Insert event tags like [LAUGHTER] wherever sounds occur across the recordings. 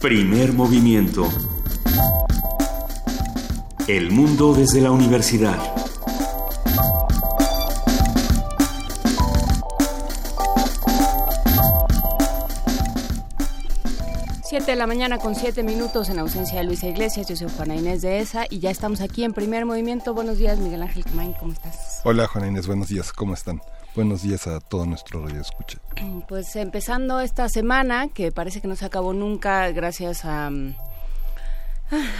Primer movimiento. El mundo desde la universidad. Siete de la mañana con siete minutos en ausencia de Luisa Iglesias. Yo soy Juana Inés de ESA y ya estamos aquí en primer movimiento. Buenos días, Miguel Ángel Quemain, ¿cómo estás? Hola, Juana Inés, buenos días, ¿cómo están? Buenos días a todo nuestro radio escucha. Pues empezando esta semana, que parece que no se acabó nunca gracias a, mm,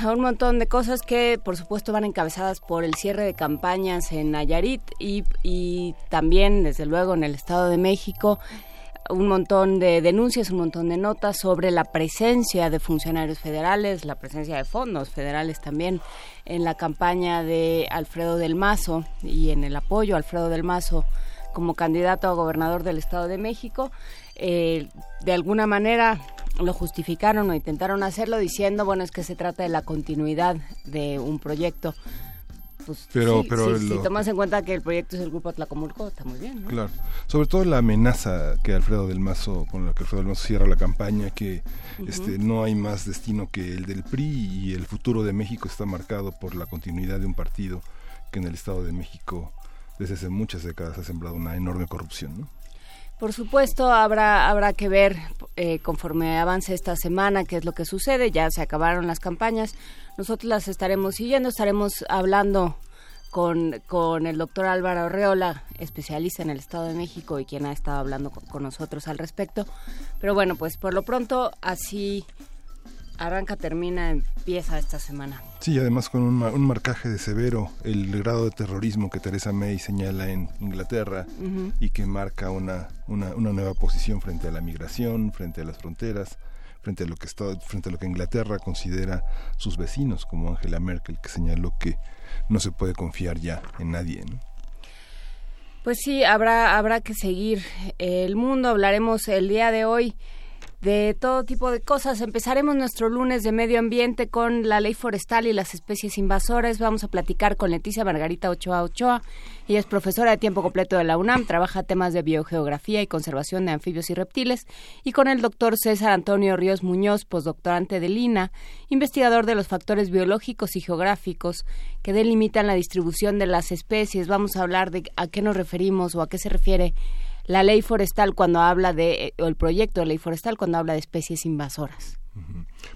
a un montón de cosas que por supuesto van encabezadas por el cierre de campañas en Nayarit y, y también desde luego en el Estado de México un montón de denuncias, un montón de notas sobre la presencia de funcionarios federales, la presencia de fondos federales también en la campaña de Alfredo del Mazo y en el apoyo a Alfredo del Mazo como candidato a gobernador del Estado de México. Eh, de alguna manera lo justificaron o intentaron hacerlo diciendo, bueno, es que se trata de la continuidad de un proyecto. Pues, Pero- sí, pero sí, lo- si tomas en cuenta que el proyecto es el Grupo Tlacomulco, está muy bien, ¿no? Claro. Sobre todo la amenaza que Alfredo del Mazo, con la que Alfredo del Mazo cierra la campaña, que este, no hay más destino que el del PRI y el futuro de México está marcado por la continuidad de un partido que en el Estado de México desde hace muchas décadas ha sembrado una enorme corrupción. ¿no? Por supuesto, habrá, habrá que ver eh, conforme avance esta semana qué es lo que sucede. Ya se acabaron las campañas. Nosotros las estaremos siguiendo, estaremos hablando con, con el doctor Álvaro Arreola, especialista en el Estado de México y quien ha estado hablando con, con nosotros al respecto. Pero bueno, pues por lo pronto así arranca, termina, empieza esta semana. Sí, además con un, ma- un marcaje de severo el grado de terrorismo que Teresa May señala en Inglaterra y que marca una, una, una nueva posición frente a la migración, frente a las fronteras, frente a lo que está, frente a lo que Inglaterra considera sus vecinos, como Angela Merkel, que señaló que no se puede confiar ya en nadie. ¿no? Pues sí, habrá, habrá que seguir el mundo. Hablaremos el día de hoy de todo tipo de cosas. Empezaremos nuestro lunes de medio ambiente con la ley forestal y las especies invasoras. Vamos a platicar con Leticia Margarita Ochoa Ochoa. Ella es profesora de tiempo completo de la UNAM, trabaja temas de biogeografía y conservación de anfibios y reptiles. Y con el doctor César Antonio Ríos Muñoz, postdoctorante de Lina, investigador de los factores biológicos y geográficos que delimitan la distribución de las especies. Vamos a hablar de a qué nos referimos o a qué se refiere la ley forestal cuando habla de, o el proyecto de ley forestal cuando habla de especies invasoras.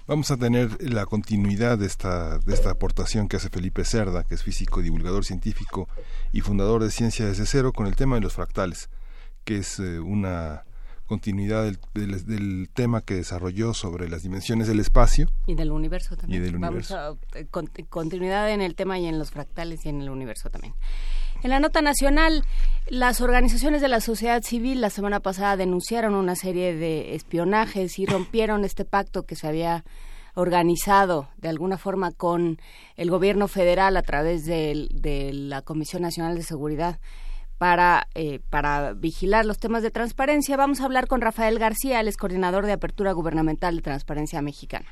Vamos a tener la continuidad de esta, de esta aportación que hace Felipe Cerda, que es físico, divulgador científico y fundador de Ciencia desde Cero, con el tema de los fractales, que es eh, una continuidad del, del- del tema que desarrolló sobre las dimensiones del espacio. Y del universo también. Y del Vamos universo. a eh, con- continuidad en el tema y en los fractales y en el universo también. En la nota nacional, las organizaciones de la sociedad civil la semana pasada denunciaron una serie de espionajes y rompieron este pacto que se había organizado de alguna forma con el gobierno federal a través del- de, la Comisión Nacional de Seguridad para, eh, para vigilar los temas de transparencia. Vamos a hablar con Rafael García, el es coordinador de Apertura Gubernamental de Transparencia Mexicana.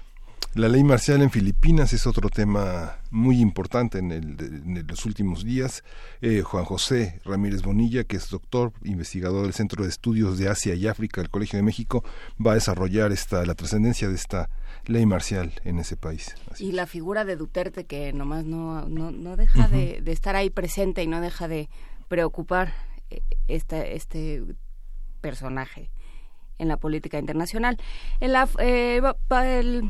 La ley marcial en Filipinas es otro tema muy importante en, el- en los últimos días. Eh, Juan José Ramírez Bonilla, que es doctor, investigador del Centro de Estudios de Asia y África del Colegio de México, va a desarrollar esta, la trascendencia de esta ley marcial en ese país. Así Y la figura de Duterte que nomás no, no, no deja de, de estar ahí presente y no deja de preocupar eh, esta, este personaje en la política internacional. En la, eh, el,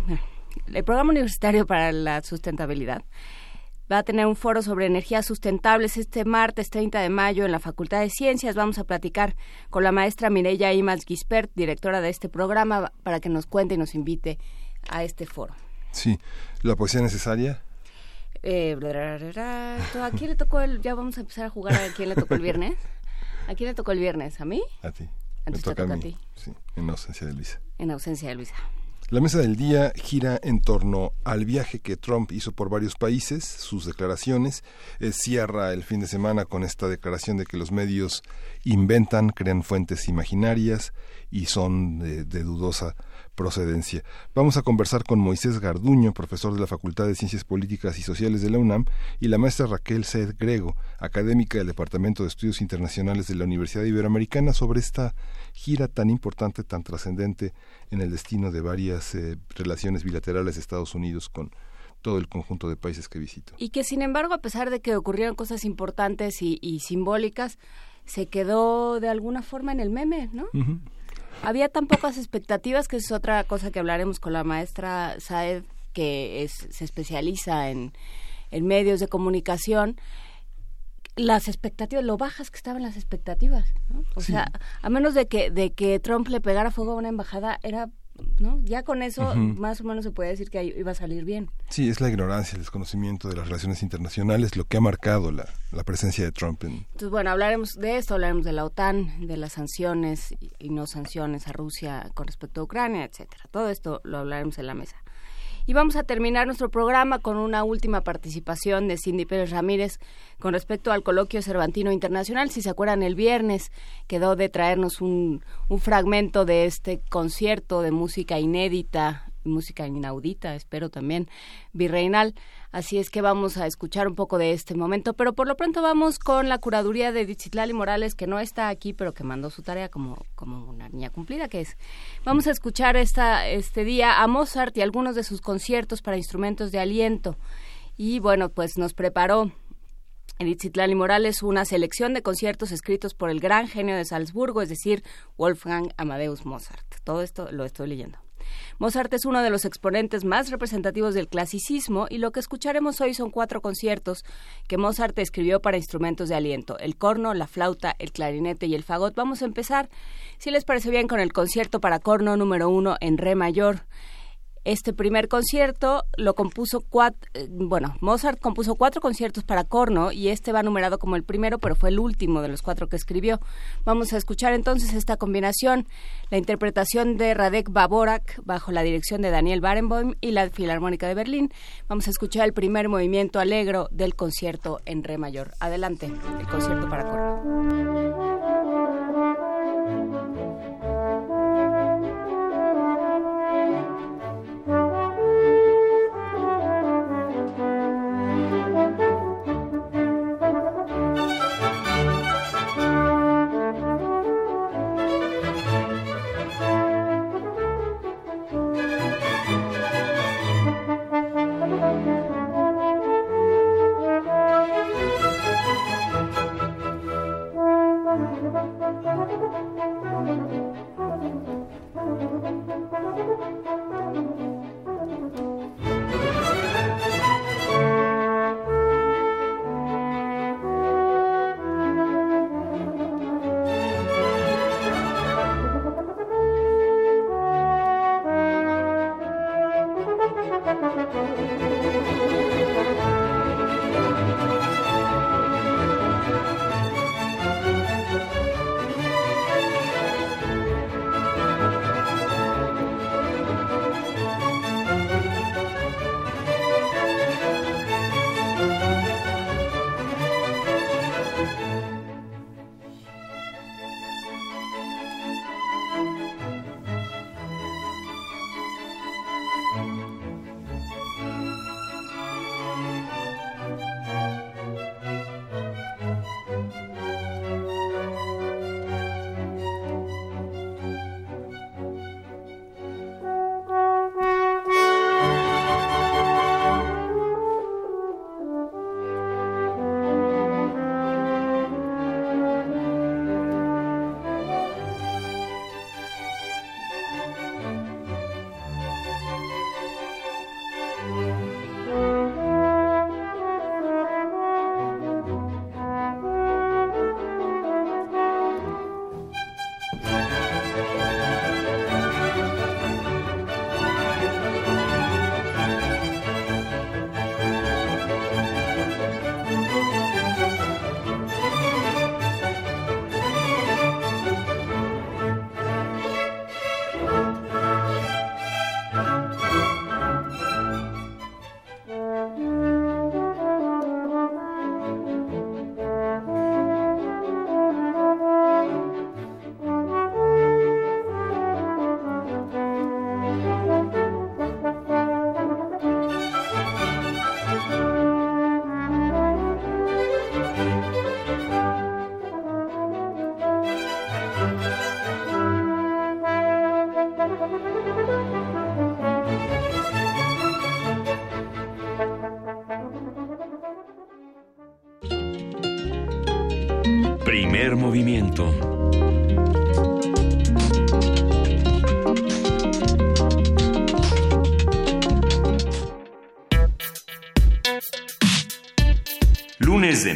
el programa universitario para la sustentabilidad va a tener un foro sobre energías sustentables este martes 30 de mayo en la Facultad de Ciencias. Vamos a platicar con la maestra Mireya Imals Gispert, directora de este programa, para que nos cuente y nos invite a este foro. Sí, la poesía necesaria. Eh, bla, bla, bla, bla. ¿A quién le tocó el...? Ya vamos a empezar a jugar a quién le tocó el viernes. ¿A quién le tocó el viernes? ¿A mí? A ti. Toca a ti. Sí, en ausencia de Luisa. En ausencia de Luisa. La mesa del día gira en torno al viaje que Trump hizo por varios países, sus declaraciones. Eh, cierra el fin de semana con esta declaración de que los medios inventan, crean fuentes imaginarias y son de, dudosa procedencia. Vamos a conversar con Moisés Garduño, profesor de la Facultad de Ciencias Políticas y Sociales de la UNAM, y la maestra Raquel Sed Grego, académica del Departamento de Estudios Internacionales de la Universidad Iberoamericana, sobre esta gira tan importante, tan trascendente en el destino de varias eh, relaciones bilaterales de Estados Unidos con todo el conjunto de países que visito. Y que sin embargo, a pesar de que ocurrieron cosas importantes y, simbólicas, se quedó de alguna forma en el meme, ¿no? Había tan pocas expectativas, que es otra cosa que hablaremos con la maestra Saed, que es, se especializa en, en medios de comunicación, las expectativas, lo bajas que estaban las expectativas, ¿no? O sea, a menos de que, de que Trump le pegara fuego a una embajada, era ¿no? Ya con eso más o menos se puede decir que iba a salir bien. Sí, es la ignorancia, el desconocimiento de las relaciones internacionales lo que ha marcado la, la presencia de Trump. En... Entonces, bueno, hablaremos de esto, hablaremos de la OTAN, de las sanciones y no sanciones a Rusia con respecto a Ucrania, etcétera. Todo esto lo hablaremos en la mesa. Y vamos a terminar nuestro programa con una última participación de Cindy Pérez Ramírez con respecto al coloquio Cervantino Internacional. Si se acuerdan, el viernes quedó de traernos un, un fragmento de este concierto de música inédita música inaudita, espero también, virreinal. Así es que vamos a escuchar un poco de este momento, pero por lo pronto vamos con la curaduría de Dichitlali Morales, que no está aquí, pero que mandó su tarea como, como una niña cumplida que es. Vamos a escuchar esta, este día a Mozart y algunos de sus conciertos para instrumentos de aliento. Y bueno, pues nos preparó Edith Citlali Morales una selección de conciertos escritos por el gran genio de Salzburgo, es decir, Wolfgang Amadeus Mozart. Todo esto lo estoy leyendo. Mozart es uno de los exponentes más representativos del clasicismo y lo que escucharemos hoy son cuatro conciertos que Mozart escribió para instrumentos de aliento, el corno, la flauta, el clarinete y el fagot. Vamos a empezar, si les parece bien, con el concierto para corno número uno en re mayor. Este primer concierto lo compuso cuatro, eh, bueno, Mozart compuso cuatro conciertos para corno y este va numerado como el primero, pero fue el último de los cuatro que escribió. Vamos a escuchar entonces esta combinación, la interpretación de Radek Baborak bajo la dirección de Daniel Barenboim y la Filarmónica de Berlín. Vamos a escuchar el primer movimiento alegro del concierto en re mayor. Adelante, el concierto para corno.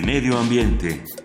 Medio Ambiente.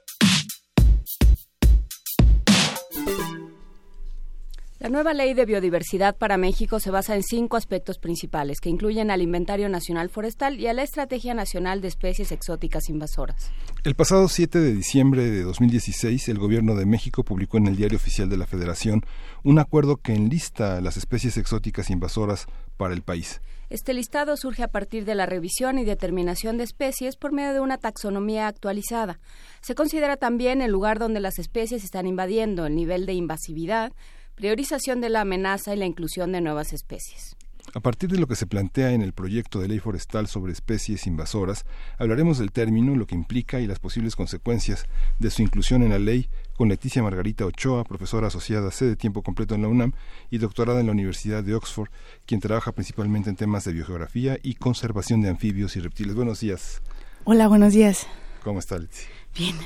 Nueva ley de biodiversidad para México se basa en cinco aspectos principales que incluyen al Inventario Nacional Forestal y a la Estrategia Nacional de Especies Exóticas Invasoras. El pasado 7 de diciembre de 2016, el Gobierno de México publicó en el Diario Oficial de la Federación un acuerdo que enlista las especies exóticas invasoras para el país. Este listado surge a partir de la revisión y determinación de especies por medio de una taxonomía actualizada. Se considera también el lugar donde las especies están invadiendo, el nivel de invasividad, priorización de la amenaza y la inclusión de nuevas especies. A partir de lo que se plantea en el proyecto de ley forestal sobre especies invasoras, hablaremos del término, lo que implica y las posibles consecuencias de su inclusión en la ley con Leticia Margarita Ochoa, profesora asociada C de tiempo completo en la UNAM y doctorada en la Universidad de Oxford, quien trabaja principalmente en temas de biogeografía y conservación de anfibios y reptiles. Buenos días. Hola, buenos días. ¿Cómo está, Leticia? Bien.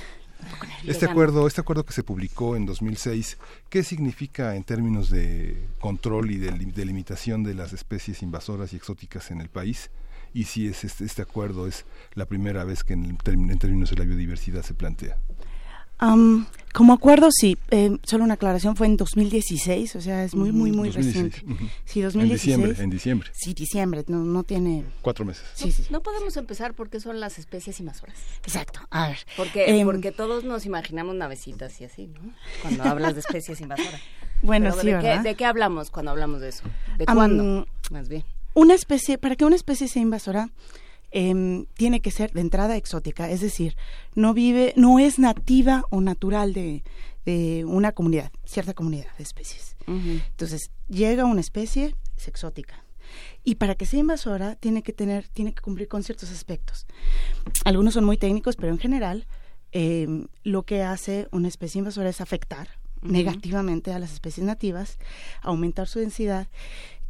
Este acuerdo, este acuerdo que se publicó en 2006, ¿qué significa en términos de control y de, de limitación de las especies invasoras y exóticas en el país? Y si es este, este acuerdo es la primera vez que en, en términos de la biodiversidad se plantea. Um, como acuerdo, sí. Eh, solo una aclaración, fue en 2016, o sea, es muy, muy, muy 2016. reciente. Sí, 2016. En diciembre, en diciembre. Sí, diciembre, no, no tiene... Cuatro meses. Sí, sí. No podemos empezar porque son las especies invasoras. Exacto, a ver. Porque, eh, porque todos nos imaginamos navecitas y así, ¿no? Cuando [LAUGHS] hablas de especies invasoras. Bueno, sí, ¿de ¿verdad? Qué, ¿De qué hablamos cuando hablamos de eso? ¿De um, cuándo? Más bien. Una especie, para que una especie sea invasora, eh, tiene que ser de entrada exótica, es decir, no vive, no es nativa o natural de, de una comunidad, cierta comunidad de especies. Uh -huh. Entonces, llega una especie, es exótica. Y para que sea invasora, tiene que tener, tiene que cumplir con ciertos aspectos. Algunos son muy técnicos, pero en general, eh, lo que hace una especie invasora es afectar uh -huh. negativamente a las especies nativas, aumentar su densidad.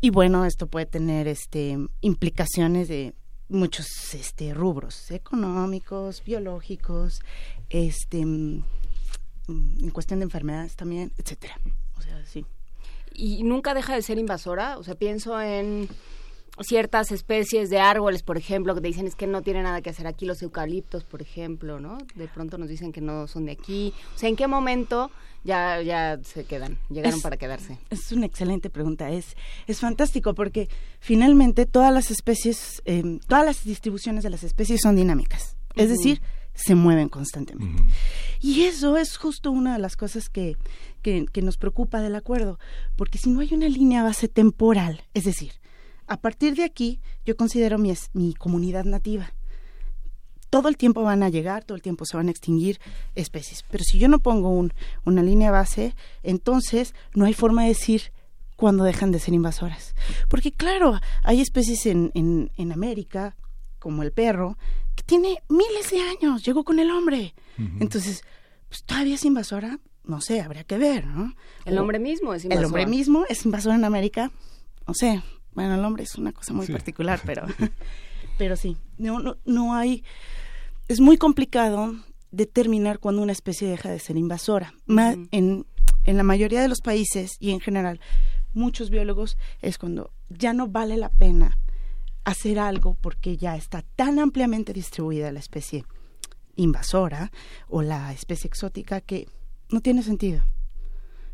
Y bueno, esto puede tener este, implicaciones de muchos este, rubros económicos, biológicos, este, en cuestión de enfermedades también, etcétera. O sea, sí. ¿Y nunca deja de ser invasora? O sea, pienso en ciertas especies de árboles, por ejemplo, que te dicen es que no tiene nada que hacer aquí, los eucaliptos, por ejemplo, ¿no? De pronto nos dicen que no son de aquí. O sea, ¿en qué momento ya, ya se quedan, llegaron es, para quedarse? Es una excelente pregunta, es, es fantástico porque finalmente todas las especies, eh, todas las distribuciones de las especies son dinámicas, uh -huh. es decir, se mueven constantemente. Uh -huh. Y eso es justo una de las cosas que, que, que nos preocupa del acuerdo, porque si no hay una línea base temporal, es decir, a partir de aquí yo considero mi, mi comunidad nativa todo el tiempo van a llegar, todo el tiempo se van a extinguir especies. Pero si yo no pongo un, una línea base, entonces no hay forma de decir cuándo dejan de ser invasoras. Porque claro, hay especies en, en, en América, como el perro, que tiene miles de años, llegó con el hombre. Uh -huh. Entonces, pues todavía es invasora, no sé, habría que ver, ¿no? El hombre mismo es invasor. El hombre mismo es invasor en América, no sé, bueno, el hombre es una cosa muy sí. particular, pero, [LAUGHS] pero sí, no, no, no hay es muy complicado determinar cuando una especie deja de ser invasora. Uh -huh. en, en la mayoría de los países y en general, muchos biólogos es cuando ya no vale la pena hacer algo porque ya está tan ampliamente distribuida la especie invasora o la especie exótica que no tiene sentido.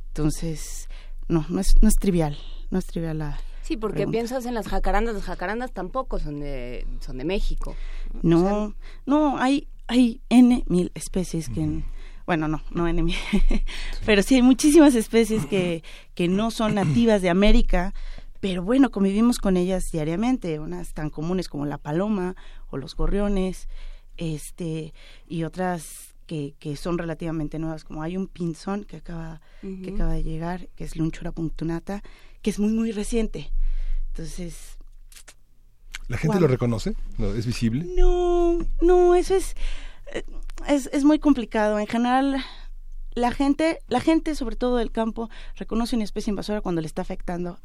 Entonces, no, no es, no es trivial, no es trivial la, Sí, porque pregunta. piensas en las jacarandas, las jacarandas tampoco son de, son de México. No, o sea, no, hay, hay N mil especies que... En, bueno, no, no N mil, [LAUGHS] pero sí hay muchísimas especies que, que no son nativas de América, pero bueno, convivimos con ellas diariamente, unas tan comunes como la paloma o los gorriones, este, y otras que, que, son relativamente nuevas, como hay un pinzón que acaba, uh -huh. que acaba de llegar, que es Lunchura punctunata, que es muy, muy reciente. Entonces... ¿La gente wow. lo reconoce? ¿Es visible? No, no, eso es, es, es muy complicado. En general, la gente, la gente, sobre todo del campo, reconoce una especie invasora cuando le está afectando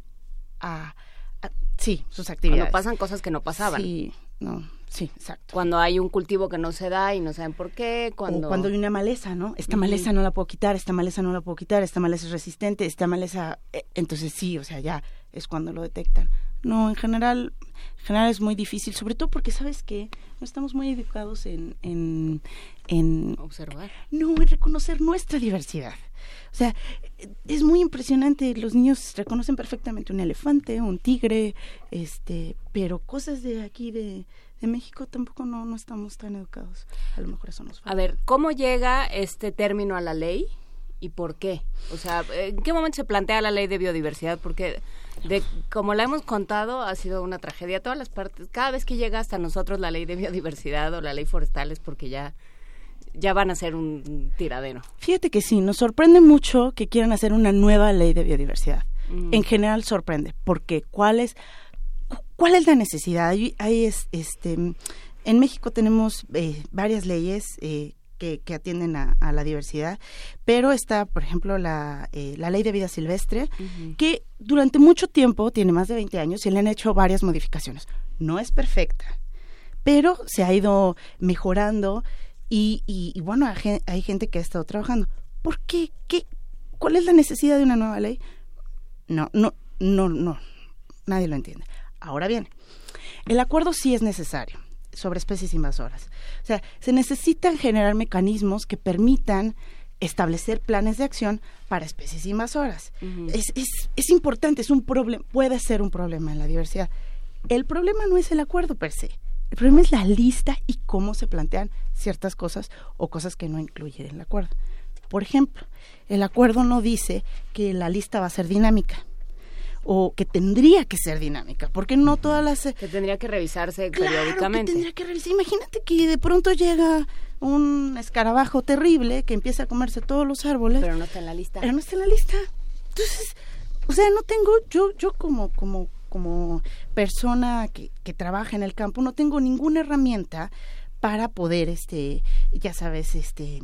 a, a sí, sus actividades. Cuando pasan cosas que no pasaban. Sí, no, Sí, exacto. Cuando hay un cultivo que no se da y no saben por qué, cuando... O cuando hay una maleza, ¿no? Esta maleza no la puedo quitar, esta maleza no la puedo quitar, esta maleza es resistente, esta maleza... eh, entonces sí, o sea, ya es cuando lo detectan. No, en general, en general es muy difícil, sobre todo porque, ¿sabes qué? No estamos muy educados en... en, en Observar. no, en reconocer nuestra diversidad. O sea, es muy impresionante. Los niños reconocen perfectamente un elefante, un tigre, este, pero cosas de aquí de, de México tampoco no, no estamos tan educados. A lo mejor eso nos falta. A ver, ¿cómo llega este término a la ley y por qué? O sea, ¿en qué momento se plantea la ley de biodiversidad? Porque, de, como la hemos contado, ha sido una tragedia. Todas las partes, cada vez que llega hasta nosotros la ley de biodiversidad o la ley forestal es porque ya, ya van a ser un tiradero. Fíjate que sí, nos sorprende mucho que quieran hacer una nueva ley de biodiversidad. Mm. En general sorprende, porque ¿cuál es, cu- cuál es la necesidad? Hay, hay es- este, en México tenemos eh, varias leyes eh, que, que atienden a, a la diversidad, pero está, por ejemplo, la, eh, la ley de vida silvestre, que durante mucho tiempo, tiene más de 20 años, y le han hecho varias modificaciones. No es perfecta, pero se ha ido mejorando y, y, y bueno, hay hay gente que ha estado trabajando. ¿Por qué? ¿Qué? ¿Cuál es la necesidad de una nueva ley? No, no, no, no, nadie lo entiende. Ahora bien, el acuerdo sí es necesario sobre especies invasoras. O sea, se necesitan generar mecanismos que permitan establecer planes de acción para especies invasoras. es, es, es importante, es un problema, puede ser un problema en la diversidad. El problema no es el acuerdo per se. El problema es la lista y cómo se plantean ciertas cosas o cosas que no incluyen el acuerdo. Por ejemplo, el acuerdo no dice que la lista va a ser dinámica o que tendría que ser dinámica, porque no todas las... eh, Que tendría que revisarse Claro que periódicamente. tendría que revisar. Imagínate que de pronto llega un escarabajo terrible que empieza a comerse todos los árboles, Pero no está en la lista. pero no está en la lista. Entonces, o sea, no tengo, yo, yo como, como, como persona que, que trabaja en el campo, no tengo ninguna herramienta para poder, este, ya sabes, este,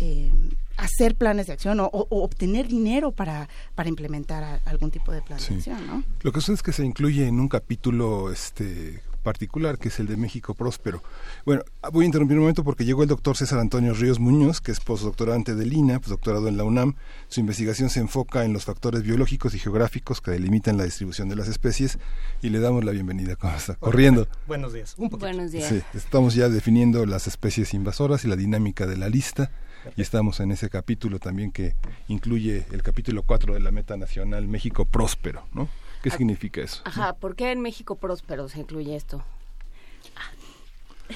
eh, hacer planes de acción o, o- o obtener dinero para, para implementar a- algún tipo de plan Sí. de acción, ¿no? Lo que sucede es que se incluye en un capítulo este particular que es el de México Próspero. Bueno, voy a interrumpir un momento porque llegó el doctor César Antonio Ríos Muñoz, que es postdoctorante del INA, doctorado en la UNAM. Su investigación se enfoca en los factores biológicos y geográficos que delimitan la distribución de las especies y le damos la bienvenida. ¿Cómo está? Corriendo. Buenos días. Un poquito. Buenos días. Sí, estamos ya definiendo las especies invasoras y la dinámica de la lista. Y estamos en ese capítulo también que incluye el capítulo 4 de la Meta Nacional México Próspero, ¿no? ¿Qué significa eso? Ajá, ¿por qué en México próspero se incluye esto?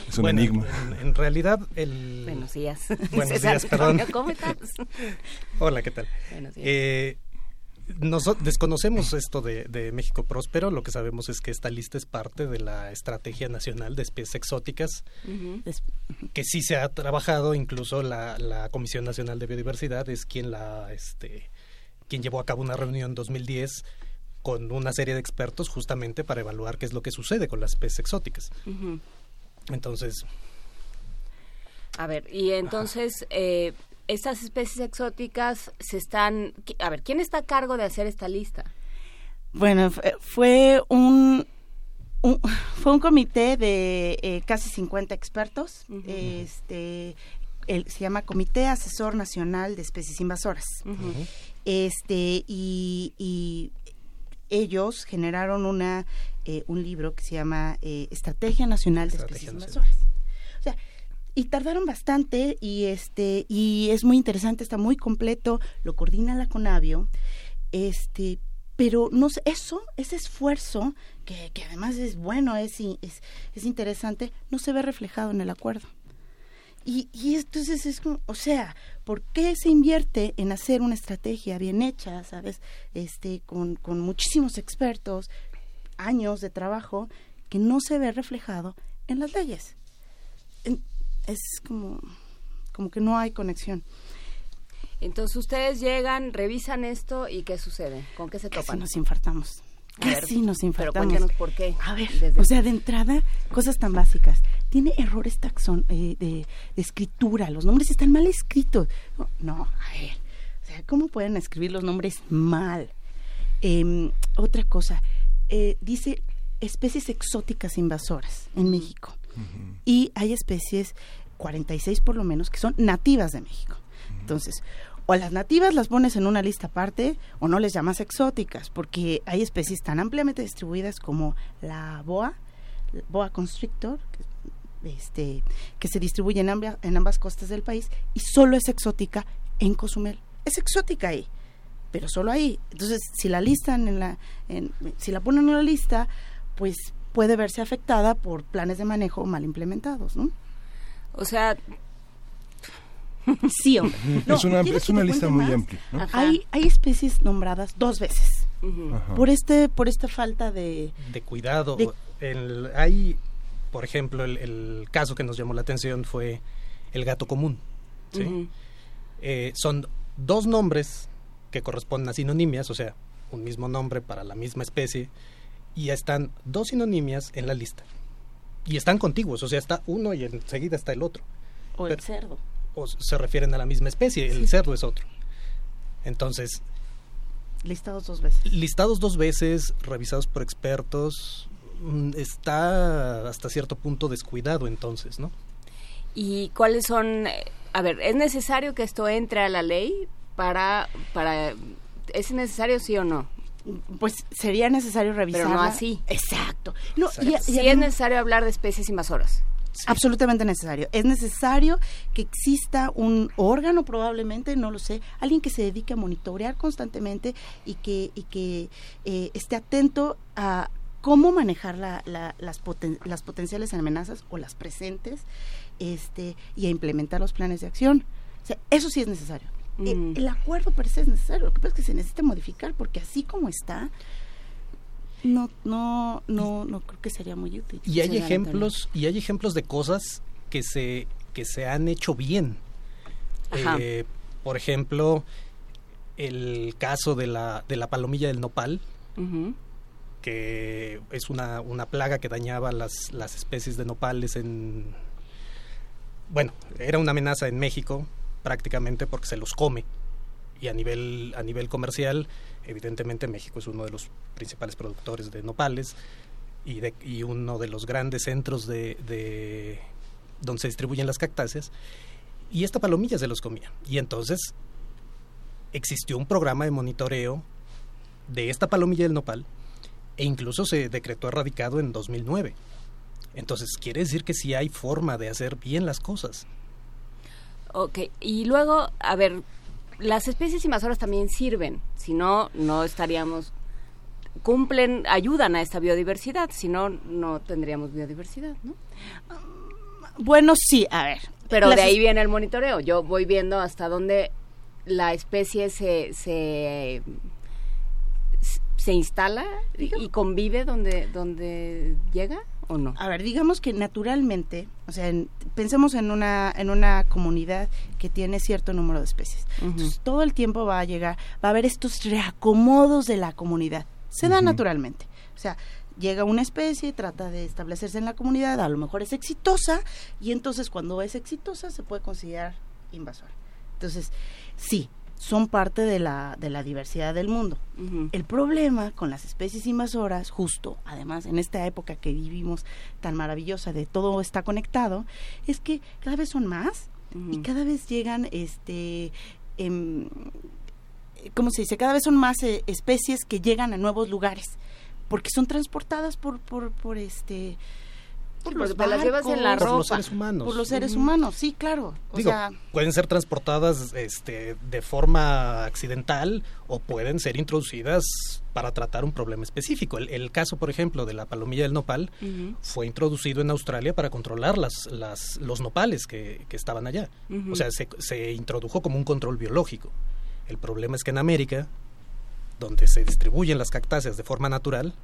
Es un Bueno, enigma. En, en realidad, el... Buenos días. Buenos [LAUGHS] César días, perdón. ¿Cómo estás? Hola, ¿qué tal? Buenos días. Eh, noso- desconocemos esto de, de México Próspero. Lo que sabemos es que esta lista es parte de la Estrategia Nacional de Especies Exóticas, que sí se ha trabajado. Incluso la, la Comisión Nacional de Biodiversidad es quien la, este, quien llevó a cabo una reunión en 2010 con una serie de expertos justamente para evaluar qué es lo que sucede con las especies exóticas. Entonces, A ver, y entonces, eh, estas especies exóticas se están... A ver, ¿quién está a cargo de hacer esta lista? Bueno, fue- un, un- fue un comité de eh, casi 50 expertos. Este el- se llama Comité Asesor Nacional de Especies Invasoras. Este y, y ellos generaron una eh, un libro que se llama eh, Estrategia Nacional de Estrategia Especies Nacional. Invasoras. O sea, y tardaron bastante y este y es muy interesante, está muy completo, lo coordina la Conavio. Este, pero no sé, eso, ese esfuerzo que, que además es bueno, es, es es interesante, no se ve reflejado en el acuerdo. Y, y entonces es como, o sea, ¿por qué se invierte en hacer una estrategia bien hecha, sabes? Este, con, con muchísimos expertos, años de trabajo, que no se ve reflejado en las leyes. Es como, como que no hay conexión. Entonces ustedes llegan, revisan esto y ¿qué sucede? ¿Con qué se Casi topan? nos infartamos. A ver, Casi nos Pero infartamos. cuéntenos por qué. A ver, Desde- o sea, de entrada, cosas tan básicas. Tiene errores taxón, eh, de, de escritura, los nombres están mal escritos. No, no, a ver, o sea, ¿cómo pueden escribir los nombres mal? Em, otra cosa, eh, dice especies exóticas invasoras en México. Y hay especies, 46 por lo menos, que son nativas de México. Entonces, o las nativas las pones en una lista aparte o no les llamas exóticas, porque hay especies tan ampliamente distribuidas como la boa, boa constrictor, que, este, que se distribuye en, en ambas costas del país y solo es exótica en Cozumel. Es exótica ahí, pero solo ahí. Entonces, si la listan en la, si la ponen en la lista, pues puede verse afectada por planes de manejo mal implementados, ¿no? O sea, sí, hombre. es una, es una lista muy amplia. Hay, hay especies nombradas dos veces por este por esta falta de de cuidado. El, hay, por ejemplo, el, caso que nos llamó la atención fue el gato común. Eh, son dos nombres que corresponden a sinonimias, o sea, un mismo nombre para la misma especie, y están dos sinonimias en la lista. Y están contiguos, o sea, está uno y enseguida está el otro. O el cerdo. O se refieren a la misma especie, el cerdo es otro. Entonces... Listados dos veces. Listados dos veces, revisados por expertos, mm, está hasta cierto punto descuidado entonces, ¿no? ¿Y cuáles son, eh, a ver, es necesario que esto entre a la ley para, para, ¿es necesario sí o no? Pues sería necesario revisar. Pero no así. Exacto. No, Y, sí es necesario hablar de especies invasoras. Absolutamente necesario. Es necesario que exista un órgano, probablemente, no lo sé, alguien que se dedique a monitorear constantemente y que, y que eh, esté atento a cómo manejar la, las, las potenciales amenazas o las presentes este, y a implementar los planes de acción. O sea, eso sí es necesario. Mm. el acuerdo es necesario, lo que pasa es que se necesita modificar porque así como está, no no no no creo que sería muy útil. Y hay ejemplos y hay ejemplos de cosas que se que se han hecho bien. Eh, por ejemplo, el caso de la de la palomilla del nopal. que es una, una plaga que dañaba las, las especies de nopales en... Bueno, era una amenaza en México, prácticamente porque se los come. Y a nivel, a nivel comercial, evidentemente México es uno de los principales productores de nopales y, de, y uno de los grandes centros de, de donde se distribuyen las cactáceas. Y esta palomilla se los comía. Y entonces existió un programa de monitoreo de esta palomilla del nopal e incluso se decretó erradicado en 2009. Entonces quiere decir que sí hay forma de hacer bien las cosas. Ok, y luego, a ver, las especies invasoras también sirven, si no, no estaríamos, cumplen, ayudan a esta biodiversidad, si no, no tendríamos biodiversidad, ¿no? Bueno, sí, a ver. Pero de ahí viene el monitoreo, yo voy viendo hasta dónde la especie se, se, se instala y convive donde, donde llega. ¿O no? A ver, digamos que naturalmente, o sea, pensemos en una, en una comunidad que tiene cierto número de especies. Entonces, todo el tiempo va a llegar, va a haber estos reacomodos de la comunidad. Se da naturalmente. O sea, llega una especie, trata de establecerse en la comunidad, a lo mejor es exitosa, y entonces cuando es exitosa se puede considerar invasora. Entonces, sí, son parte de la, de la diversidad del mundo. El problema con las especies invasoras, justo, además, en esta época que vivimos tan maravillosa de todo está conectado, es que cada vez son más y cada vez llegan, este, em, ¿cómo se dice? Cada vez son más eh, especies que llegan a nuevos lugares porque son transportadas por, por, por este por los las llevas en la por los seres humanos. Por los seres humanos, sí, claro. Digo, pueden ser transportadas este, de forma accidental o pueden ser introducidas para tratar un problema específico. El, caso, por ejemplo, de la palomilla del nopal fue introducido en Australia para controlar las, las, los nopales que, que estaban allá. O sea, se, se introdujo como un control biológico. El problema es que en América, donde se distribuyen las cactáceas de forma natural,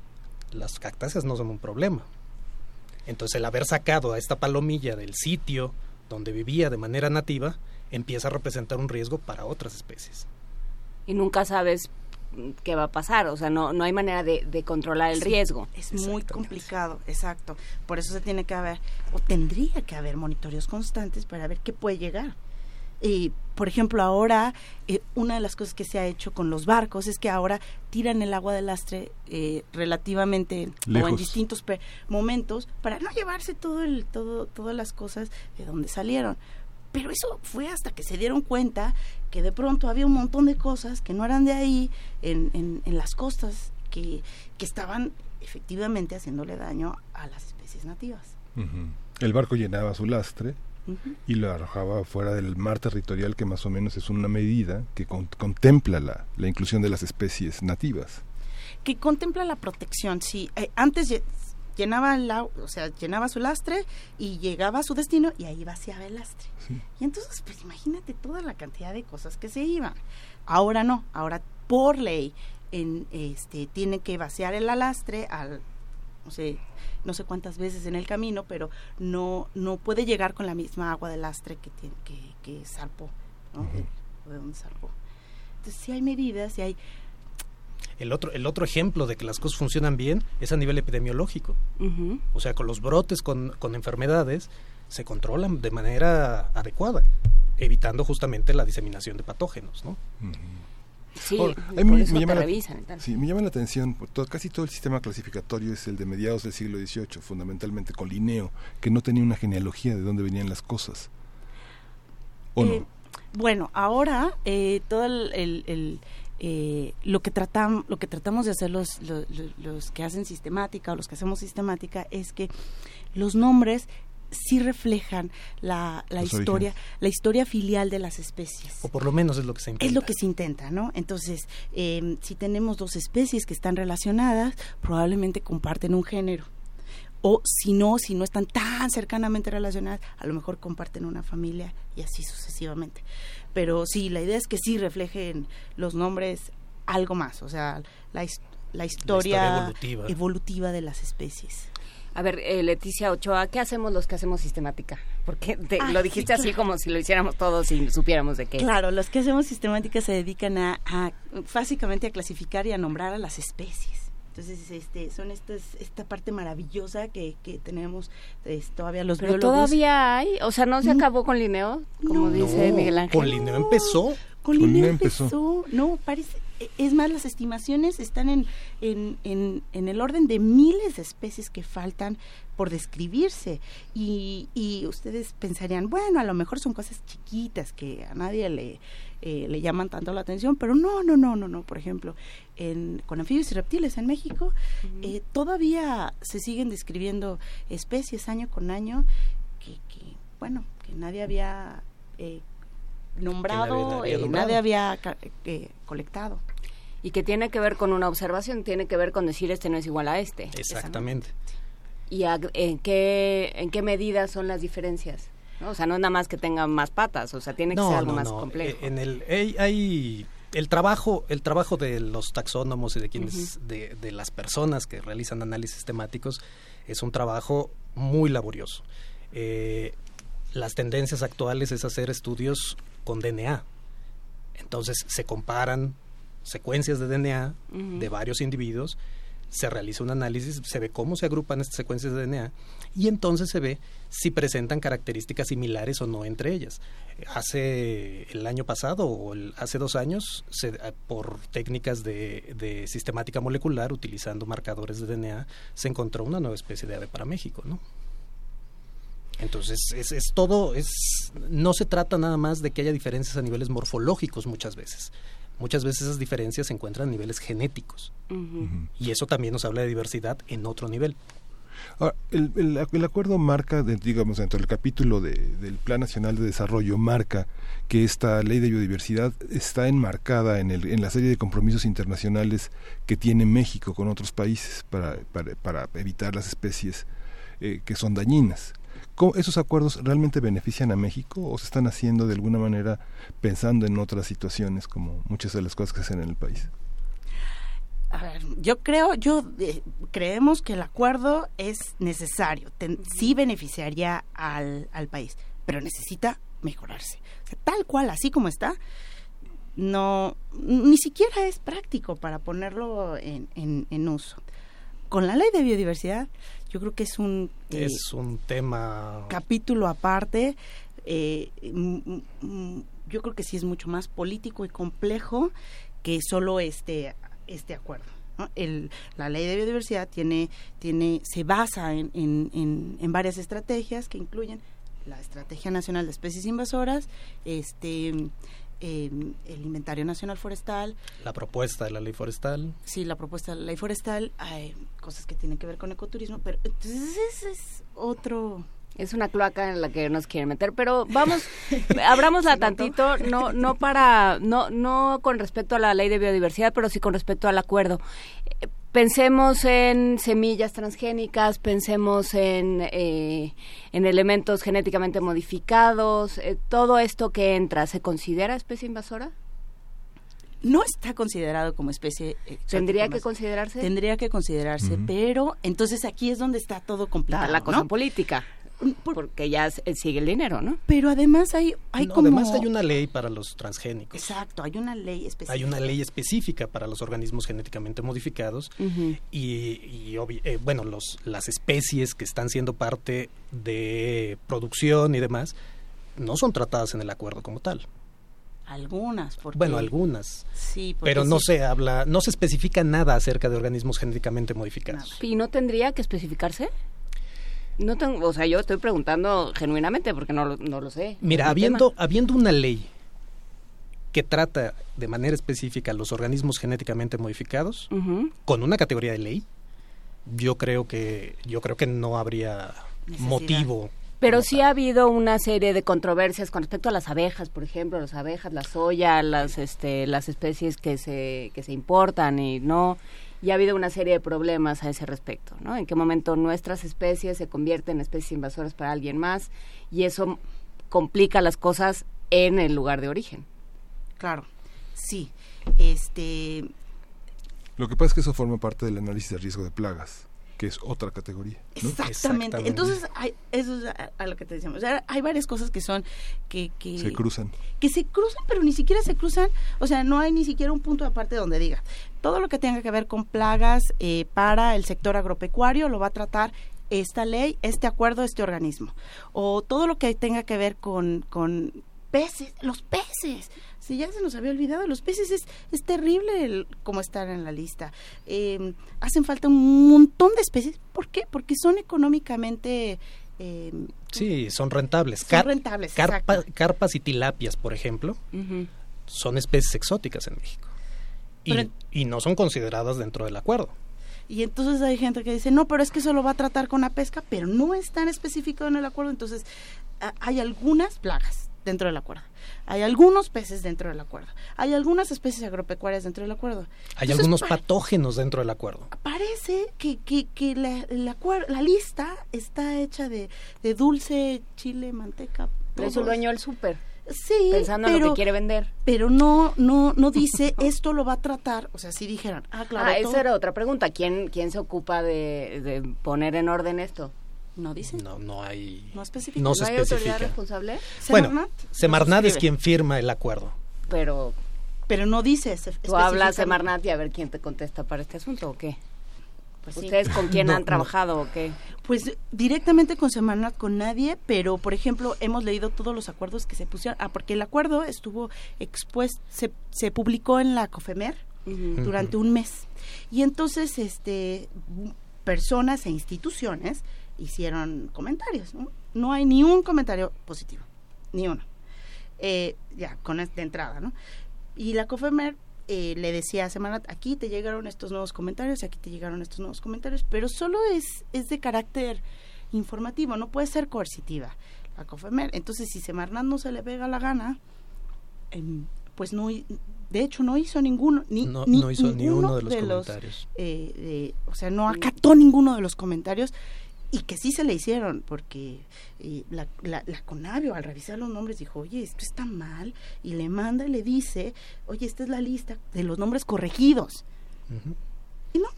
las cactáceas no son un problema entonces el haber sacado a esta palomilla del sitio donde vivía de manera nativa empieza a representar un riesgo para otras especies. Y nunca sabes qué va a pasar, o sea, no, no hay manera de, controlar el riesgo. Es muy complicado, exacto. Por eso se tiene que haber, o tendría que haber monitoreos constantes para ver qué puede llegar. Y, por ejemplo, ahora eh, una de las cosas que se ha hecho con los barcos es que ahora tiran el agua del lastre eh, relativamente o en distintos momentos para no llevarse todo el todo todas las cosas de donde salieron. Pero eso fue hasta que se dieron cuenta que de pronto había un montón de cosas que no eran de ahí en, en, las costas que, que estaban efectivamente haciéndole daño a las especies nativas. El barco llenaba su lastre y lo arrojaba fuera del mar territorial, que más o menos es una medida que contempla la, la, inclusión de las especies nativas. Que contempla la protección, sí. Eh, antes llenaba la, o sea, llenaba su lastre y llegaba a su destino y ahí vaciaba el lastre. Y entonces, pues imagínate toda la cantidad de cosas que se iban. Ahora no, ahora por ley en, este, tiene que vaciar el lastre al no sé, no sé cuántas veces en el camino, pero no, no puede llegar con la misma agua del lastre que, tiene, que, que zarpó, ¿no? de, donde zarpó. Entonces, si hay medidas, si hay... El otro, el otro ejemplo de que las cosas funcionan bien es a nivel epidemiológico. O sea, con los brotes, con, con enfermedades, se controlan de manera adecuada, evitando justamente la diseminación de patógenos, ¿no? Sí, me, llama la, sí, me llama la atención, casi todo el sistema clasificatorio es el de mediados del siglo XVIII, fundamentalmente con Linneo, que no tenía una genealogía de dónde venían las cosas. ¿O no? Eh, bueno, ahora eh, todo el, eh, lo que tratamos lo que tratamos de hacer los, los, los, que hacen sistemática o los que hacemos sistemática es que los nombres sí reflejan la, la historia, la historia filial de las especies. O por lo menos es lo que se intenta. Es lo que se intenta, ¿no? Entonces, em, si tenemos dos especies que están relacionadas, probablemente comparten un género. O si no, si no están tan cercanamente relacionadas, a lo mejor comparten una familia y así sucesivamente. Pero sí, la idea es que sí reflejen los nombres algo más, o sea, la, la historia, evolutiva de las especies. A ver, eh, Leticia Ochoa, ¿qué hacemos los que hacemos sistemática? Porque ah, lo dijiste así como si lo hiciéramos todos y supiéramos de qué. Claro, los que hacemos sistemática se dedican a, básicamente a clasificar y a nombrar a las especies. Entonces, este, son estas, esta parte maravillosa que, que tenemos todavía los Pero todavía hay, o sea, ¿no se acabó con Linneo, como dice Miguel Ángel? Con Linneo empezó. Con, Linneo empezó. No, parece, es más, las estimaciones están en, en, en, el orden de miles de especies que faltan por describirse. Y, y ustedes pensarían, bueno, a lo mejor son cosas chiquitas que a nadie le, eh, le llaman tanto la atención, pero no, no, no, no, no. Por ejemplo, en, con anfibios y reptiles en México, eh, todavía se siguen describiendo especies año con año que, que bueno, que nadie había eh, nombrado, nadie, había, nadie había colectado. Y que tiene que ver con una observación, tiene que ver con decir este no es igual a este. Exactamente. ¿Y en, qué, en qué medida son las diferencias? O sea, no es nada más que tenga más patas, o sea, tiene que ser algo más complejo. Eh, en el, hay, el trabajo, el trabajo de los taxónomos y de quienes, de, de las personas que realizan análisis temáticos es un trabajo muy laborioso. Eh, las tendencias actuales es hacer estudios con DNA. Entonces se comparan secuencias de DNA de varios individuos, se realiza un análisis, se ve cómo se agrupan estas secuencias de DNA y entonces se ve si presentan características similares o no entre ellas. Hace el año pasado o hace dos años, se, eh, por técnicas de, de, sistemática molecular, utilizando marcadores de DNA, se encontró una nueva especie de ave para México, ¿no? Entonces, es, es, todo, es, no se trata nada más de que haya diferencias a niveles morfológicos muchas veces. Muchas veces esas diferencias se encuentran a niveles genéticos. Y eso también nos habla de diversidad en otro nivel. Ahora, el, el, acuerdo marca, digamos, dentro del capítulo de, del Plan Nacional de Desarrollo, marca que esta ley de biodiversidad está enmarcada en, el, en la serie de compromisos internacionales que tiene México con otros países para, para, para evitar las especies eh, que son dañinas. ¿Esos acuerdos realmente benefician a México o se están haciendo de alguna manera pensando en otras situaciones como muchas de las cosas que se hacen en el país? A ver, yo creo, yo eh, creemos que el acuerdo es necesario, sí beneficiaría al, al país, pero necesita mejorarse. tal cual, así como está, no, ni siquiera es práctico para ponerlo en, en, en uso. Con la ley de biodiversidad, yo creo que es un... Es un tema... Capítulo aparte. eh, yo creo que sí es mucho más político y complejo que solo este, este acuerdo. El, la ley de biodiversidad tiene, tiene, se basa en, en, en, varias estrategias que incluyen la Estrategia Nacional de Especies Invasoras, este, el Inventario Nacional Forestal. La propuesta de la ley forestal. Sí, la propuesta de la ley forestal. Hay cosas que tienen que ver con ecoturismo, pero entonces ese es otro es una cloaca en la que nos quieren meter, pero vamos, [LAUGHS] abramosla tantito, no, no para, no, no con respecto a la ley de biodiversidad, pero sí con respecto al acuerdo. Pensemos en semillas transgénicas, pensemos en, eh, en elementos genéticamente modificados, eh, todo esto que entra, ¿se considera especie invasora? no está considerado como especie. Tendría que considerarse. Tendría que considerarse, pero entonces aquí es donde está todo complicado. La, cosa política porque ya sigue el dinero, ¿no? Pero además hay, hay como... Además hay una ley para los transgénicos. Exacto, hay una ley específica. Hay una ley específica para los organismos genéticamente modificados y, eh, bueno, los, las especies que están siendo parte de producción y demás no son tratadas en el acuerdo como tal. Algunas, porque... Bueno, algunas. Sí, pero no se habla, no se especifica nada acerca de organismos genéticamente modificados. ¿Y no tendría que especificarse? No tengo, o sea, yo estoy preguntando genuinamente porque no, no lo sé. Mira, habiendo, habiendo una ley que trata de manera específica los organismos genéticamente modificados, con una categoría de ley, yo creo que, yo creo que no habría motivo pero sí ha habido una serie de controversias con respecto a las abejas, por ejemplo, las abejas, la soya, las este las especies que se que se importan y no y ha habido una serie de problemas a ese respecto, ¿no? En qué momento nuestras especies se convierten en especies invasoras para alguien más y eso complica las cosas en el lugar de origen. Claro, sí. Este. Lo que pasa es que eso forma parte del análisis de riesgo de plagas que es otra categoría. Exactamente. Entonces, hay, eso es a, lo que te decíamos. hay varias cosas que son que, que... Se cruzan. Que se cruzan, pero ni siquiera se cruzan. O sea, no hay ni siquiera un punto aparte donde diga. Todo lo que tenga que ver con plagas eh, para el sector agropecuario lo va a tratar esta ley, este acuerdo, este organismo. O todo lo que tenga que ver con, con peces, los peces si ya se nos había olvidado, los peces es, es terrible el, como están en la lista. Em, hacen falta un montón de especies. ¿Por qué? Porque son económicamente... Em, sí, son rentables. Son rentables, Carpas y tilapias, por ejemplo, son especies exóticas en México. Y, y no son consideradas dentro del acuerdo. Y entonces hay gente que dice, no, pero es que eso lo va a tratar con la pesca, pero no es tan especificado en el acuerdo. Entonces, hay algunas plagas dentro del acuerdo. Hay algunos peces dentro del acuerdo. Hay algunas especies agropecuarias dentro del acuerdo. Hay algunos patógenos dentro del acuerdo. Parece que, que, que la, la, lista está hecha de, de dulce, chile, manteca. Es su dueño el súper. Sí, pensando en lo que quiere vender. Pero no, no, no [LAUGHS] dice esto lo va a tratar. O sea, si dijeran, ah, claro. Ah, esa era otra pregunta. ¿Quién, quién se ocupa de, de poner en orden esto? No dice. No, no hay. No especifica. No, se hay autoridad responsable? Bueno, Semarnat es quien firma el acuerdo. Pero. Pero no dice. ¿Tú hablas Semarnat y a ver quién te contesta para este asunto o qué? Pues ¿Ustedes con quién han trabajado o qué? Pues directamente con Semarnat, con nadie, pero por ejemplo hemos leído todos los acuerdos que se pusieron. Ah, porque el acuerdo estuvo expuesto, se, se publicó en la COFEMER durante un mes. Y entonces, este personas e instituciones hicieron comentarios. ¿no? no hay ni un comentario positivo, ni uno. Eh, ya, con de entrada, ¿no? Y la COFEMER eh, le decía a Semana, aquí te llegaron estos nuevos comentarios, aquí te llegaron estos nuevos comentarios, pero solo es, es de carácter informativo, no puede ser coercitiva la COFEMER. Entonces, si Semarnat no se le pega la gana, em, pues no, de hecho no hizo ninguno, ni, no, hizo ni uno de los comentarios. Eh, o sea, no acató ninguno de los comentarios y que sí se le hicieron, porque eh, la, la, la, Conavio al revisar los nombres dijo, oye, esto está mal, y le manda y le dice, oye, esta es la lista de los nombres corregidos. Y no,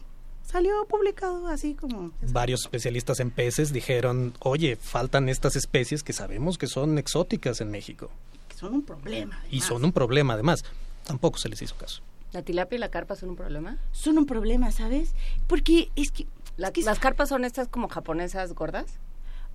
salió publicado así como... Varios especialistas en peces dijeron, oye, faltan estas especies que sabemos que son exóticas en México. Que son un problema. Y son un problema además. Tampoco se les hizo caso. ¿La tilapia y la carpa son un problema? Son un problema, ¿sabes? Porque es que ¿Las carpas son estas como japonesas gordas?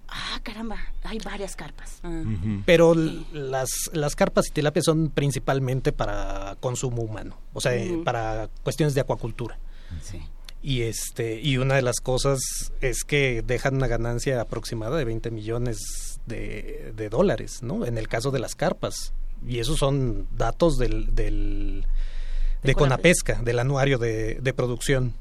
ah, caramba, hay varias carpas. Ah. Pero las, las carpas y tilapias son principalmente para consumo humano, o sea, para cuestiones de acuacultura. Sí. Y este y una de las cosas es que dejan una ganancia aproximada de 20 millones de, de dólares, ¿no? En el caso de las carpas. Y esos son datos del, del de, De Conapesca, del anuario de, de producción,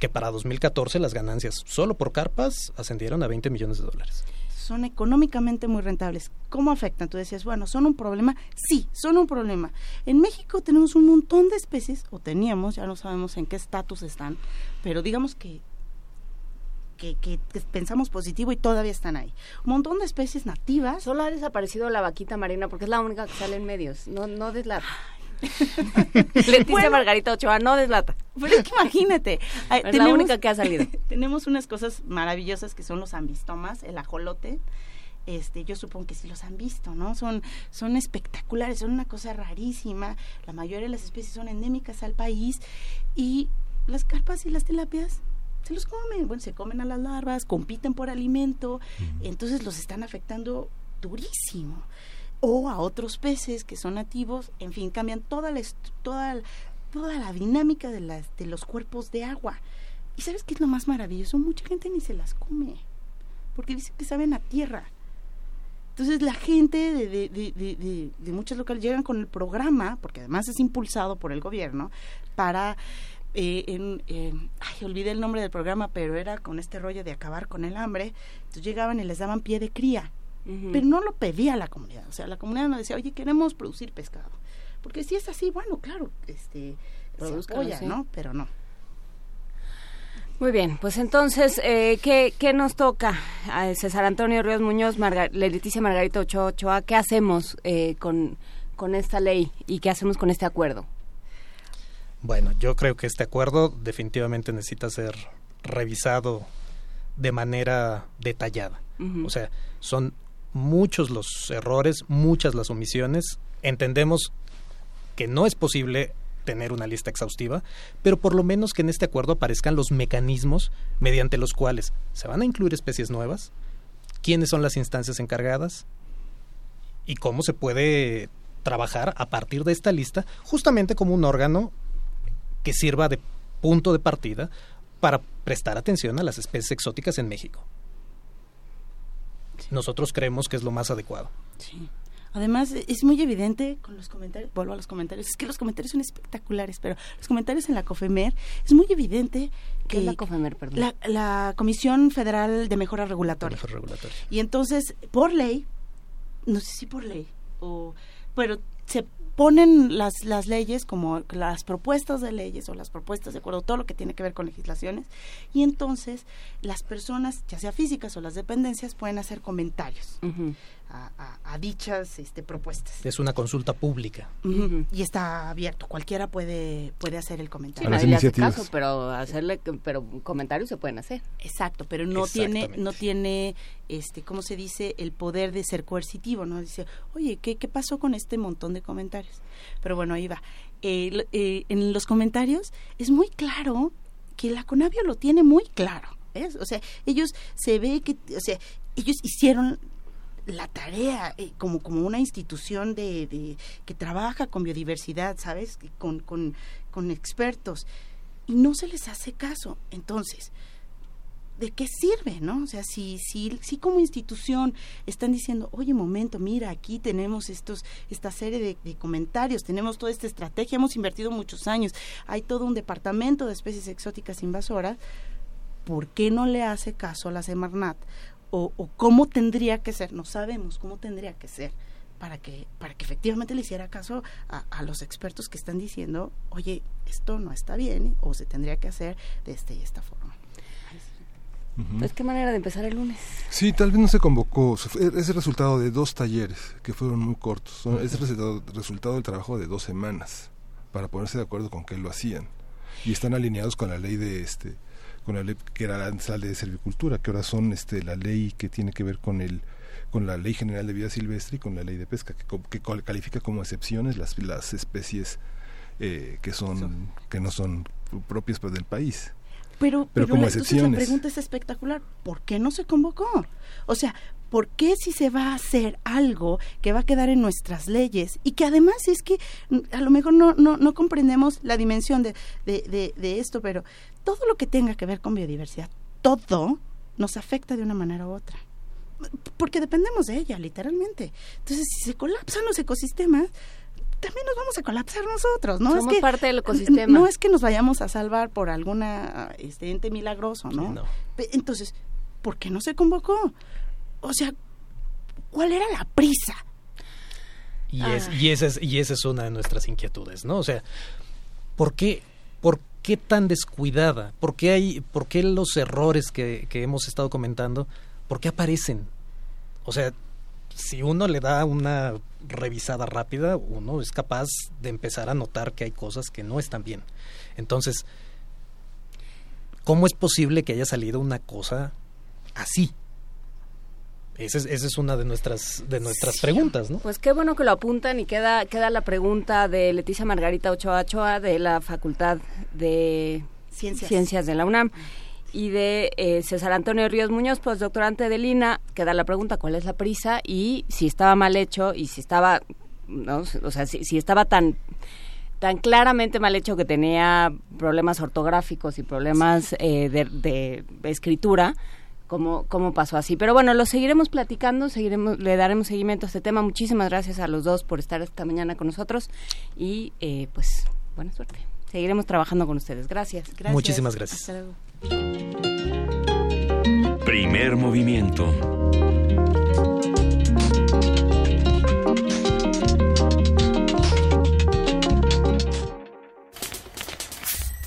que para 2014 las ganancias solo por carpas ascendieron a 20 millones de dólares. Son económicamente muy rentables. ¿Cómo afectan? Tú decías, bueno, ¿son un problema? Sí, son un problema. En México tenemos un montón de especies, o teníamos, ya no sabemos en qué estatus están, pero digamos que, que, que- que pensamos positivo y todavía están ahí. Un montón de especies nativas. Solo ha desaparecido la vaquita marina porque es la única que sale en medios. No, no deslata. [LAUGHS] Leticia Bueno. Margarita Ochoa no deslata. Pero es que imagínate. [LAUGHS] ay, Es la única que ha salido. [LAUGHS] tenemos unas cosas maravillosas que son los ambistomas, el ajolote. Este, yo supongo que sí los han visto, ¿no? Son, son espectaculares, son una cosa rarísima. La mayoría de las especies son endémicas al país y las carpas y las tilapias se los comen, bueno, se comen a las larvas, compiten por alimento, entonces los están afectando durísimo. O a otros peces que son nativos, en fin, cambian toda la, toda, toda la dinámica de, las, de los cuerpos de agua. ¿Y sabes qué es lo más maravilloso? Mucha gente ni se las come, porque dicen que saben a tierra. Entonces la gente de, de, de, de, locales llegan con el programa, porque además es impulsado por el gobierno, para... eh, eh, ay, olvidé el nombre del programa, pero era con este rollo de acabar con el hambre. Entonces llegaban y les daban pie de cría Pero no lo pedía la comunidad. O sea, la comunidad no decía, oye, queremos producir pescado. Porque si es así, bueno, claro, este, se apoya, sí. ¿no? Pero no. Muy bien, pues entonces, eh, ¿qué, ¿qué nos toca? A César Antonio Ríos Muñoz, Marga- Leticia Margarita Ochoa, Ochoa, ¿qué hacemos eh, con, con esta ley y qué hacemos con este acuerdo? Bueno, yo creo que este acuerdo definitivamente necesita ser revisado de manera detallada. O sea, son muchos los errores, muchas las omisiones. Entendemos que no es posible tener una lista exhaustiva, pero por lo menos que en este acuerdo aparezcan los mecanismos mediante los cuales se van a incluir especies nuevas, quiénes son las instancias encargadas y cómo se puede trabajar a partir de esta lista, justamente como un órgano que sirva de punto de partida para prestar atención a las especies exóticas en México. Nosotros creemos que es lo más adecuado. Sí. Además, es muy evidente con los comentarios, vuelvo a los comentarios, es que los comentarios son espectaculares, pero los comentarios en la COFEMER, es muy evidente ¿Qué que es la COFEMER, perdón? la, la Comisión Federal de Mejora Regulatoria. Mejor regulatorio. Y entonces, por ley, no sé si por ley, o, pero se ponen las, las leyes como las propuestas de leyes o las propuestas de acuerdo, todo lo que tiene que ver con legislaciones, y entonces las personas, ya sea físicas o las dependencias, pueden hacer comentarios. A, a- a dichas este, propuestas. Es una consulta pública. Y está abierto, cualquiera puede, puede hacer el Sí, comentario. A las nadie le hace iniciativas. caso, pero hacerle, pero comentarios se pueden hacer. Exacto, pero no tiene, no tiene, este, ¿cómo se dice? El poder de ser coercitivo, ¿no? Dice, oye, ¿qué, qué pasó con este montón de comentarios? Pero bueno, ahí va. Eh, eh, en los comentarios es muy claro que la Conavio lo tiene muy claro, ¿ves? O sea, ellos se ve que, o sea, ellos hicieron la tarea eh, como como una institución de, de- que trabaja con biodiversidad, ¿sabes? Con, con, con expertos y no se les hace caso. Entonces, ¿de qué sirve, no? O sea, si, si, si como institución están diciendo, oye, momento, mira, aquí tenemos estos, esta serie de, de comentarios, tenemos toda esta estrategia, hemos invertido muchos años, hay todo un departamento de especies exóticas invasoras, ¿por qué no le hace caso a la Semarnat? O, o cómo tendría que ser, no sabemos cómo tendría que ser para que, para que efectivamente le hiciera caso a, a los expertos que están diciendo, oye, esto no está bien o se tendría que hacer de esta y esta forma. Pues qué manera de empezar el lunes. Sí, tal vez no se convocó. Es el resultado de dos talleres que fueron muy cortos. Son- Es el resultado, resultado del trabajo de dos semanas para ponerse de acuerdo con qué lo hacían. Y están alineados con la ley de este con la ley que era la de servicultura, que ahora son este la ley que tiene que ver con el con la ley general de vida silvestre y con la ley de pesca que, que califica como excepciones las las especies eh, que son que no son propias pues, del país pero, pero, como entonces la pregunta es espectacular. ¿Por qué no se convocó? O sea, ¿por qué si se va a hacer algo que va a quedar en nuestras leyes y que además es que mm, a lo mejor no, no, no comprendemos la dimensión de, de, de, esto, pero todo lo que tenga que ver con biodiversidad, todo nos afecta de una manera u otra porque dependemos de ella, literalmente. Entonces, si se colapsan los ecosistemas, también nos vamos a colapsar nosotros, ¿no? Somos es que, parte del ecosistema. No es que nos vayamos a salvar por alguna este, ente milagroso, ¿no? no. Entonces, ¿por qué no se convocó? O sea, ¿cuál era la prisa? Y, es, y, esa es, y esa es una de nuestras inquietudes, ¿no? O sea, ¿por qué, por qué tan descuidada? ¿Por qué, hay, por qué los errores que, que hemos estado comentando, por qué aparecen? O sea, si uno le da una revisada rápida, uno es capaz de empezar a notar que hay cosas que no están bien. Entonces, ¿cómo es posible que haya salido una cosa así? Esa es, una de nuestras de nuestras preguntas, ¿no? Pues qué bueno que lo apuntan y queda queda la pregunta de Leticia Margarita Ochoa Ochoa de la Facultad de Ciencias de la UNAM y de eh, César Antonio Ríos Muñoz, postdoctorante de Lina, que da la pregunta cuál es la prisa y si estaba mal hecho y si estaba, ¿no? o sea, si, estaba tan tan claramente mal hecho que tenía problemas ortográficos y problemas eh, de, escritura, ¿cómo, cómo pasó así. Pero bueno, lo seguiremos platicando, seguiremos, le daremos seguimiento a este tema. Muchísimas gracias a los dos por estar esta mañana con nosotros y eh, pues buena suerte. Seguiremos trabajando con ustedes. Gracias. gracias. Muchísimas gracias. Hasta luego. Primer movimiento.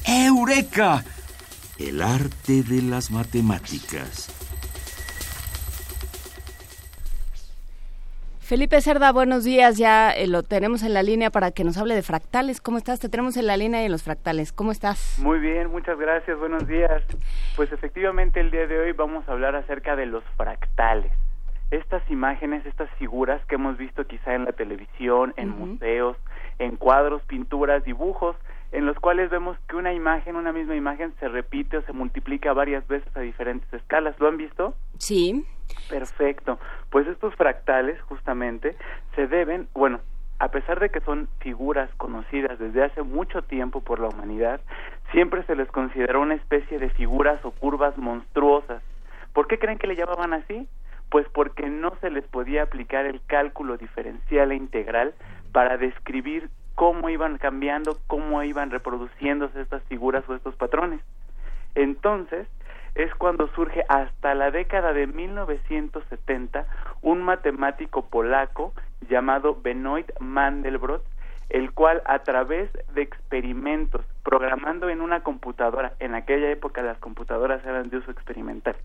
¡Eureka! El arte de las matemáticas. Felipe Cerda, buenos días. Ya eh, lo tenemos en la línea para que nos hable de fractales. ¿Cómo estás? Te tenemos en la línea y en los fractales. ¿Cómo estás? Muy bien, muchas gracias. Buenos días. Pues efectivamente el día de hoy vamos a hablar acerca de los fractales. Estas imágenes, estas figuras que hemos visto quizá en la televisión, en museos, en cuadros, pinturas, dibujos, en los cuales vemos que una imagen, una misma imagen, se repite o se multiplica varias veces a diferentes escalas. ¿Lo han visto? Sí. Perfecto. Pues estos fractales, justamente, se deben, bueno, a pesar de que son figuras conocidas desde hace mucho tiempo por la humanidad, siempre se les consideró una especie de figuras o curvas monstruosas. ¿Por qué creen que le llamaban así? Pues porque no se les podía aplicar el cálculo diferencial e integral para describir cómo iban cambiando, cómo iban reproduciéndose estas figuras o estos patrones. Entonces, es cuando surge hasta la década de 1970 un matemático polaco llamado Benoit Mandelbrot, el cual a través de experimentos, programando en una computadora, en aquella época las computadoras eran de uso experimental,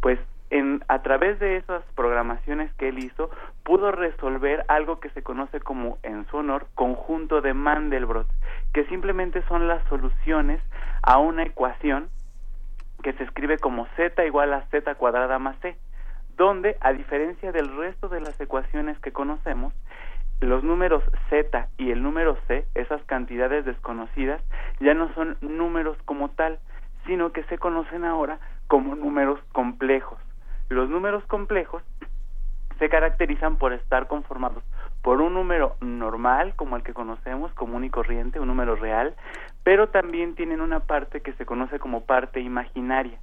pues en, a través de esas programaciones que él hizo, pudo resolver algo que se conoce como, en su honor, conjunto de Mandelbrot, que simplemente son las soluciones a una ecuación que se escribe como z igual a z cuadrada más c, donde, a diferencia del resto de las ecuaciones que conocemos, los números z y el número c, esas cantidades desconocidas, ya no son números como tal, sino que se conocen ahora como números complejos. Los números complejos se caracterizan por estar conformados por un número normal, como el que conocemos, común y corriente, un número real, pero también tienen una parte que se conoce como parte imaginaria,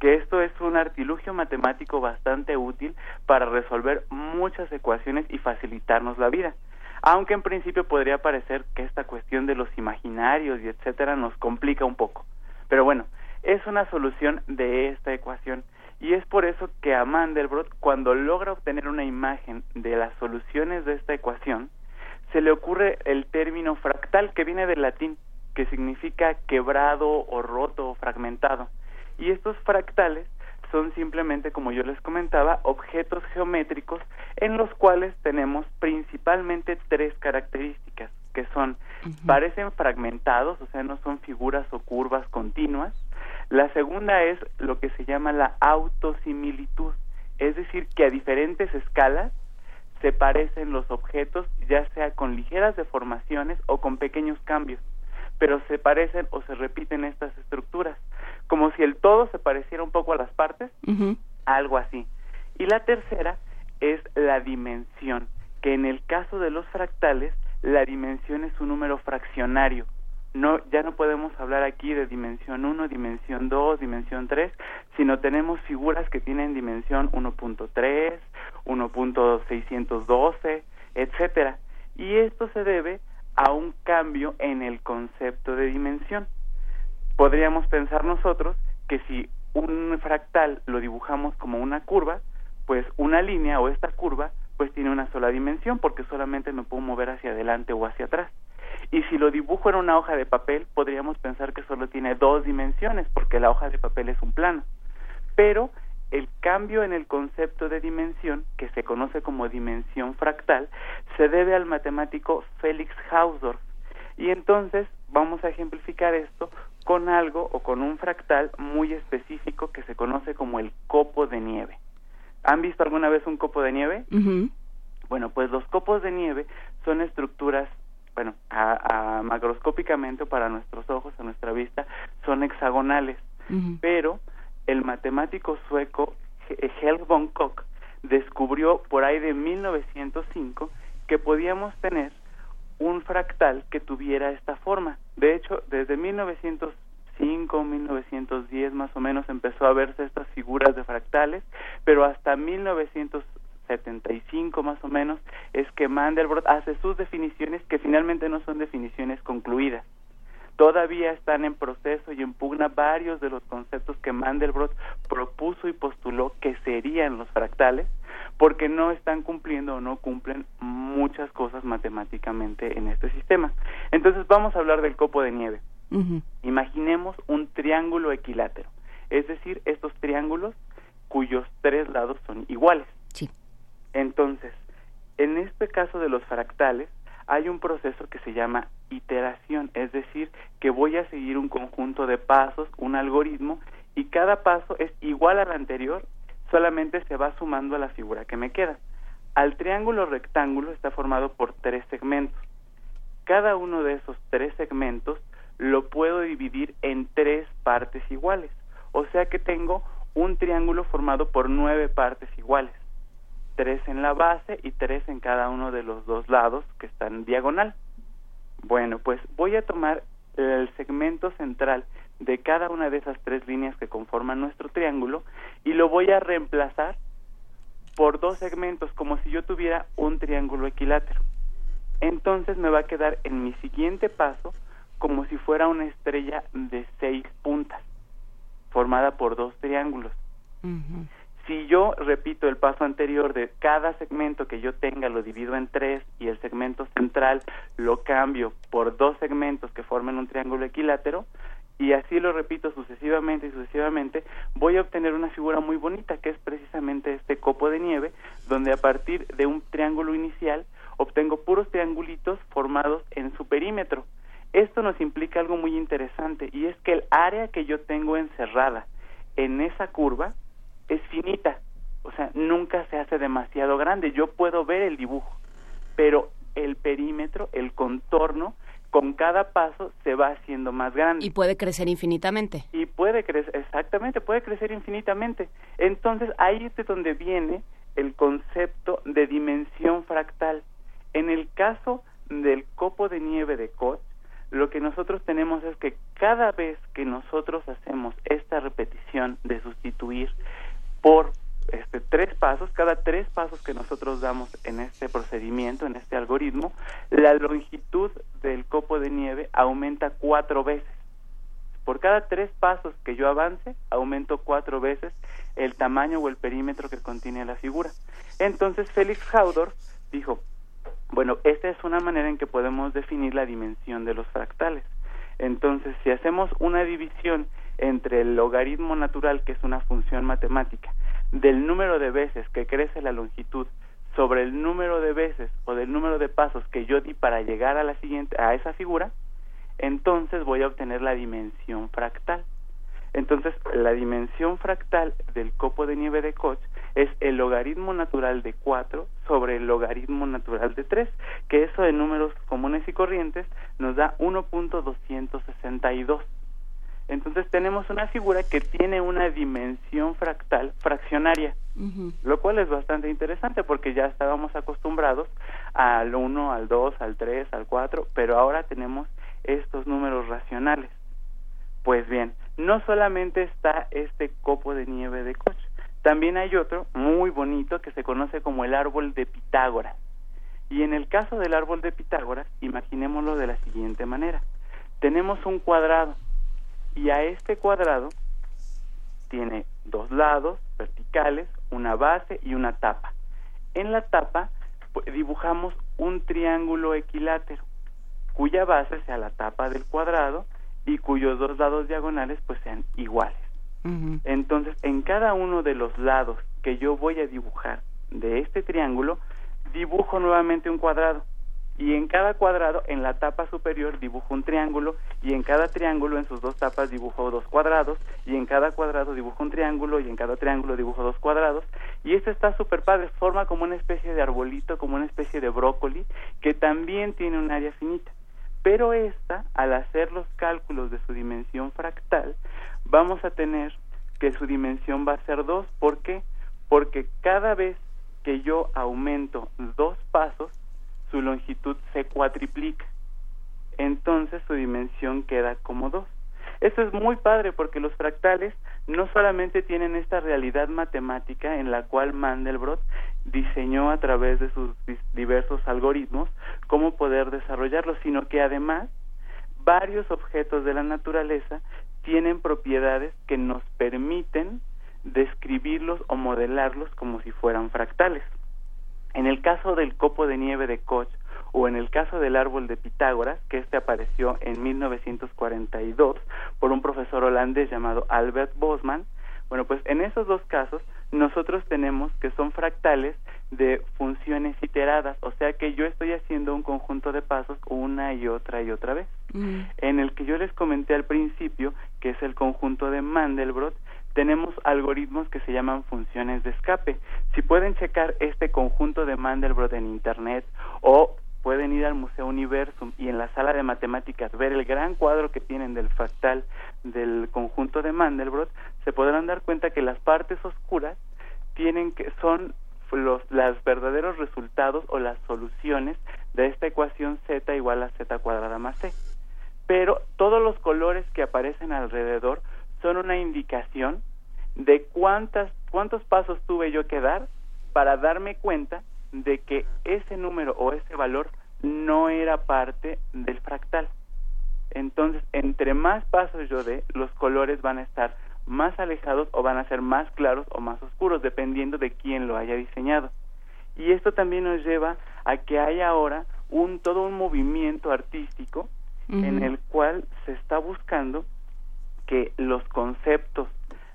que esto es un artilugio matemático bastante útil para resolver muchas ecuaciones y facilitarnos la vida. Aunque en principio podría parecer que esta cuestión de los imaginarios y etcétera nos complica un poco. Pero bueno, es una solución de esta ecuación y es por eso que a Mandelbrot, cuando logra obtener una imagen de las soluciones de esta ecuación, se le ocurre el término fractal, que viene del latín, que significa quebrado o roto o fragmentado. Y estos fractales son simplemente, como yo les comentaba, objetos geométricos en los cuales tenemos principalmente tres características, que son, parecen fragmentados, o sea, no son figuras o curvas continuas, la segunda es lo que se llama la autosimilitud, es decir, que a diferentes escalas se parecen los objetos, ya sea con ligeras deformaciones o con pequeños cambios. pero se parecen o se repiten estas estructuras, como si el todo se pareciera un poco a las partes, algo así. Y la tercera es la dimensión, que en el caso de los fractales, la dimensión es un número fraccionario. No, ya no podemos hablar aquí de dimensión 1, dimensión 2, dimensión 3, sino tenemos figuras que tienen dimensión 1.3, 1.612, etcétera. Y esto se debe a un cambio en el concepto de dimensión. Podríamos pensar nosotros que si un fractal lo dibujamos como una curva, pues una línea o esta curva pues tiene una sola dimensión porque solamente me puedo mover hacia adelante o hacia atrás. Y si lo dibujo en una hoja de papel, podríamos pensar que solo tiene dos dimensiones porque la hoja de papel es un plano. Pero el cambio en el concepto de dimensión, que se conoce como dimensión fractal, se debe al matemático Félix Hausdorff. Y entonces vamos a ejemplificar esto con algo o con un fractal muy específico que se conoce como el copo de nieve. ¿Han visto alguna vez un copo de nieve? Bueno, pues los copos de nieve son estructuras, bueno, a, macroscópicamente para nuestros ojos, a nuestra vista, son hexagonales, pero el matemático sueco Helge von Koch descubrió por ahí de 1905 que podíamos tener un fractal que tuviera esta forma. De hecho, desde 1905, 1910 más o menos empezó a verse estas figuras de fractales, pero hasta 1975 más o menos es que Mandelbrot hace sus definiciones que finalmente no son definiciones concluidas. Todavía están en proceso y en pugna varios de los conceptos que Mandelbrot propuso y postuló que serían los fractales, porque no están cumpliendo o no cumplen muchas cosas matemáticamente en este sistema. Entonces vamos a hablar del copo de nieve. Imaginemos un triángulo equilátero, es decir, estos triángulos cuyos tres lados son iguales. Sí. Entonces, en este caso de los fractales, hay un proceso que se llama iteración, es decir, que voy a seguir un conjunto de pasos, un algoritmo, y cada paso es igual al anterior, solamente se va sumando a la figura que me queda. Al triángulo rectángulo está formado por tres segmentos. Cada uno de esos tres segmentos lo puedo dividir en tres partes iguales. O sea que tengo un triángulo formado por nueve partes iguales tres en la base y tres en cada uno de los dos lados que están diagonal. Bueno, pues voy a tomar el segmento central de cada una de esas tres líneas que conforman nuestro triángulo y lo voy a reemplazar por dos segmentos como si yo tuviera un triángulo equilátero. Entonces me va a quedar en mi siguiente paso como si fuera una estrella de seis puntas formada por dos triángulos. Si yo repito el paso anterior de cada segmento que yo tenga lo divido en tres y el segmento central lo cambio por dos segmentos que formen un triángulo equilátero y así lo repito sucesivamente y sucesivamente, voy a obtener una figura muy bonita que es precisamente este copo de nieve donde a partir de un triángulo inicial obtengo puros triangulitos formados en su perímetro. Esto nos implica algo muy interesante y es que el área que yo tengo encerrada en esa curva es finita, o sea, nunca se hace demasiado grande. Yo puedo ver el dibujo, pero el perímetro, el contorno, con cada paso se va haciendo más grande. Y puede crecer infinitamente. Y puede crecer, exactamente, puede crecer infinitamente. Entonces ahí es de donde viene el concepto de dimensión fractal. En el caso del copo de nieve de Koch, lo que nosotros tenemos es que cada vez que nosotros hacemos esta repetición de sustituir por este, tres pasos, cada tres pasos que nosotros damos en este procedimiento, en este algoritmo, la longitud del copo de nieve aumenta cuatro veces. Por cada tres pasos que yo avance, aumento cuatro veces el tamaño o el perímetro que contiene la figura. Entonces Félix Haudorf dijo, bueno, esta es una manera en que podemos definir la dimensión de los fractales. Entonces, si hacemos una división entre el logaritmo natural, que es una función matemática, del número de veces que crece la longitud sobre el número de veces o del número de pasos que yo di para llegar a la siguiente a esa figura, entonces voy a obtener la dimensión fractal. Entonces, la dimensión fractal del copo de nieve de Koch es el logaritmo natural de 4 sobre el logaritmo natural de 3, que eso de números comunes y corrientes nos da 1.262. Entonces tenemos una figura que tiene una dimensión fractal fraccionaria, lo cual es bastante interesante porque ya estábamos acostumbrados al 1, al 2, al 3, al 4, pero ahora tenemos estos números racionales. Pues bien, no solamente está este copo de nieve de Koch, también hay otro muy bonito que se conoce como el árbol de Pitágoras. Y en el caso del árbol de Pitágoras, imaginémoslo de la siguiente manera. Tenemos un cuadrado y a este cuadrado tiene dos lados verticales, una base y una tapa. En la tapa pues, dibujamos un triángulo equilátero cuya base sea la tapa del cuadrado y cuyos dos lados diagonales pues sean iguales. Entonces, en cada uno de los lados que yo voy a dibujar de este triángulo, dibujo nuevamente un cuadrado. Y en cada cuadrado, en la tapa superior, dibujo un triángulo, y en cada triángulo, en sus dos tapas, dibujo dos cuadrados, y en cada cuadrado dibujo un triángulo, y en cada triángulo dibujo dos cuadrados. Y esto está súper padre, forma como una especie de arbolito, como una especie de brócoli, que también tiene un área finita. Pero esta, al hacer los cálculos de su dimensión fractal, vamos a tener que su dimensión va a ser 2. ¿Por qué? Porque cada vez que yo aumento dos pasos, su longitud se cuatriplica. Entonces su dimensión queda como 2. Esto es muy padre porque los fractales no solamente tienen esta realidad matemática en la cual Mandelbrot diseñó a través de sus diversos algoritmos cómo poder desarrollarlos, sino que además varios objetos de la naturaleza tienen propiedades que nos permiten describirlos o modelarlos como si fueran fractales. En el caso del copo de nieve de Koch o en el caso del árbol de Pitágoras, que este apareció en 1942 por un profesor holandés llamado Albert Bosman, bueno, pues en esos dos casos nosotros tenemos que son fractales de funciones iteradas, o sea que yo estoy haciendo un conjunto de pasos una y otra y otra vez. Mm. En el que yo les comenté al principio, que es el conjunto de Mandelbrot, tenemos algoritmos que se llaman funciones de escape. Si pueden checar este conjunto de Mandelbrot en Internet o pueden ir al Museo Universum y en la sala de matemáticas ver el gran cuadro que tienen del fractal del conjunto de Mandelbrot, se podrán dar cuenta que las partes oscuras tienen que son los los verdaderos resultados o las soluciones de esta ecuación z igual a z cuadrada más c. Pero todos los colores que aparecen alrededor son una indicación de cuántas cuántos pasos tuve yo que dar para darme cuenta de que ese número o ese valor no era parte del fractal. Entonces, entre más pasos yo dé, los colores van a estar más alejados o van a ser más claros o más oscuros, dependiendo de quién lo haya diseñado. Y esto también nos lleva a que haya ahora un todo un movimiento artístico en el cual se está buscando que los conceptos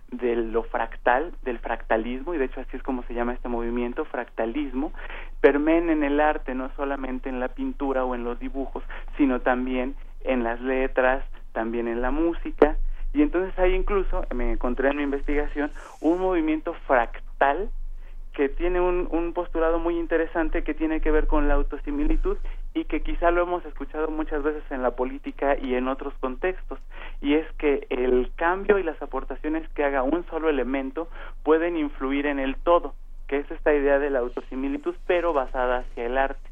de lo fractal, del fractalismo, y de hecho así es como se llama este movimiento, fractalismo, permeen en el arte, no solamente en la pintura o en los dibujos, sino también en las letras, también en la música, y entonces hay incluso, me encontré en mi investigación, un movimiento fractal que tiene un, un postulado muy interesante que tiene que ver con la autosimilitud y que quizá lo hemos escuchado muchas veces en la política y en otros contextos, y es que el cambio y las aportaciones que haga un solo elemento pueden influir en el todo, que es esta idea de la autosimilitud, pero basada hacia el arte.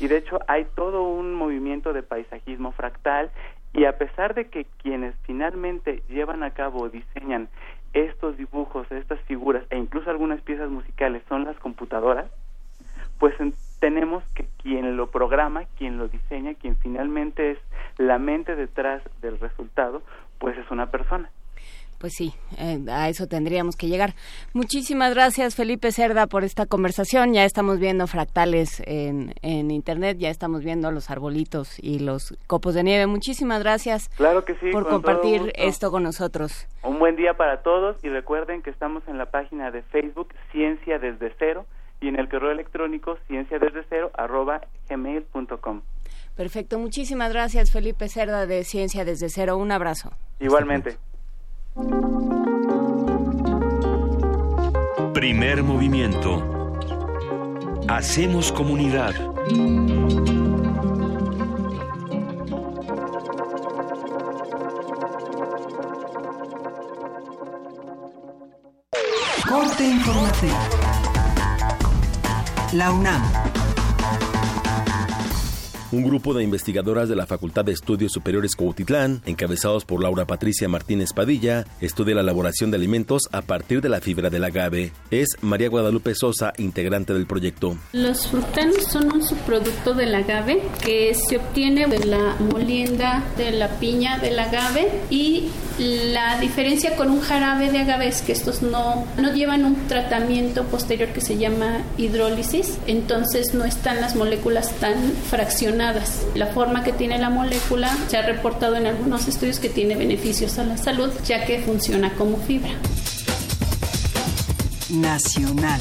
Y de hecho hay todo un movimiento de paisajismo fractal y a pesar de que quienes finalmente llevan a cabo o diseñan estos dibujos, estas figuras e incluso algunas piezas musicales son las computadoras, pues tenemos que quien lo programa, quien lo diseña, quien finalmente es la mente detrás del resultado, pues es una persona. Pues sí, eh, a eso tendríamos que llegar. Muchísimas gracias, Felipe Cerda, por esta conversación. Ya estamos viendo fractales en, en Internet, ya estamos viendo los arbolitos y los copos de nieve. Muchísimas gracias claro que sí, por compartir esto con nosotros. Un buen día para todos y recuerden que estamos en la página de Facebook Ciencia desde cero y en el correo electrónico ciencia desde cero arroba gmail.com. Perfecto, muchísimas gracias Felipe Cerda de Ciencia desde cero. Un abrazo. Igualmente. Primer movimiento. Hacemos comunidad. Corte informativo. La UNAM un grupo de investigadoras de la Facultad de Estudios Superiores Cuautitlán, encabezados por Laura Patricia Martínez Padilla, estudia la elaboración de alimentos a partir de la fibra del agave. Es María Guadalupe Sosa, integrante del proyecto. Los fructanos son un subproducto del agave que se obtiene de la molienda de la piña del agave y la diferencia con un jarabe de agave es que estos no, no llevan un tratamiento posterior que se llama hidrólisis, entonces no están las moléculas tan fraccionadas. La forma que tiene la molécula se ha reportado en algunos estudios que tiene beneficios a la salud, ya que funciona como fibra. Nacional.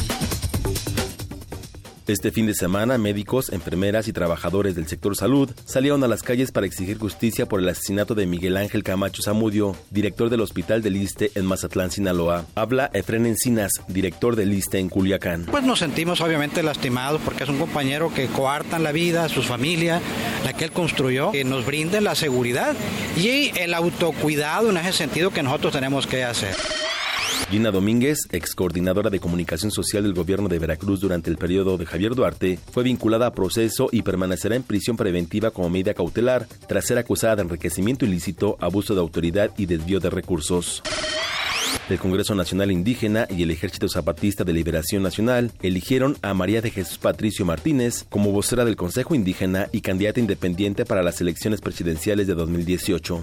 Este fin de semana, médicos, enfermeras y trabajadores del sector salud salieron a las calles para exigir justicia por el asesinato de Miguel Ángel Camacho Zamudio, director del Hospital del Liste en Mazatlán, Sinaloa. Habla Efren Encinas, director del Liste en Culiacán. Pues nos sentimos obviamente lastimados porque es un compañero que coartan la vida, su familia, la que él construyó, que nos brinde la seguridad y el autocuidado en ese sentido que nosotros tenemos que hacer. Gina Domínguez, ex coordinadora de comunicación social del gobierno de Veracruz durante el periodo de Javier Duarte, fue vinculada a proceso y permanecerá en prisión preventiva como medida cautelar tras ser acusada de enriquecimiento ilícito, abuso de autoridad y desvío de recursos. El Congreso Nacional Indígena y el Ejército Zapatista de Liberación Nacional eligieron a María de Jesús Patricio Martínez como vocera del Consejo Indígena y candidata independiente para las elecciones presidenciales de 2018.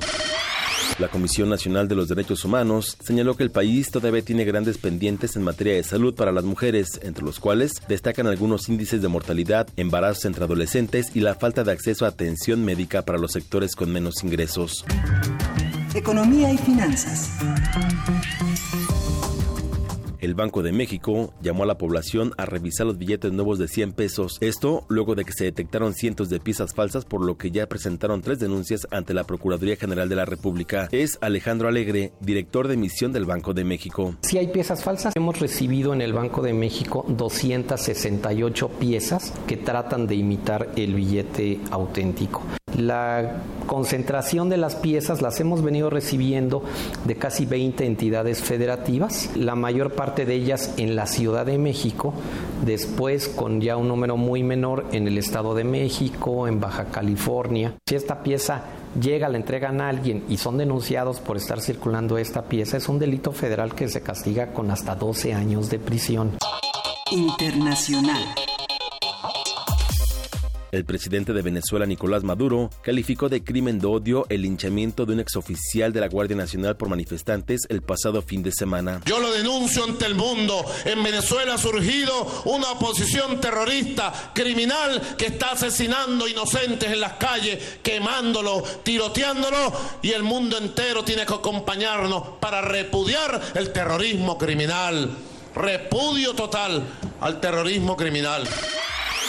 La Comisión Nacional de los Derechos Humanos señaló que el país todavía tiene grandes pendientes en materia de salud para las mujeres, entre los cuales destacan algunos índices de mortalidad, embarazos entre adolescentes y la falta de acceso a atención médica para los sectores con menos ingresos. Economía y finanzas. El Banco de México llamó a la población a revisar los billetes nuevos de 100 pesos. Esto luego de que se detectaron cientos de piezas falsas, por lo que ya presentaron tres denuncias ante la Procuraduría General de la República. Es Alejandro Alegre, director de emisión del Banco de México. Si hay piezas falsas, hemos recibido en el Banco de México 268 piezas que tratan de imitar el billete auténtico. La concentración de las piezas las hemos venido recibiendo de casi 20 entidades federativas, la mayor parte de ellas en la Ciudad de México, después con ya un número muy menor en el Estado de México, en Baja California. Si esta pieza llega, la entregan a alguien y son denunciados por estar circulando esta pieza, es un delito federal que se castiga con hasta 12 años de prisión. Internacional. El presidente de Venezuela, Nicolás Maduro, calificó de crimen de odio el linchamiento de un exoficial de la Guardia Nacional por manifestantes el pasado fin de semana. Yo lo denuncio ante el mundo. En Venezuela ha surgido una oposición terrorista, criminal, que está asesinando inocentes en las calles, quemándolo, tiroteándolo, y el mundo entero tiene que acompañarnos para repudiar el terrorismo criminal. Repudio total al terrorismo criminal.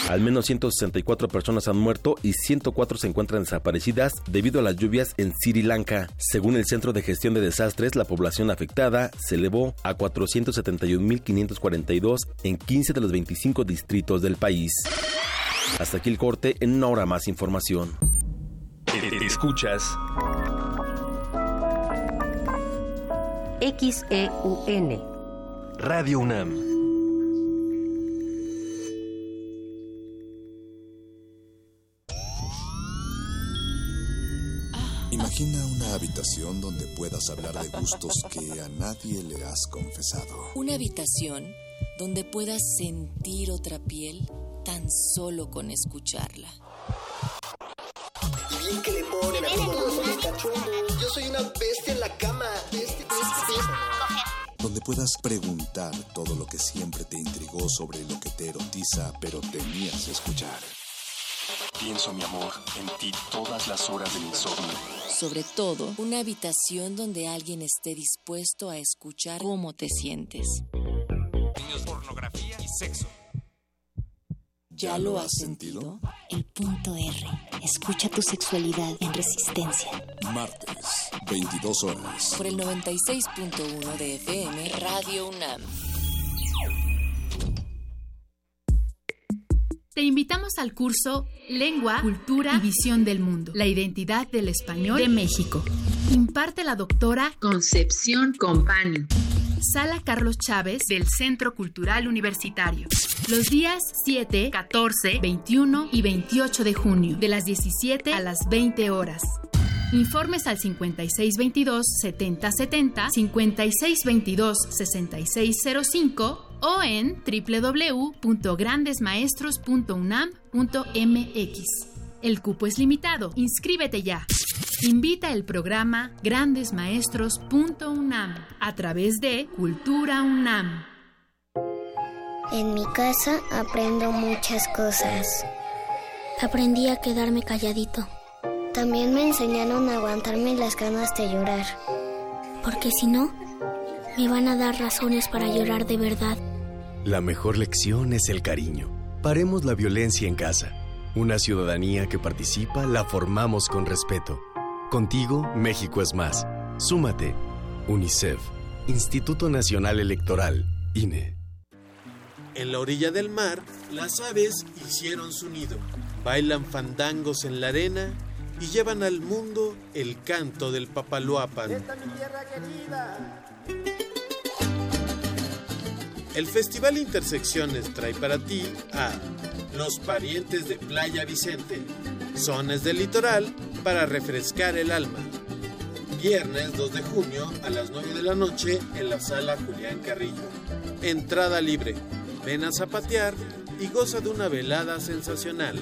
Al menos 164 personas han muerto y 104 se encuentran desaparecidas debido a las lluvias en Sri Lanka. Según el Centro de Gestión de Desastres, la población afectada se elevó a 471.542 en 15 de los 25 distritos del país. Hasta aquí el corte, en una hora más información. Escuchas XEUN Radio UNAM Imagina una habitación donde puedas hablar de gustos que a nadie le has confesado. Una habitación donde puedas sentir otra piel tan solo con escucharla. Y bien que le ponen a todos. Yo soy una bestia en la cama. Donde puedas preguntar todo lo que siempre te intrigó sobre lo que te erotiza, pero temías escuchar. Pienso, mi amor, en ti todas las horas del insomnio. Sobre todo, una habitación donde alguien esté dispuesto a escuchar cómo te sientes. Niños, pornografía y sexo. ¿Ya lo has sentido? El punto R. Escucha tu sexualidad en resistencia. Martes, 22 horas. Por el 96.1 de FM Radio UNAM. Invitamos al curso Lengua, Cultura y Visión del Mundo, la identidad del español de México. Imparte la doctora Concepción Compani. Sala Carlos Chávez del Centro Cultural Universitario. Los días 7, 14, 21 y 28 de junio, de las 17 a las 20 horas. Informes al 5622-7070, 5622-6605 o en www.grandesmaestros.unam.mx. El cupo es limitado. Inscríbete ya. Invita el programa grandesmaestros.unam a través de Cultura UNAM. En mi casa aprendo muchas cosas. Aprendí a quedarme calladito. También me enseñaron a aguantarme las ganas de llorar. Porque si no, me van a dar razones para llorar de verdad. La mejor lección es el cariño. Paremos la violencia en casa. Una ciudadanía que participa la formamos con respeto. Contigo, México es más. Súmate. UNICEF, Instituto Nacional Electoral, INE. En la orilla del mar, las aves hicieron su nido. Bailan fandangos en la arena y llevan al mundo el canto del papaloapan. El Festival Intersecciones trae para ti a Los Parientes de Playa Vicente, Zonas del Litoral para refrescar el alma. Viernes 2 de junio a las 9 de la noche en la sala Julián Carrillo. Entrada libre. Ven a zapatear y goza de una velada sensacional.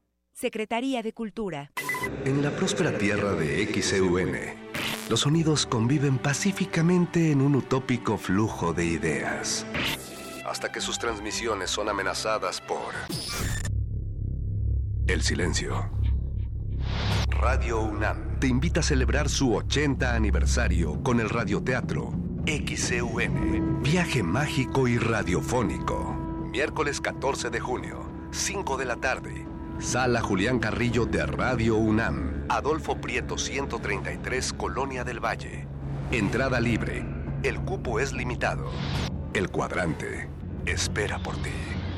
Secretaría de Cultura. En la próspera tierra de XEUN, los sonidos conviven pacíficamente en un utópico flujo de ideas. Hasta que sus transmisiones son amenazadas por el silencio. Radio UNAM te invita a celebrar su 80 aniversario con el radioteatro XEUN, Viaje Mágico y Radiofónico. Miércoles 14 de junio, 5 de la tarde. Sala Julián Carrillo de Radio UNAM. Adolfo Prieto 133, Colonia del Valle. Entrada libre. El cupo es limitado. El cuadrante espera por ti.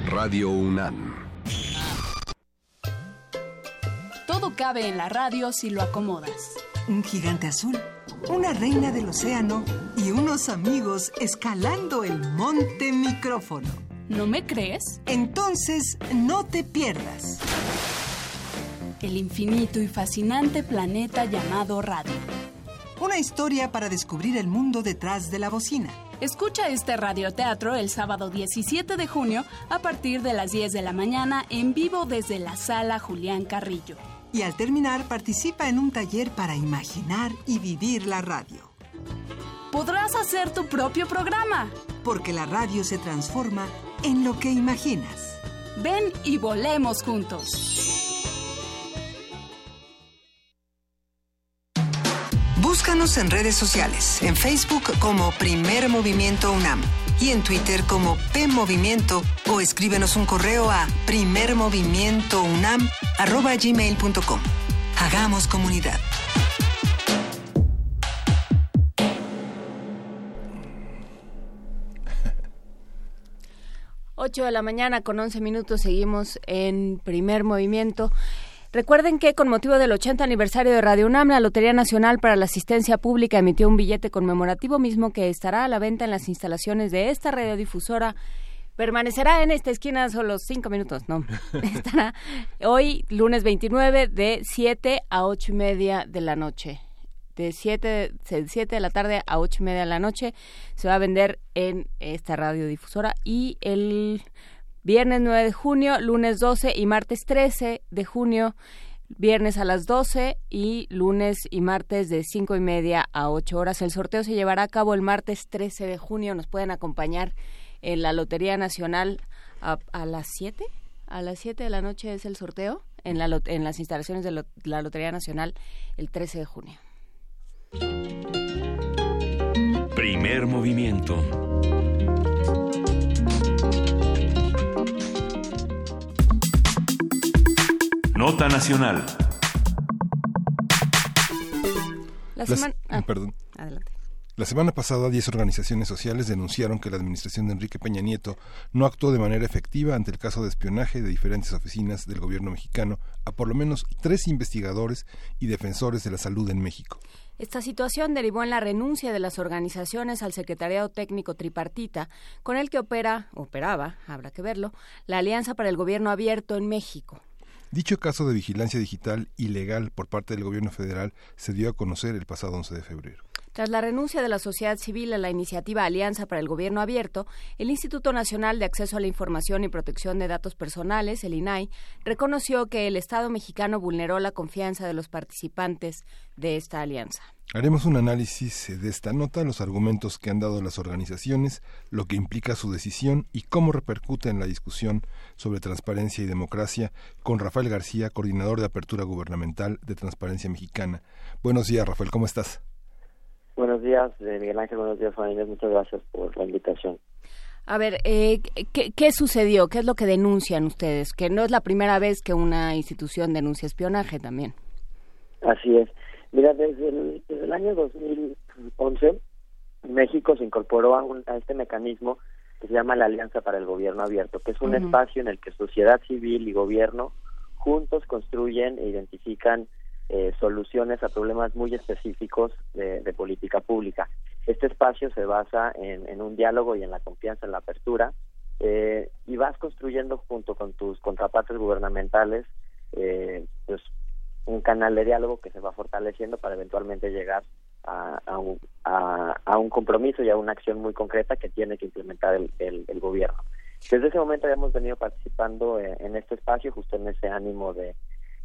Radio UNAM. Todo cabe en la radio si lo acomodas. Un gigante azul, una reina del océano y unos amigos escalando el monte micrófono. ¿No me crees? Entonces, no te pierdas. El infinito y fascinante planeta llamado radio. Una historia para descubrir el mundo detrás de la bocina. Escucha este radioteatro el sábado 17 de junio a partir de las 10 de la mañana en vivo desde la sala Julián Carrillo. Y al terminar participa en un taller para imaginar y vivir la radio. Podrás hacer tu propio programa. Porque la radio se transforma en lo que imaginas. Ven y volemos juntos. Búscanos en redes sociales, en Facebook como Primer Movimiento UNAM y en Twitter como P Movimiento o escríbenos un correo a primermovimientounam@gmail.com. Hagamos comunidad. Ocho de la mañana con 11 minutos seguimos en primer movimiento. Recuerden que con motivo del 80 aniversario de Radio UNAM, la Lotería Nacional para la Asistencia Pública emitió un billete conmemorativo mismo que estará a la venta en las instalaciones de esta radiodifusora. Permanecerá en esta esquina solo cinco minutos, no. [LAUGHS] Estará hoy, lunes 29, de 7 a ocho y media de la noche. De 7, de 7 de la tarde a ocho y media de la noche se va a vender en esta radiodifusora y el viernes 9 de junio, lunes 12 y martes 13 de junio, viernes a las 12 y lunes y martes de 5 y media a 8 horas. El sorteo se llevará a cabo el martes 13 de junio. Nos pueden acompañar en la Lotería Nacional a, a las 7. A las 7 de la noche es el sorteo en, la, en las instalaciones de lo- la Lotería Nacional el 13 de junio. Primer movimiento. Nota nacional. La semana... ah, perdón. Adelante. La semana pasada, 10 organizaciones sociales denunciaron que la administración de Enrique Peña Nieto no actuó de manera efectiva ante el caso de espionaje de diferentes oficinas del gobierno mexicano a por lo menos tres investigadores y defensores de la salud en México. Esta situación derivó en la renuncia de las organizaciones al Secretariado Técnico Tripartita, con el que opera, operaba, habrá que verlo, la Alianza para el Gobierno Abierto en México. Dicho caso de vigilancia digital ilegal por parte del gobierno federal se dio a conocer el pasado 11 de febrero. Tras la renuncia de la sociedad civil a la iniciativa Alianza para el Gobierno Abierto, el Instituto Nacional de Acceso a la Información y Protección de Datos Personales, el INAI, reconoció que el Estado mexicano vulneró la confianza de los participantes de esta alianza. Haremos un análisis de esta nota, los argumentos que han dado las organizaciones, lo que implica su decisión y cómo repercute en la discusión sobre transparencia y democracia con Rafael García, coordinador de Apertura Gubernamental de Transparencia Mexicana. Buenos días, Rafael, ¿cómo estás? Buenos días, eh, Miguel Ángel. Buenos días, Juan Inés. Muchas gracias por la invitación. A ver, eh, ¿qué, ¿qué sucedió? ¿Qué es lo que denuncian ustedes? Que no es la primera vez que una institución denuncia espionaje también. Así es. Mira, desde el, desde el año 2011, México se incorporó a, un- a este mecanismo que se llama la Alianza para el Gobierno Abierto, que es un espacio en el que sociedad civil y gobierno juntos construyen e identifican eh, soluciones a problemas muy específicos de, política pública. Este espacio se basa en, un diálogo y en la confianza, en la apertura, eh, y vas construyendo junto con tus contrapartes gubernamentales eh, pues un canal de diálogo que se va fortaleciendo para eventualmente llegar a, un, a, un compromiso y a una acción muy concreta que tiene que implementar el, el- el gobierno. Desde ese momento habíamos venido participando en, en este espacio, justo en ese ánimo de,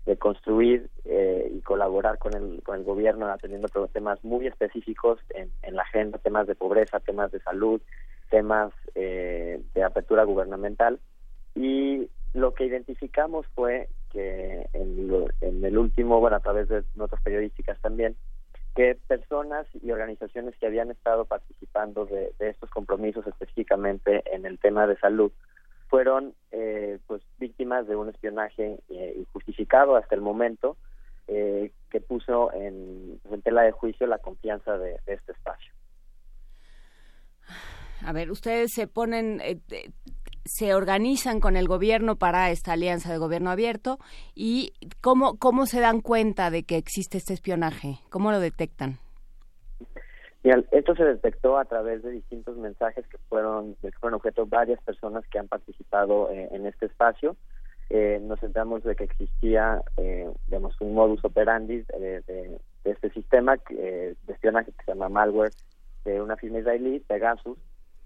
de construir eh, y colaborar con el, con el gobierno, atendiendo temas muy específicos en, en la agenda, temas de pobreza, temas de salud, temas eh, de apertura gubernamental. Y lo que identificamos fue que en, lo- en el último, bueno, a través de notas periodísticas también, que personas y organizaciones que habían estado participando de, de estos compromisos específicamente en el tema de salud fueron eh, pues víctimas de un espionaje eh, injustificado hasta el momento eh, que puso en, tela de juicio la confianza de, de este espacio. A ver, ustedes se ponen, eh, se organizan con el gobierno para esta alianza de gobierno abierto y cómo cómo se dan cuenta de que existe este espionaje, cómo lo detectan. Mira, esto se detectó a través de distintos mensajes que fueron, de que fueron objeto varias personas que han participado eh, en este espacio. Eh, nos enteramos de que existía, eh, digamos, un modus operandi de, de- de este sistema que, eh, de espionaje que se llama malware de una firma israelí, Pegasus,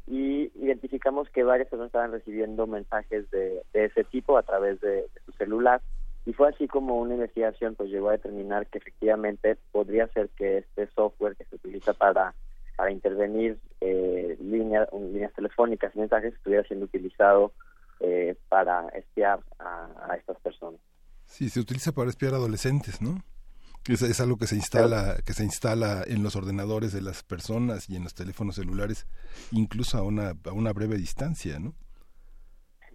y identificamos que varias personas estaban recibiendo mensajes de, de ese tipo a través de, de su celular y fue así como una investigación pues llegó a determinar que efectivamente podría ser que este software que se utiliza para para intervenir eh, línea- un- líneas telefónicas y mensajes estuviera siendo utilizado eh, para espiar a, a estas personas. Sí, se utiliza para espiar adolescentes, ¿no? Es, es algo que se instala que se instala en los ordenadores de las personas y en los teléfonos celulares, incluso a una a una breve distancia, ¿no?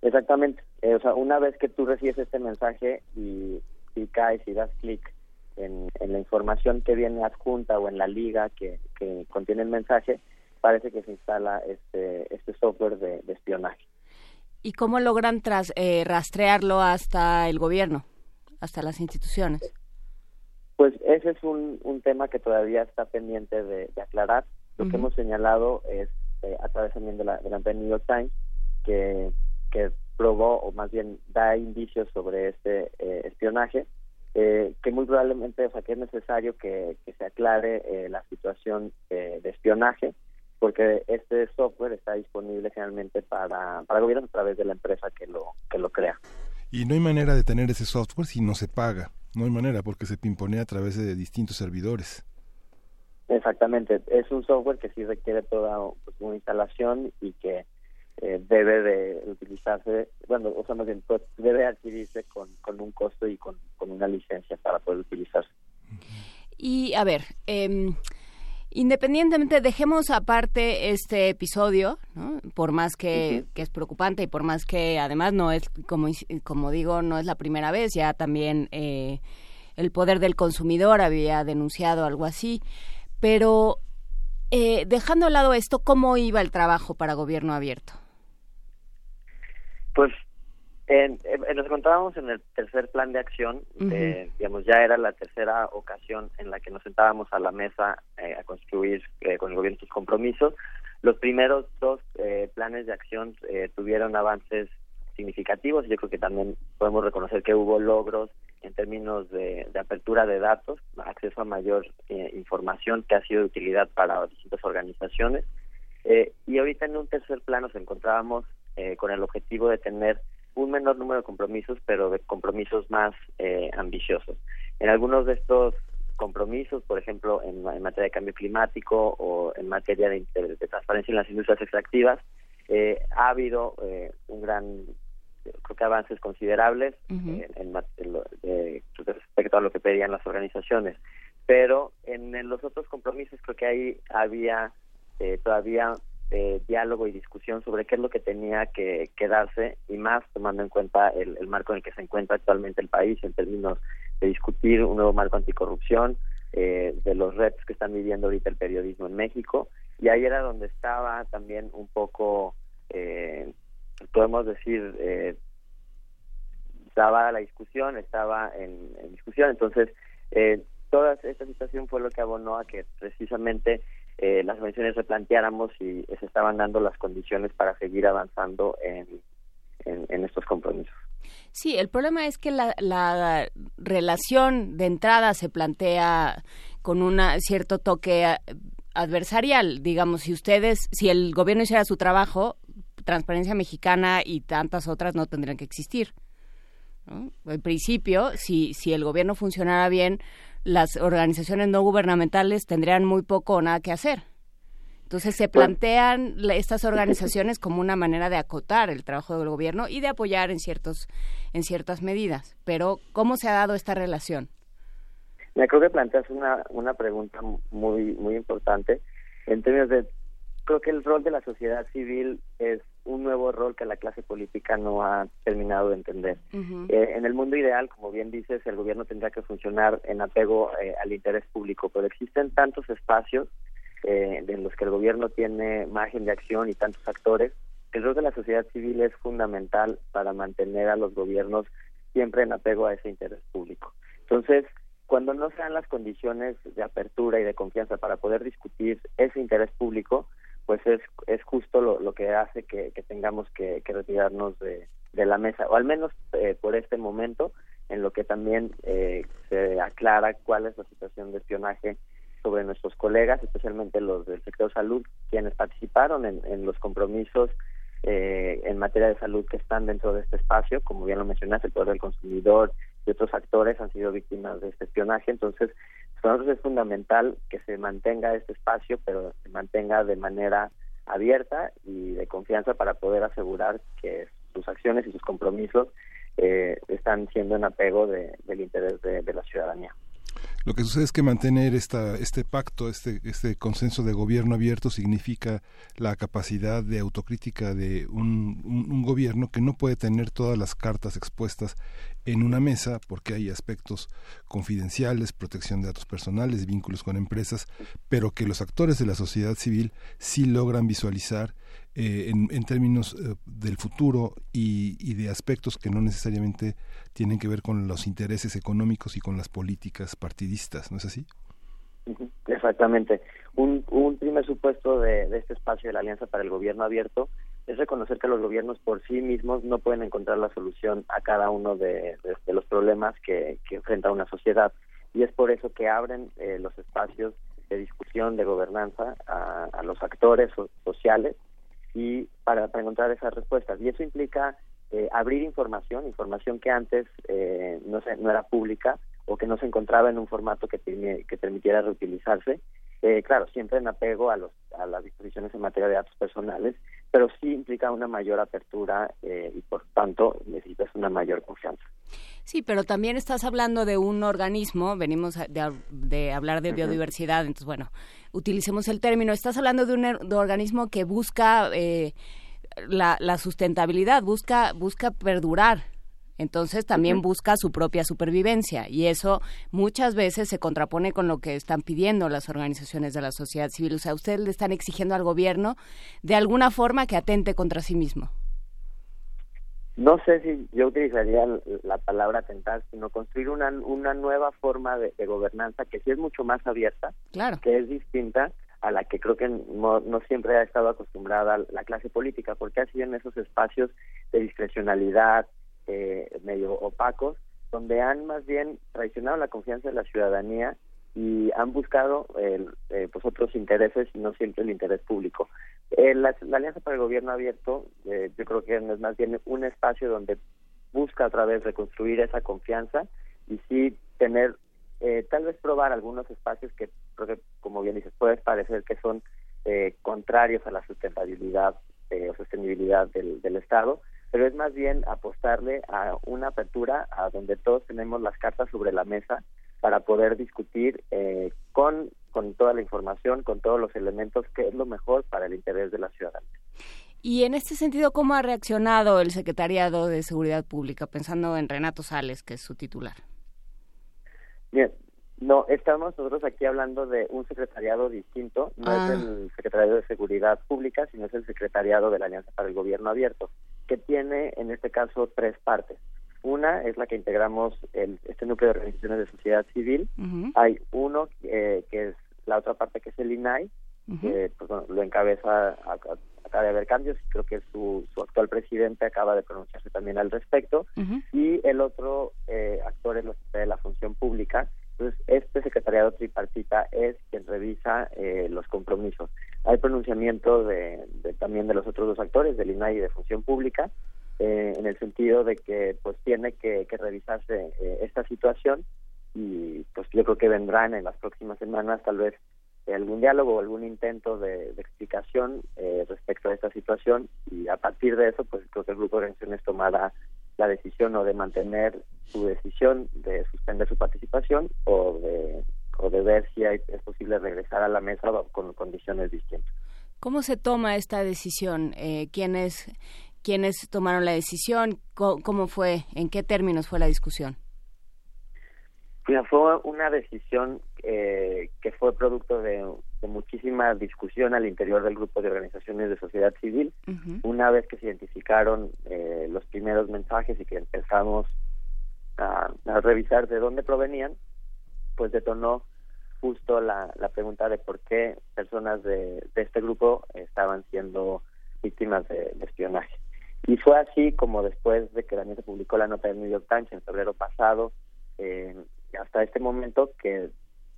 Exactamente. Eh, o sea, una vez que tú recibes este mensaje y, y caes y das clic en, en la información que viene adjunta o en la liga que, que contiene el mensaje, parece que se instala este, este software de, de espionaje. ¿Y cómo logran tras, eh, rastrearlo hasta el gobierno, hasta las instituciones? Pues ese es un, un tema que todavía está pendiente de, de aclarar. Lo que hemos señalado es, eh, a través también de la, de la New York Times, que, que probó, o más bien da indicios sobre este eh, espionaje, eh, que muy probablemente, o sea, que es necesario que, que se aclare eh, la situación eh, de espionaje, porque este software está disponible generalmente para, para gobiernos a través de la empresa que lo, que lo crea. Y no hay manera de tener ese software si no se paga. No hay manera porque se pimponea a través de distintos servidores. Exactamente, es un software que sí requiere toda pues, una instalación y que eh, debe de utilizarse, bueno, o sea, más bien, pues, debe adquirirse con, con un costo y con, con una licencia para poder utilizarse. Y a ver, eh, Independientemente, dejemos aparte este episodio, ¿no? por más que, que, es preocupante y por más que además no es, como, como digo, no es la primera vez, ya también eh, el poder del consumidor había denunciado algo así, pero eh, dejando a lado esto, ¿cómo iba el trabajo para gobierno abierto? Pues en, nos encontrábamos en el tercer plan de acción, eh, digamos, ya era la tercera ocasión en la que nos sentábamos a la mesa eh, a construir eh, con el gobierno sus compromisos. Los primeros dos planes de acción tuvieron avances significativos y yo creo que también podemos reconocer que hubo logros en términos de, de apertura de datos, acceso a mayor información que ha sido de utilidad para distintas organizaciones. y ahorita en un tercer plan nos encontrábamos con el objetivo de tener un menor número de compromisos, pero de compromisos más eh, ambiciosos. En algunos de estos compromisos, por ejemplo, en, materia de cambio climático o en materia de, transparencia en las industrias extractivas, eh, ha habido eh, un gran, creo que avances considerables en, respecto a lo que pedían las organizaciones. Pero en, en los otros compromisos creo que ahí había todavía eh, diálogo y discusión sobre qué es lo que tenía que quedarse y más tomando en cuenta el, marco en el que se encuentra actualmente el país en términos de discutir un nuevo marco anticorrupción, eh, de los retos que están viviendo ahorita el periodismo en México. Y ahí era donde estaba también un poco, eh, podemos decir, eh, estaba la discusión, estaba en, en discusión, entonces toda esta situación fue lo que abonó a que precisamente eh, las organizaciones replanteáramos si se estaban dando las condiciones para seguir avanzando en, en, estos compromisos. Sí, el problema es que la, la, relación de entrada se plantea con un cierto toque adversarial. Digamos, si ustedes, si el gobierno hiciera su trabajo, Transparencia Mexicana y tantas otras no tendrían que existir. En principio, si, si el gobierno funcionara bien, las organizaciones no gubernamentales tendrían muy poco o nada que hacer. Entonces se plantean estas organizaciones como una manera de acotar el trabajo del gobierno y de apoyar en ciertos en ciertas medidas. Pero ¿cómo se ha dado esta relación? Me creo que planteas una una pregunta muy muy importante en términos de creo que el rol de la sociedad civil es un nuevo rol que la clase política no ha terminado de entender. Eh, en el mundo ideal, como bien dices, el gobierno tendrá que funcionar en apego eh, al interés público, pero existen tantos espacios eh, en los que el gobierno tiene margen de acción y tantos actores que el rol de la sociedad civil es fundamental para mantener a los gobiernos siempre en apego a ese interés público. Entonces, cuando no sean las condiciones de apertura y de confianza para poder discutir ese interés público, pues es, es justo lo, lo que hace que, tengamos que, retirarnos de, de, la mesa, o al menos eh, por este momento, en lo que también eh, se aclara cuál es la situación de espionaje sobre nuestros colegas, especialmente los del sector salud, quienes participaron en, en los compromisos eh, en materia de salud que están dentro de este espacio, como bien lo mencionaste, el poder del consumidor y otros actores han sido víctimas de este espionaje, entonces nosotros es fundamental que se mantenga este espacio, pero se mantenga de manera abierta y de confianza para poder asegurar que sus acciones y sus compromisos eh, están siendo en apego del interés de la ciudadanía. Lo que sucede es que mantener esta, este pacto, este, este consenso de gobierno abierto significa la capacidad de autocrítica de un, un, gobierno que no puede tener todas las cartas expuestas en una mesa porque hay aspectos confidenciales, protección de datos personales, vínculos con empresas, pero que los actores de la sociedad civil sí logran visualizar eh, en, términos eh, del futuro y, de aspectos que no necesariamente tienen que ver con los intereses económicos y con las políticas partidistas, ¿no es así? Exactamente. Un, primer supuesto de, este espacio de la Alianza para el Gobierno Abierto es reconocer que los gobiernos por sí mismos no pueden encontrar la solución a cada uno de, los problemas que, enfrenta una sociedad. Y es por eso que abren eh, los espacios de discusión, de gobernanza a, los actores sociales y para, encontrar esas respuestas. Y eso implica eh, abrir información, información que antes eh, no, se, no era pública o que no se encontraba en un formato que, que permitiera reutilizarse. Eh, claro, siempre en apego a los, a las disposiciones en materia de datos personales, pero sí implica una mayor apertura eh, y por tanto necesitas una mayor confianza. Sí, pero también estás hablando de un organismo, venimos de, hablar de biodiversidad, entonces bueno, utilicemos el término, estás hablando de un, er, organismo que busca eh, la, la, sustentabilidad, busca, busca perdurar, entonces también busca su propia supervivencia y eso muchas veces se contrapone con lo que están pidiendo las organizaciones de la sociedad civil. O sea, ustedes le están exigiendo al gobierno de alguna forma que atente contra sí mismo. No sé si yo utilizaría la palabra atentar, sino construir una, una nueva forma de, gobernanza que sí es mucho más abierta, claro. que es distinta a la que creo que no, no, siempre ha estado acostumbrada la clase política, porque ha sido en esos espacios de discrecionalidad, eh, medio opacos, donde han más bien traicionado la confianza de la ciudadanía y han buscado eh, pues otros intereses y no siempre el interés público. Eh, la, Alianza para el Gobierno Abierto, eh, yo creo que es más bien un espacio donde busca otra vez reconstruir esa confianza y sí tener, tal vez probar algunos espacios que, como bien dices, puede parecer que son contrarios a la sustentabilidad o sostenibilidad del, del Estado, pero es más bien apostarle a una apertura a donde todos tenemos las cartas sobre la mesa para poder discutir eh, con, con toda la información, con todos los elementos, qué es lo mejor para el interés de la ciudadanía. Y en este sentido, ¿cómo ha reaccionado el Secretariado de Seguridad Pública, pensando en Renato Sales, que es su titular? Bien, no, estamos nosotros aquí hablando de un secretariado distinto, no es ah. el Secretariado de Seguridad Pública, sino es el Secretariado de la Alianza para el Gobierno Abierto, que tiene en este caso tres partes. Una es la que integramos el, este núcleo de organizaciones de sociedad civil. Hay uno eh, que es la otra parte que es el INAI, que pues, lo encabeza, acaba de haber cambios, creo que su, su actual presidente acaba de pronunciarse también al respecto. Y el otro eh, actor es la de la Función Pública, entonces, este secretariado tripartita es quien revisa eh, los compromisos. Hay pronunciamiento de, también de los otros dos actores, del INAI y de Función Pública, eh, en el sentido de que pues tiene que, revisarse eh, esta situación y pues yo creo que vendrán en las próximas semanas tal vez algún diálogo o algún intento de, explicación respecto a esta situación y a partir de eso pues creo que el grupo de organizaciones tomará la decisión o de mantener su decisión de suspender su participación o de, o de ver si es posible regresar a la mesa con condiciones distintas. ¿Cómo se toma esta decisión? Eh, ¿quiénes, ¿Quiénes tomaron la decisión? ¿Cómo, fue? ¿En qué términos fue la discusión? fue una decisión eh, que fue producto de, muchísima discusión al interior del grupo de organizaciones de sociedad civil. Una vez que se identificaron eh, los primeros mensajes y que empezamos a, revisar de dónde provenían, pues detonó justo la, pregunta de por qué personas de, este grupo estaban siendo víctimas de, espionaje. Y fue así como después de que Daniel se publicó la nota del New York Times en febrero pasado, eh, hasta este momento que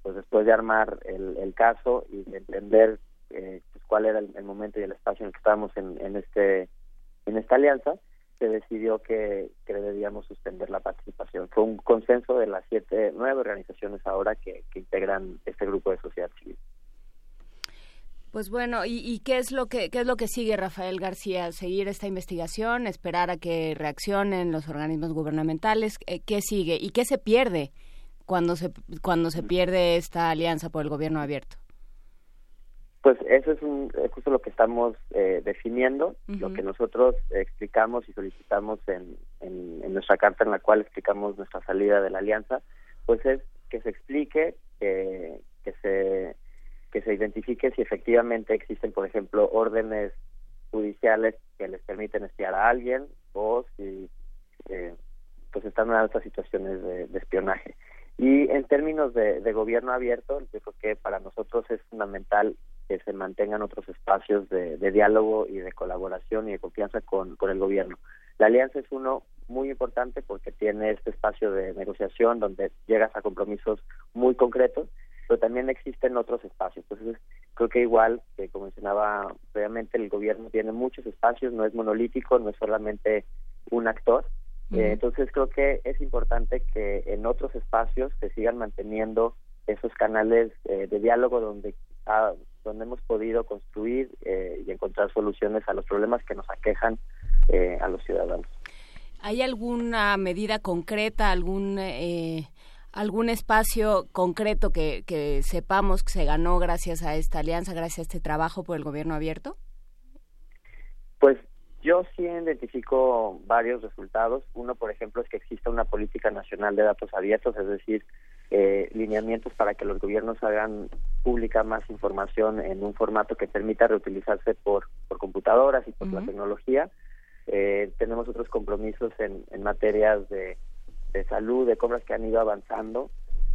pues después de armar el, caso y de entender eh, pues, cuál era el, momento y el espacio en el que estábamos en, en este en esta alianza se decidió que, que debíamos suspender la participación. Fue un consenso de las siete, nueve organizaciones ahora que, que integran este grupo de sociedad civil. Pues bueno, ¿y, qué es lo que qué es lo que sigue Rafael García? Seguir esta investigación, esperar a que reaccionen los organismos gubernamentales, ¿qué sigue y qué se pierde cuando se cuando se pierde esta alianza por el gobierno abierto? Pues eso es, un, justo lo que estamos eh, definiendo, lo que nosotros explicamos y solicitamos en, en, nuestra carta en la cual explicamos nuestra salida de la alianza, pues es que se explique, que se que se identifique si efectivamente existen, por ejemplo, órdenes judiciales que les permiten espiar a alguien o si eh, pues están en altas situaciones de, espionaje. Y en términos de, gobierno abierto, yo creo que para nosotros es fundamental que se mantengan otros espacios de, diálogo y de colaboración y de confianza con, con el gobierno. La alianza es uno muy importante porque tiene este espacio de negociación donde llegas a compromisos muy concretos pero también existen otros espacios. Entonces, creo que igual, que como mencionaba previamente, el gobierno tiene muchos espacios, no es monolítico, no es solamente un actor. Eh, entonces, creo que es importante que en otros espacios se sigan manteniendo esos canales eh, de diálogo donde a donde hemos podido construir eh, y encontrar soluciones a los problemas que nos aquejan eh, a los ciudadanos. ¿Hay alguna medida concreta, algún algún espacio concreto que, que sepamos que se ganó gracias a esta alianza, gracias a este trabajo por el gobierno abierto? Pues yo sí identifico varios resultados. Uno, por ejemplo, es que exista una política nacional de datos abiertos, es decir, eh, lineamientos para que los gobiernos hagan pública más información en un formato que permita reutilizarse por, por computadoras y por la tecnología. Eh, tenemos otros compromisos en, en materias de, de salud, de compras que han ido avanzando.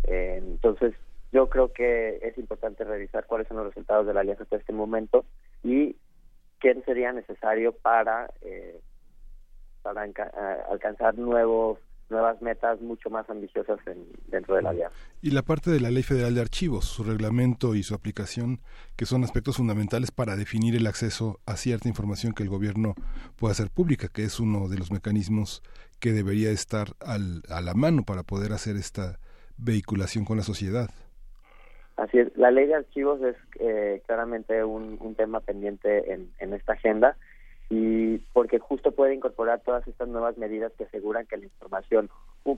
Eh, entonces, yo creo que es importante revisar cuáles son los resultados de la alianza hasta este momento y qué sería necesario para, eh, para alcanzar nuevos nuevas metas mucho más ambiciosas dentro de la alianza. Y la parte de la Ley Federal de Archivos, su reglamento y su aplicación, que son aspectos fundamentales para definir el acceso a cierta información que el gobierno pueda hacer pública, que es uno de los mecanismos que debería estar al, a la mano para poder hacer esta vehiculación con la sociedad. Así es, la ley de archivos es eh, claramente un, tema pendiente en, en esta agenda y porque justo puede incorporar todas estas nuevas medidas que aseguran que la información,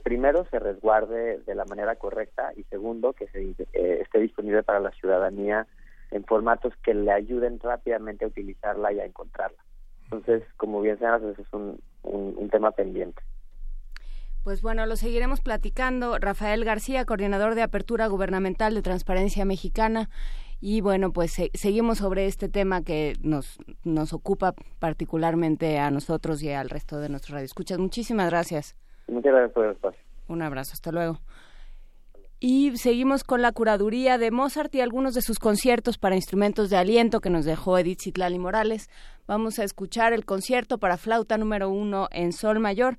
primero, se resguarde de la manera correcta y segundo, que se, eh, esté disponible para la ciudadanía en formatos que le ayuden rápidamente a utilizarla y a encontrarla. Entonces, como bien sabes, eso es un, un, tema pendiente. Pues bueno, lo seguiremos platicando. Rafael García, coordinador de Apertura Gubernamental de Transparencia Mexicana. Y bueno, pues seguimos sobre este tema que nos, nos ocupa particularmente a nosotros y al resto de nuestros radioescuchas. Muchísimas gracias. Muchas gracias por el espacio. Un abrazo, hasta luego. Y seguimos con la curaduría de Mozart y algunos de sus conciertos para instrumentos de aliento que nos dejó Edith Zitlali Morales. Vamos a escuchar el concierto para flauta número uno en sol mayor.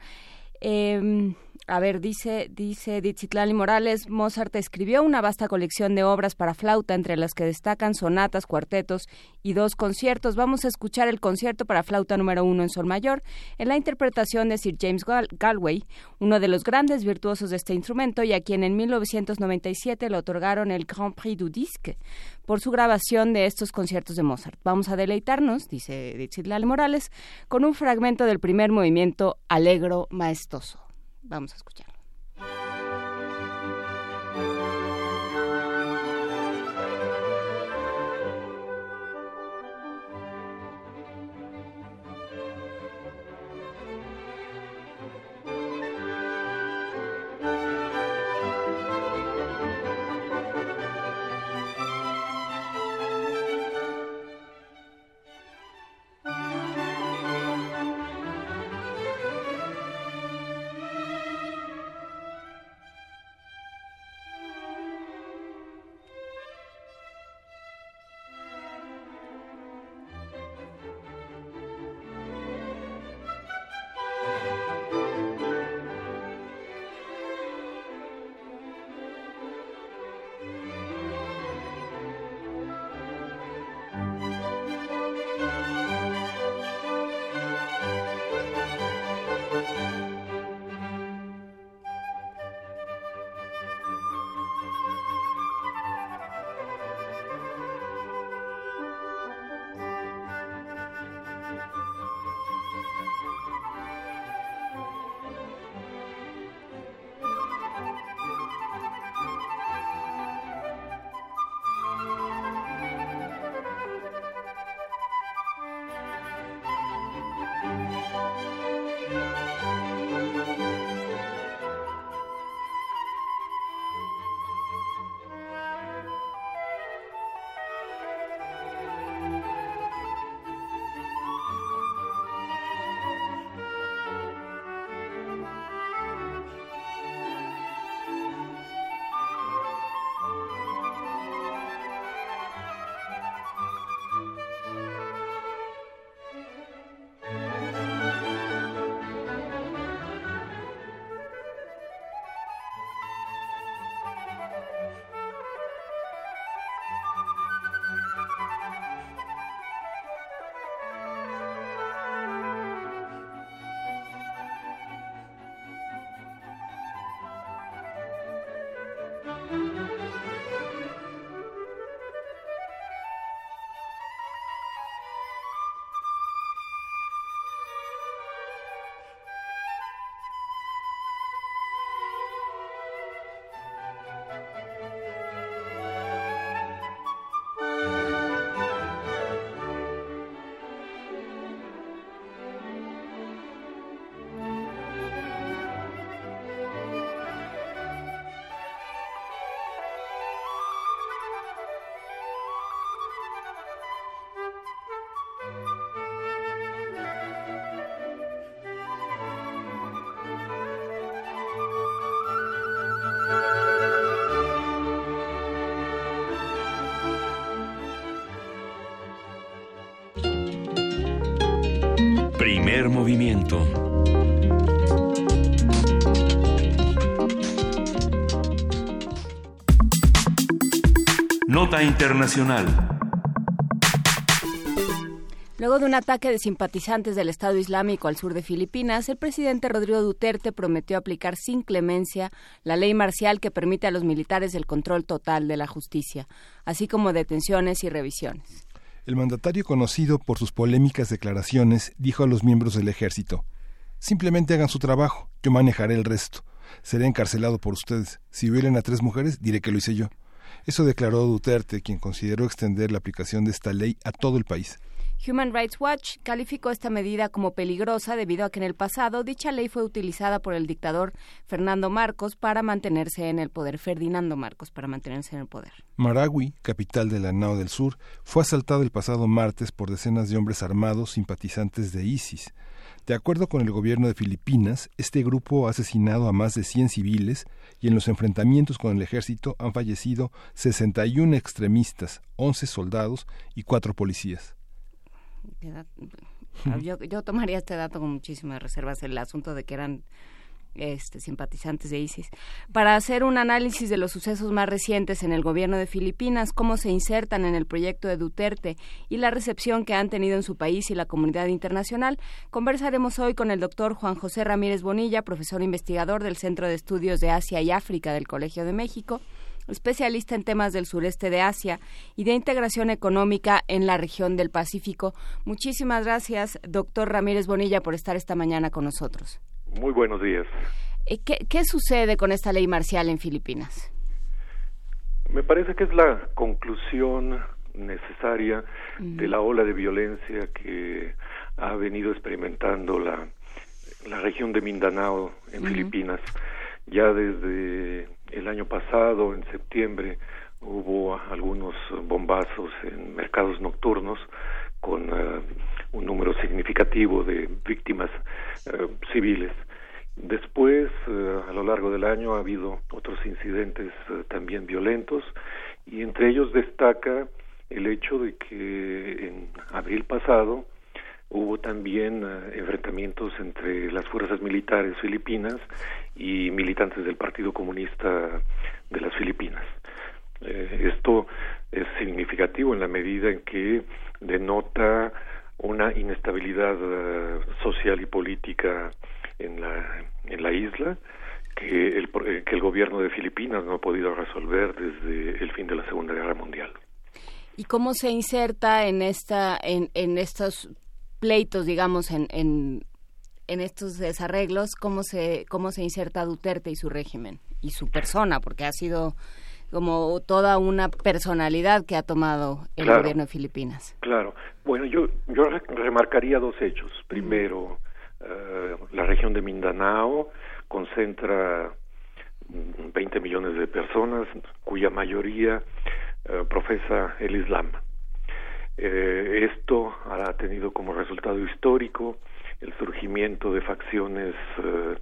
Eh, a ver, dice, dice Dizitlali Morales, Mozart escribió una vasta colección de obras para flauta, entre las que destacan sonatas, cuartetos y dos conciertos. Vamos a escuchar el concierto para flauta número uno en sol mayor, en la interpretación de Sir James Galway, uno de los grandes virtuosos de este instrumento y a quien en 1997 le otorgaron el Grand Prix du Disque por su grabación de estos conciertos de Mozart. Vamos a deleitarnos, dice Dizitlali Morales, con un fragmento del primer movimiento Alegro Maestoso. Vamos a escuchar. Movimiento. Nota Internacional. Luego de un ataque de simpatizantes del Estado Islámico al sur de Filipinas, el presidente Rodrigo Duterte prometió aplicar sin clemencia la ley marcial que permite a los militares el control total de la justicia, así como detenciones y revisiones. El mandatario, conocido por sus polémicas declaraciones, dijo a los miembros del ejército, Simplemente hagan su trabajo, yo manejaré el resto. Seré encarcelado por ustedes. Si violen a tres mujeres, diré que lo hice yo. Eso declaró Duterte, quien consideró extender la aplicación de esta ley a todo el país. Human Rights Watch calificó esta medida como peligrosa debido a que en el pasado dicha ley fue utilizada por el dictador Fernando Marcos para mantenerse en el poder, Ferdinando Marcos para mantenerse en el poder. Maragui, capital de la Nao del Sur, fue asaltada el pasado martes por decenas de hombres armados simpatizantes de ISIS. De acuerdo con el gobierno de Filipinas, este grupo ha asesinado a más de 100 civiles y en los enfrentamientos con el ejército han fallecido 61 extremistas, 11 soldados y 4 policías. Yo, yo tomaría este dato con muchísimas reservas, el asunto de que eran este, simpatizantes de ISIS, para hacer un análisis de los sucesos más recientes en el gobierno de Filipinas, cómo se insertan en el proyecto de Duterte y la recepción que han tenido en su país y la comunidad internacional. Conversaremos hoy con el doctor Juan José Ramírez Bonilla, profesor investigador del Centro de Estudios de Asia y África del Colegio de México especialista en temas del sureste de Asia y de integración económica en la región del Pacífico. Muchísimas gracias, doctor Ramírez Bonilla, por estar esta mañana con nosotros. Muy buenos días. Eh, ¿Qué, qué sucede con esta ley marcial en Filipinas? Me parece que es la conclusión necesaria de la ola de violencia que ha venido experimentando la, la región de Mindanao en Filipinas. Ya desde el año pasado, en septiembre, hubo algunos bombazos en mercados nocturnos con uh, un número significativo de víctimas uh, civiles. Después, uh, a lo largo del año, ha habido otros incidentes también violentos y entre ellos destaca el hecho de que en abril pasado hubo también enfrentamientos entre las fuerzas militares filipinas y militantes del Partido Comunista de las Filipinas. Eh, esto es significativo en la medida en que denota una inestabilidad uh, social y política en la, isla que el, eh, gobierno de Filipinas no ha podido resolver desde el fin de la Segunda Guerra Mundial. ¿Y cómo se inserta en esta en, en pleitos, digamos, en, en, en estos desarreglos, cómo se cómo se inserta Duterte y su régimen y su persona, porque ha sido como toda una personalidad que ha tomado el gobierno de Filipinas. Claro. Bueno, yo, yo remarcaría dos hechos. Primero, uh, la región de Mindanao concentra 20 millones de personas, cuya mayoría uh, profesa el Islam. Eh, esto ha tenido como resultado histórico el surgimiento de facciones uh,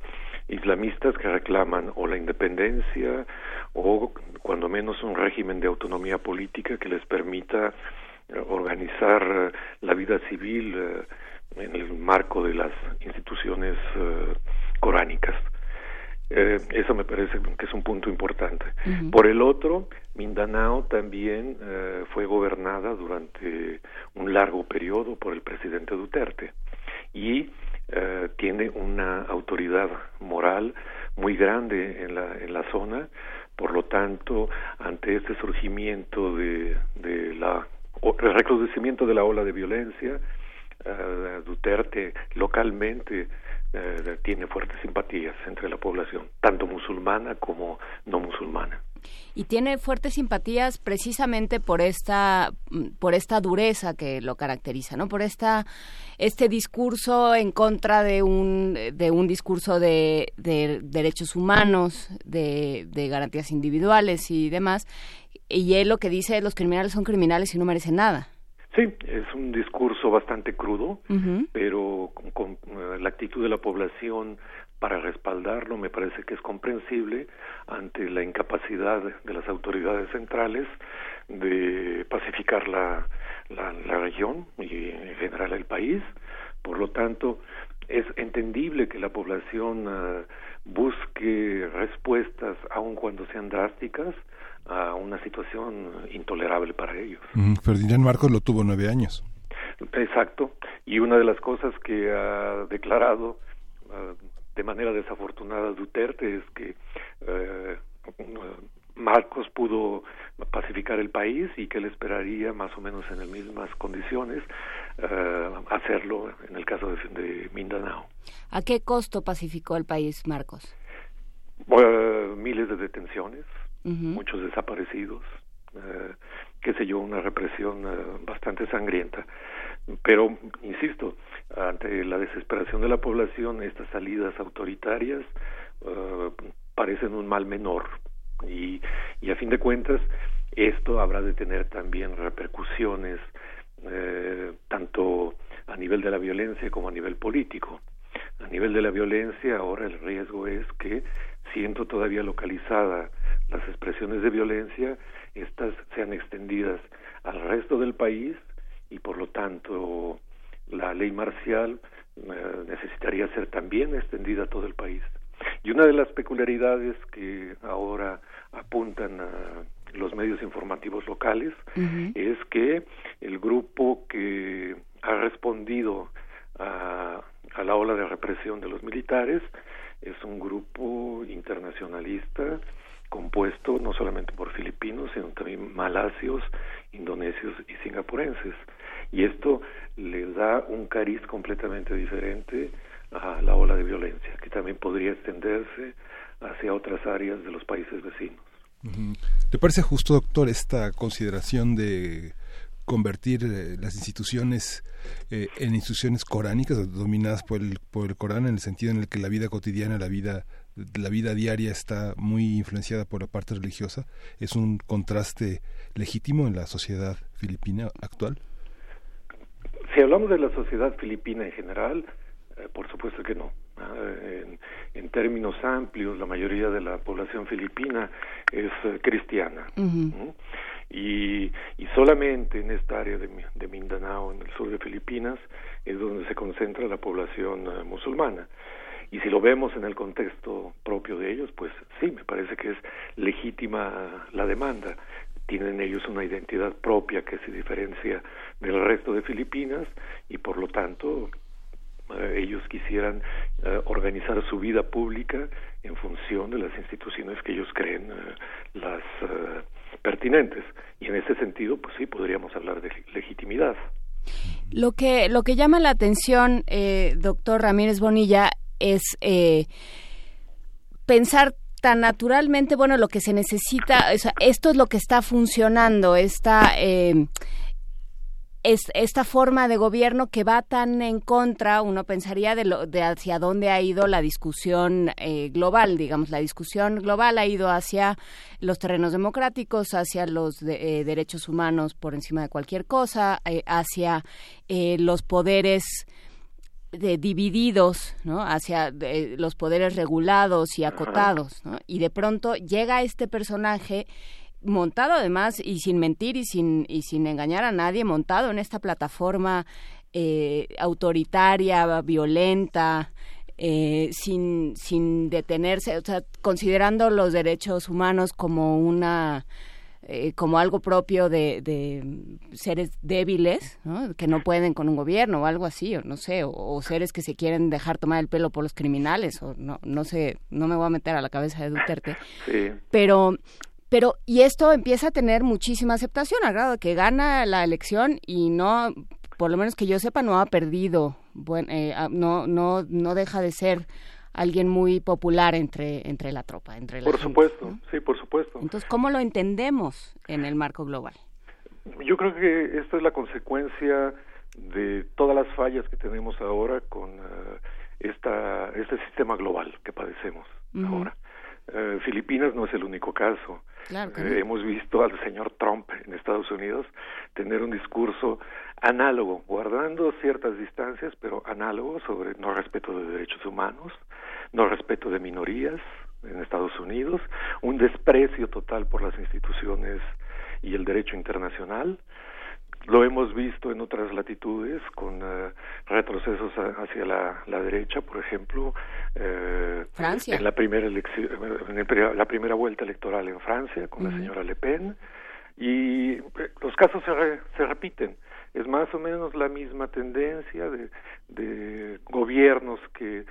islamistas que reclaman o la independencia o cuando menos un régimen de autonomía política que les permita eh, organizar eh, la vida civil eh, en el marco de las instituciones coránicas. Eso me parece que es un punto importante. Por el otro, Mindanao también fue gobernada durante un largo periodo por el presidente Duterte y eh, tiene una autoridad moral muy grande en la, en la zona, por lo tanto, ante este surgimiento de, de la el recrudecimiento de la ola de violencia, uh, Duterte localmente uh, tiene fuertes simpatías entre la población, tanto musulmana como no musulmana y tiene fuertes simpatías precisamente por esta por esta dureza que lo caracteriza, ¿no? Por esta este discurso en contra de un de un discurso de, de derechos humanos, de garantías individuales y demás. Y él lo que dice, los criminales son criminales y no merecen nada. Sí, es un discurso bastante crudo, pero con, con, eh, la actitud de la población para respaldarlo me parece que es comprensible ante la incapacidad de las autoridades centrales de pacificar la, la, la región y en general el país. Por lo tanto, es entendible que la población uh, busque respuestas, aun cuando sean drásticas, a una situación intolerable para ellos. Mm, Ferdinand Marcos lo tuvo nueve años. Exacto. Y una de las cosas que ha declarado uh, de manera desafortunada Duterte es que uh, Marcos pudo pacificar el país y que él esperaría más o menos en las mismas condiciones uh, hacerlo en el caso de, de, Mindanao. ¿A qué costo pacificó el país Marcos? Uh, miles de detenciones, muchos desaparecidos, uh, qué sé yo, una represión bastante sangrienta. Pero, insisto, ante la desesperación de la población, estas salidas autoritarias parecen un mal menor y, y a fin de cuentas esto habrá de tener también repercusiones eh, tanto a nivel de la violencia como a nivel político. A nivel de la violencia ahora el riesgo es que siendo todavía localizada las expresiones de violencia, estas sean extendidas al resto del país y por lo tanto la ley marcial eh, necesitaría ser también extendida a todo el país. Y una de las peculiaridades que ahora apuntan a los medios informativos locales uh -huh. es que el grupo que ha respondido a, a, la ola de represión de los militares es un grupo internacionalista compuesto no solamente por filipinos, sino también malasios, indonesios y singapurenses. Y esto le da un cariz completamente diferente a la ola de violencia, que también podría extenderse hacia otras áreas de los países vecinos. ¿Te parece justo, doctor, esta consideración de convertir eh, las instituciones eh, en instituciones coránicas dominadas por el, por el Corán en el sentido en el que la vida cotidiana, la vida la vida diaria está muy influenciada por la parte religiosa es un contraste legítimo en la sociedad filipina actual si hablamos de la sociedad filipina en general eh, por supuesto que no en, en, términos amplios, la mayoría de la población filipina es uh, cristiana. Uh -huh. ¿Mm? y, y, solamente en esta área de, de, Mindanao, en el sur de Filipinas, es donde se concentra la población uh, musulmana. Y si lo vemos en el contexto propio de ellos, pues sí, me parece que es legítima la demanda. Tienen ellos una identidad propia que se diferencia del resto de Filipinas y por lo tanto Uh, ellos quisieran uh, organizar su vida pública en función de las instituciones que ellos creen uh, las pertinentes y en ese sentido pues sí podríamos hablar de legitimidad lo que lo que llama la atención eh, doctor Ramírez Bonilla es eh, pensar tan naturalmente bueno lo que se necesita o sea, esto es lo que está funcionando esta eh, es esta forma de gobierno que va tan en contra, uno pensaría de, lo, de hacia dónde ha ido la discusión eh, global, digamos, la discusión global ha ido hacia los terrenos democráticos, hacia los de, eh, derechos humanos por encima de cualquier cosa, eh, hacia los poderes de, divididos, ¿no? Hacia los poderes regulados y acotados, ¿no? Y de pronto llega este personaje montado además y sin mentir y sin y sin engañar a nadie montado en esta plataforma eh, autoritaria violenta eh, sin sin detenerse o sea considerando los derechos humanos como una eh, como algo propio de, de seres débiles ¿no? que no pueden con un gobierno o algo así o no sé o, o, seres que se quieren dejar tomar el pelo por los criminales o no no sé no me voy a meter a la cabeza de Duterte sí. pero pero y esto empieza a tener muchísima aceptación al grado de que gana la elección y no por lo menos que yo sepa no ha perdido bueno, eh, no no no deja de ser alguien muy popular entre entre la tropa entre la por gente, supuesto ¿no? sí por supuesto entonces cómo lo entendemos en el marco global yo creo que esto es la consecuencia de todas las fallas que tenemos ahora con uh, esta este sistema global que padecemos uh -huh. ahora uh, Filipinas no es el único caso Hemos visto al señor Trump en Estados Unidos tener un discurso análogo, guardando ciertas distancias, pero análogo sobre no respeto de derechos humanos, no respeto de minorías en Estados Unidos, un desprecio total por las instituciones y el derecho internacional, lo hemos visto en otras latitudes con eh, retrocesos hacia la, derecha, por ejemplo, eh, en la primera elección, en la primera vuelta electoral en Francia con la señora Le Pen. Y eh, los casos se, se repiten. Es más o menos la misma tendencia de, de gobiernos que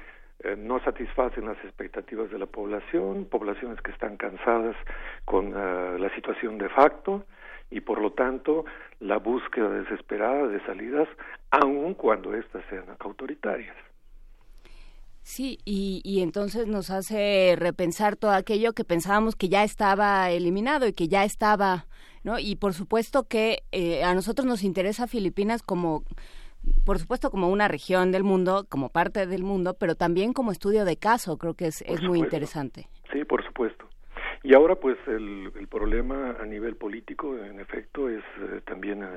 no satisfacen las expectativas de la población, poblaciones que están cansadas con la situación de facto y por lo tanto la búsqueda desesperada de salidas, aun cuando éstas sean autoritarias. Sí, y, y entonces nos hace repensar todo aquello que pensábamos que ya estaba eliminado y que ya estaba, ¿no? Y por supuesto que eh, a nosotros nos interesa Filipinas como por supuesto como una región del mundo, como parte del mundo, pero también como estudio de caso, creo que es, es muy interesante. Sí, por supuesto. Y ahora pues el, el problema a nivel político en efecto es eh, también eh,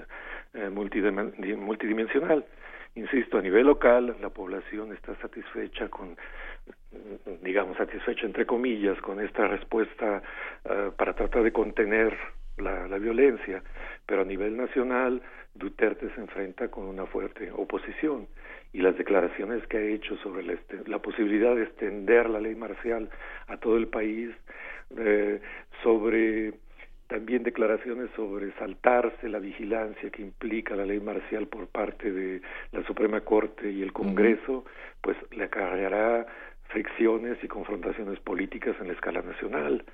eh multidimensional. Insisto, a nivel local la población está satisfecha con digamos satisfecha entre comillas con esta respuesta eh, para tratar de contener la, la violencia, pero a nivel nacional Duterte se enfrenta con una fuerte oposición y las declaraciones que ha hecho sobre la, la posibilidad de extender la ley marcial a todo el país eh, sobre también declaraciones sobre saltarse la vigilancia que implica la ley marcial por parte de la Suprema Corte y el Congreso, pues le acarreará fricciones y confrontaciones políticas en la escala nacional.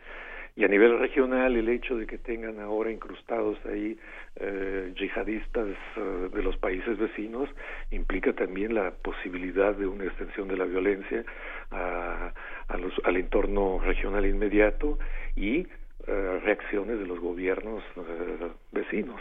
Y a nivel regional, el hecho de que tengan ahora incrustados ahí eh, yihadistas eh, de los países vecinos implica también la posibilidad de una extensión de la violencia a, a los, al entorno regional inmediato y eh, reacciones de los gobiernos eh, vecinos.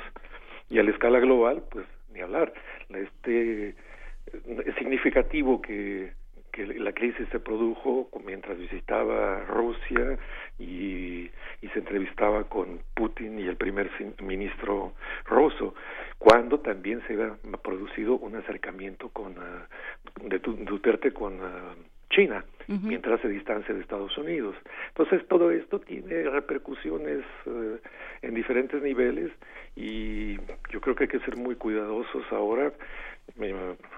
Y a la escala global, pues ni hablar. Este, es significativo que que la crisis se produjo mientras visitaba Rusia y, se entrevistaba con Putin y el primer ministro ruso, cuando también se ha producido un acercamiento con uh, de Duterte con uh, China, mientras se distancia de Estados Unidos. Entonces, todo esto tiene repercusiones uh, en diferentes niveles y yo creo que hay que ser muy cuidadosos ahora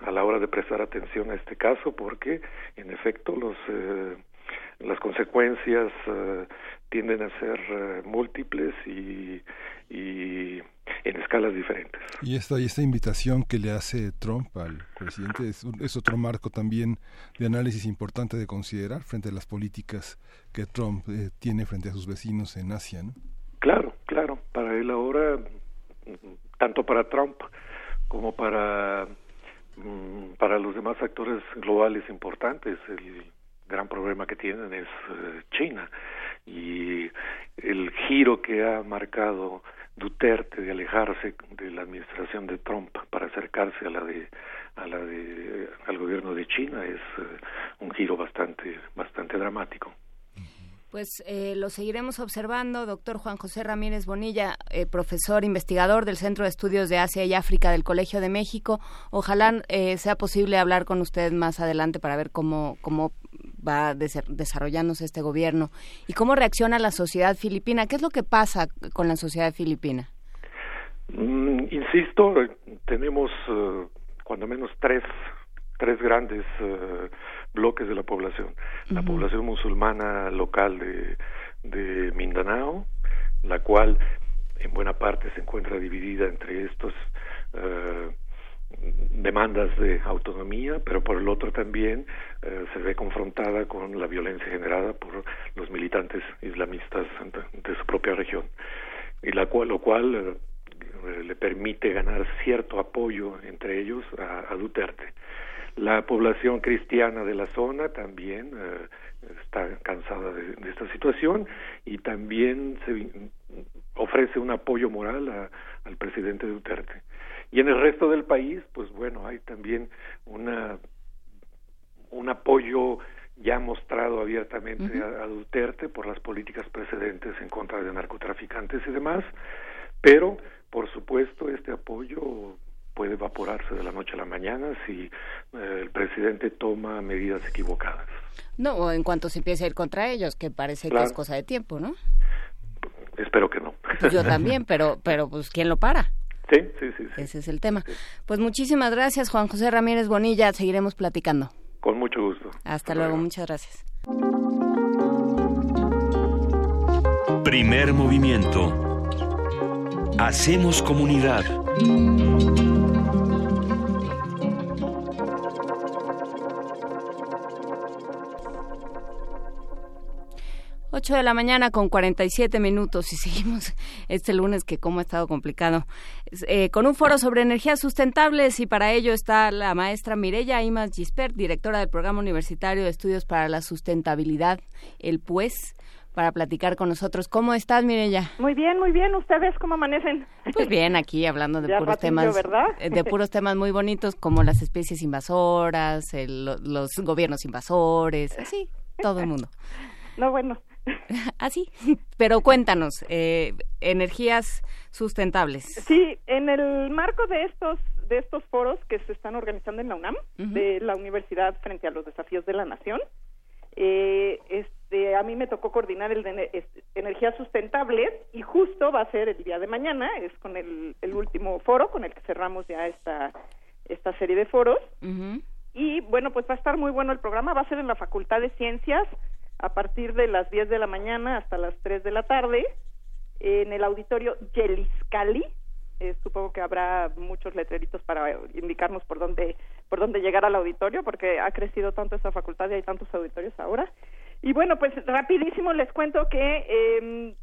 a la hora de prestar atención a este caso porque en efecto los eh, las consecuencias eh, tienden a ser eh, múltiples y, y en escalas diferentes. Y esta, y esta invitación que le hace Trump al presidente es, es, otro marco también de análisis importante de considerar frente a las políticas que Trump tiene frente a sus vecinos en Asia. ¿no? Claro, claro. Para él ahora, tanto para Trump como para mm, para los demás actores globales importantes el gran problema que tienen es eh, China y el giro que ha marcado Duterte de alejarse de la administración de Trump para acercarse a la de al gobierno de China es eh, un giro bastante bastante dramático pues eh, lo seguiremos observando, doctor Juan José Ramírez Bonilla, eh, profesor investigador del Centro de Estudios de Asia y África del Colegio de México. Ojalá eh, sea posible hablar con usted más adelante para ver cómo, cómo va desarrollándose este gobierno y cómo reacciona la sociedad filipina. ¿Qué es lo que pasa con la sociedad filipina? Mm, insisto, tenemos cuando menos tres tres grandes bloques de la población. La población musulmana local de, de Mindanao, la cual en buena parte se encuentra dividida entre estos eh, demandas de autonomía, pero por el otro también eh, se ve confrontada con la violencia generada por los militantes islamistas de su propia región, y la cual, lo cual eh, le permite ganar cierto apoyo entre ellos a, a Duterte. La población cristiana de la zona también eh, está cansada de, esta situación y también se ofrece un apoyo moral al presidente Duterte. Y en el resto del país, pues bueno, hay también una un apoyo ya mostrado abiertamente a, Duterte por las políticas precedentes en contra de narcotraficantes y demás, pero por supuesto este apoyo puede evaporarse de la noche a la mañana si eh, el presidente toma medidas equivocadas. No, o en cuanto se empiece a ir contra ellos, que parece que es cosa de tiempo, ¿no? Espero que no. Yo también, [LAUGHS] pero, pero pues ¿quién lo para? Sí, sí, sí. Ese es el tema. Pues muchísimas gracias, Juan José Ramírez Bonilla. Seguiremos platicando. Con mucho gusto. Hasta, luego. muchas gracias. Primer movimiento. Hacemos comunidad. 8 de la mañana con 47 minutos y [LAUGHS] seguimos este lunes que como ha estado complicado eh, con un foro sobre energías sustentables y para ello está la maestra Mireya Imas Gispert, directora del Programa Universitario de Estudios para la Sustentabilidad, el PUES para platicar con nosotros. ¿Cómo estás, Mireya? Muy bien, muy bien. ¿Ustedes cómo amanecen? Pues bien, aquí hablando de puros temas, eh, de puros temas muy bonitos como las especies invasoras, los gobiernos invasores, así, todo el mundo. No, bueno, Así, [LAUGHS] ah, pero cuéntanos, eh, energías sustentables. Sí, en el marco de estos de estos foros que se están organizando en la UNAM, de la universidad frente a los desafíos de la nación, eh, este, a mí me tocó coordinar el de energías sustentables y justo va a ser el día de mañana, es con el, último foro con el que cerramos ya esta, esta serie de foros. Y bueno, pues va a estar muy bueno el programa, va a ser en la Facultad de Ciencias, a partir de las 10 de la mañana hasta las 3 de la tarde en el auditorio Yeliscali. Eh, supongo que habrá muchos letreritos para indicarnos por dónde por dónde llegar al auditorio porque ha crecido tanto esta facultad y hay tantos auditorios ahora. Y bueno, pues rapidísimo les cuento que eh,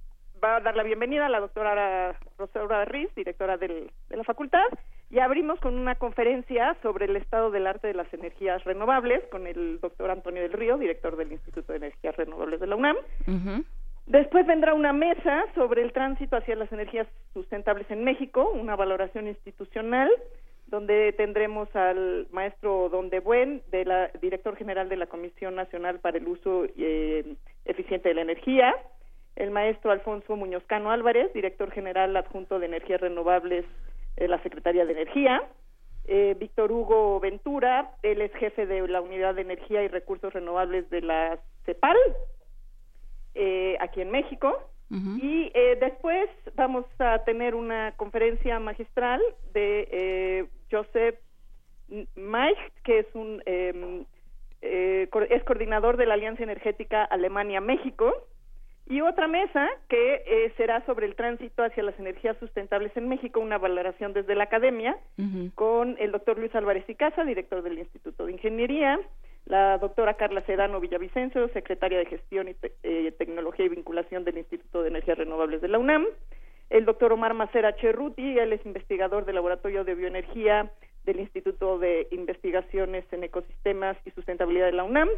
va a dar la bienvenida a la doctora Rosaura Riz, directora del, de la facultad, y abrimos con una conferencia sobre el estado del arte de las energías renovables con el doctor Antonio del Río, director del Instituto de Energías Renovables de la UNAM. Después vendrá una mesa sobre el tránsito hacia las energías sustentables en México, una valoración institucional, donde tendremos al maestro Don de Buen, de la, director general de la Comisión Nacional para el Uso eh, Eficiente de la Energía, el maestro Alfonso Muñoz Cano Álvarez, director general adjunto de Energías Renovables de la Secretaría de Energía, eh, Víctor Hugo Ventura, él es jefe de la Unidad de Energía y Recursos Renovables de la CEPAL, eh, aquí en México. Y eh, después vamos a tener una conferencia magistral de Joseph Maich, que es un em, es coordinador de la Alianza Energética Alemania-México, y otra mesa que eh, será sobre el tránsito hacia las energías sustentables en México, una valoración desde la academia, con el doctor Luis Álvarez y Casa, director del Instituto de Ingeniería, la doctora Carla Sedano Villavicencio, secretaria de Gestión y eh, Tecnología y Vinculación del Instituto de Energías Renovables de la UNAM, el doctor Omar Macera Cherruti, él es investigador del Laboratorio de Bioenergía del Instituto de Investigaciones en Ecosistemas y Sustentabilidad de la UNAM,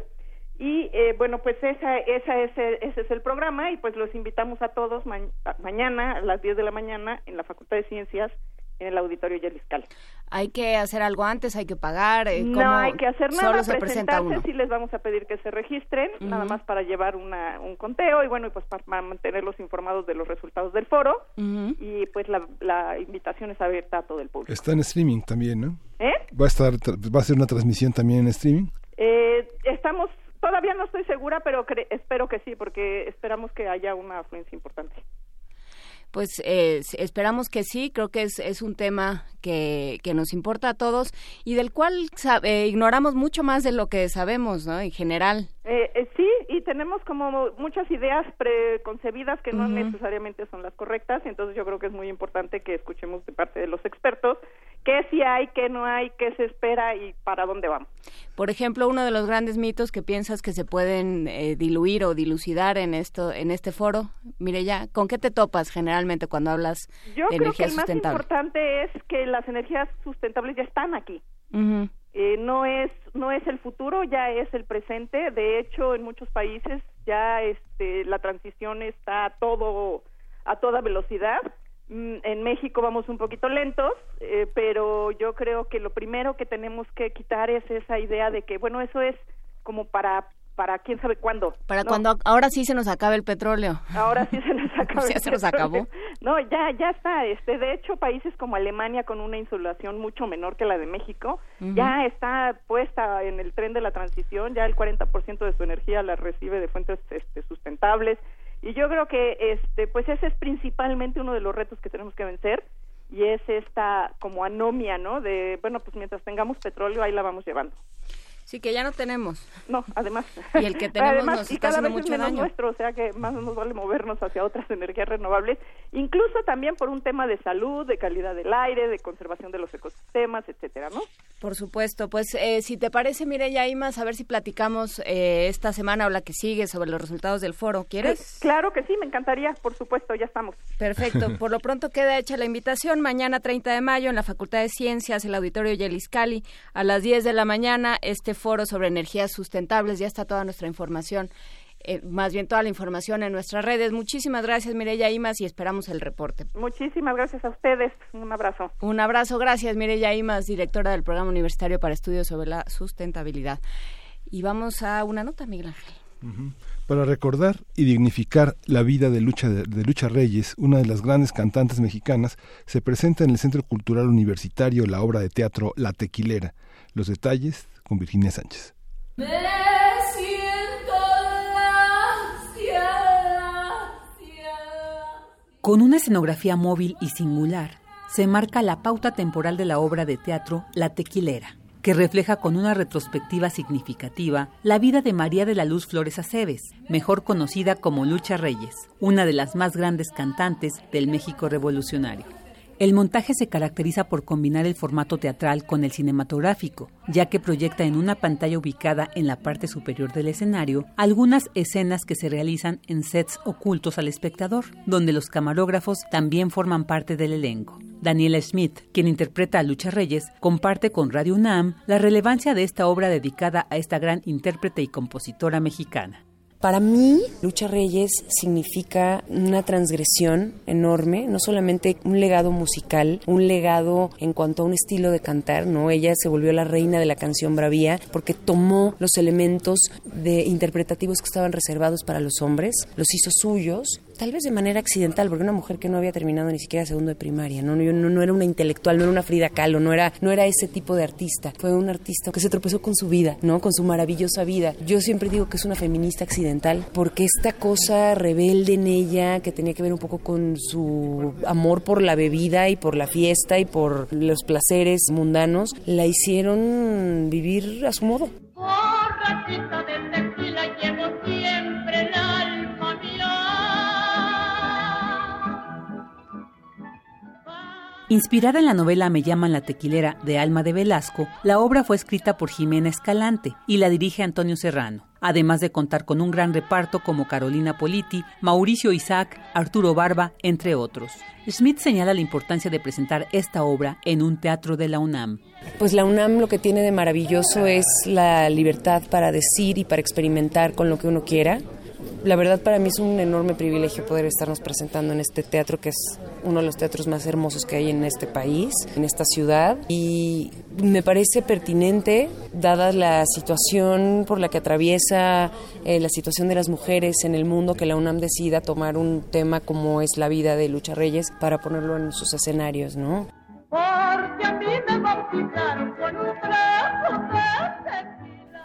y eh, bueno, pues esa, esa es ese es el programa y pues los invitamos a todos mañana a las 10 de la mañana en la Facultad de Ciencias en el auditorio Yeliscal. ¿Hay que hacer algo antes? ¿Hay que pagar? Eh, no hay que hacer nada, se presentarse, sí les vamos a pedir que se registren, nada más para llevar una, un conteo y bueno, pues para mantenerlos informados de los resultados del foro y pues la, la invitación es abierta a todo el público. Está en streaming también, ¿no? ¿Eh? ¿Va a, estar, va a ser una transmisión también en streaming? Eh, estamos Todavía no estoy segura, pero espero que sí, porque esperamos que haya una afluencia importante. Pues eh, esperamos que sí, creo que es, es un tema que, que, nos importa a todos y del cual eh, ignoramos mucho más de lo que sabemos, ¿no? En general. Eh, eh, sí, y tenemos como muchas ideas preconcebidas que no necesariamente son las correctas, entonces yo creo que es muy importante que escuchemos de parte de los expertos qué sí hay, qué no hay, qué se espera y para dónde vamos. Por ejemplo, uno de los grandes mitos que piensas que se pueden eh, diluir o dilucidar en esto, en este foro, mire ya, ¿con qué te topas generalmente cuando hablas yo de energía sustentable? Yo creo que el más importante es que las energías sustentables ya están aquí. Eh, no es no es el futuro, ya es el presente. De hecho, en muchos países ya este, la transición está a todo a toda velocidad en México vamos un poquito lentos, eh, pero yo creo que lo primero que tenemos que quitar es esa idea de que, bueno, eso es como para para quién sabe cuándo. Para cuando ahora sí se nos acabe el petróleo. Ahora sí se nos [LAUGHS] acaba. ya se nos acabó. No, ya ya está. Este, de hecho, países como Alemania con una insulación mucho menor que la de México, ya está puesta en el tren de la transición. Ya el 40% de su energía la recibe de fuentes este, sustentables. Y yo creo que este pues ese es principalmente uno de los retos que tenemos que vencer y es esta como anomia, ¿no? De, bueno, pues mientras tengamos petróleo ahí la vamos llevando. Sí, que ya no tenemos. No, además. Y el que tenemos nos está haciendo mucho menos daño. nuestro, o sea que más nos vale movernos hacia otras energías renovables, incluso también por un tema de salud, de calidad del aire, de conservación de los ecosistemas, etcétera, ¿no? Por supuesto, pues eh, si te parece, Mireya Imas, a ver si platicamos eh, esta semana o la que sigue sobre los resultados del foro. ¿Quieres? Claro que sí, me encantaría, por supuesto, ya estamos. Perfecto, [LAUGHS] por lo pronto queda hecha la invitación. Mañana 30 de mayo en la Facultad de Ciencias, el Auditorio Yeliscali, a las 10 de la mañana, este foro sobre energías sustentables. Ya está toda nuestra información, eh, más bien toda la información en nuestras redes. Muchísimas gracias, Mireya Imas, y esperamos el reporte. Muchísimas gracias a ustedes. Un abrazo. Un abrazo, gracias, Mireya Imas, directora del Programa Universitario para Estudios sobre la Sustentabilidad. Y vamos a una nota, Miguel Ángel. Para recordar y dignificar la vida de Lucha, de, Lucha Reyes, una de las grandes cantantes mexicanas, se presenta en el Centro Cultural Universitario la obra de teatro La Tequilera. Los detalles con Virginia Sánchez. Con una escenografía móvil y singular, se marca la pauta temporal de la obra de teatro La Tequilera, que refleja con una retrospectiva significativa la vida de María de la Luz Flores Aceves, mejor conocida como Lucha Reyes, una de las más grandes cantantes del México revolucionario. El montaje se caracteriza por combinar el formato teatral con el cinematográfico, ya que proyecta en una pantalla ubicada en la parte superior del escenario algunas escenas que se realizan en sets ocultos al espectador, donde los camarógrafos también forman parte del elenco. Daniela Schmidt, quien interpreta a Lucha Reyes, comparte con Radio UNAM la relevancia de esta obra dedicada a esta gran intérprete y compositora mexicana. Para mí, Lucha Reyes significa una transgresión enorme, no solamente un legado musical, un legado en cuanto a un estilo de cantar, ¿no? Ella se volvió la reina de la canción bravía porque tomó los elementos de interpretativos que estaban reservados para los hombres, los hizo suyos, tal vez de manera accidental, porque una mujer que no había terminado ni siquiera segundo de primaria, ¿no? No, no, era una intelectual, no era una Frida Kahlo, no era, no era ese tipo de artista, fue un artista que se tropezó con su vida, ¿no? Con su maravillosa vida. Yo siempre digo que es una feminista accidental porque esta cosa rebelde en ella, que tenía que ver un poco con su amor por la bebida y por la fiesta y por los placeres mundanos, la hicieron vivir a su modo. Borrachita de tequila llevo Inspirada en la novela Me llaman la tequilera de Alma de Velasco, la obra fue escrita por Jimena Escalante y la dirige Antonio Serrano, además de contar con un gran reparto como Carolina Politi, Mauricio Isaac, Arturo Barba, entre otros. Smith señala la importancia de presentar esta obra en un teatro de la UNAM. Pues la UNAM lo que tiene de maravilloso es la libertad para decir y para experimentar con lo que uno quiera. La verdad para mí es un enorme privilegio poder estarnos presentando en este teatro que es uno de los teatros más hermosos que hay en este país, en esta ciudad y me parece pertinente dada la situación por la que atraviesa eh, la situación de las mujeres en el mundo que la UNAM decida tomar un tema como es la vida de Lucha Reyes para ponerlo en sus escenarios, ¿no? Porque a mí me bautizaron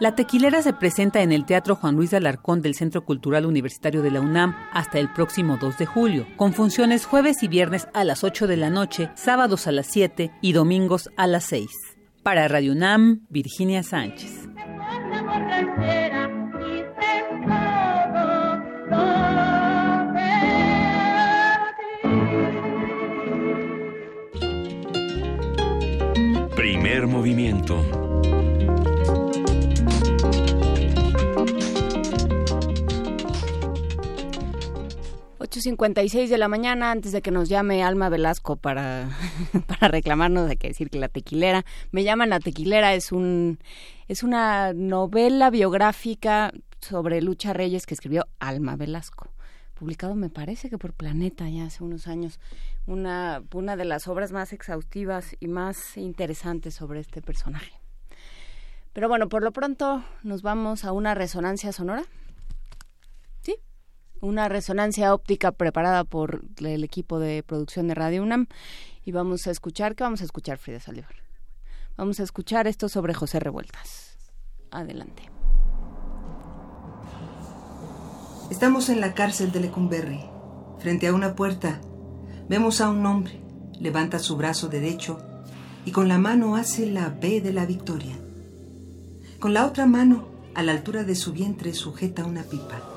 La tequilera se presenta en el Teatro Juan Luis Alarcón del Centro Cultural Universitario de la UNAM hasta el próximo 2 de julio, con funciones jueves y viernes a las 8 de la noche, sábados a las 7 y domingos a las 6. Para Radio UNAM, Virginia Sánchez. Primer movimiento. 8.56 de la mañana, antes de que nos llame Alma Velasco para, [LAUGHS] para reclamarnos de que decir que la tequilera, me llaman la tequilera, es un es una novela biográfica sobre Lucha Reyes que escribió Alma Velasco publicado me parece que por Planeta ya hace unos años, una, una de las obras más exhaustivas y más interesantes sobre este personaje. Pero bueno, por lo pronto nos vamos a una resonancia sonora. Una resonancia óptica preparada por el equipo de producción de Radio UNAM. Y vamos a escuchar, ¿qué vamos a escuchar, Frida Saldívar? Vamos a escuchar esto sobre José Revueltas. Adelante. Estamos en la cárcel de Lecumberri. Frente a una puerta, vemos a un hombre, levanta su brazo derecho y con la mano hace la B de la victoria. Con la otra mano, a la altura de su vientre, sujeta una pipa.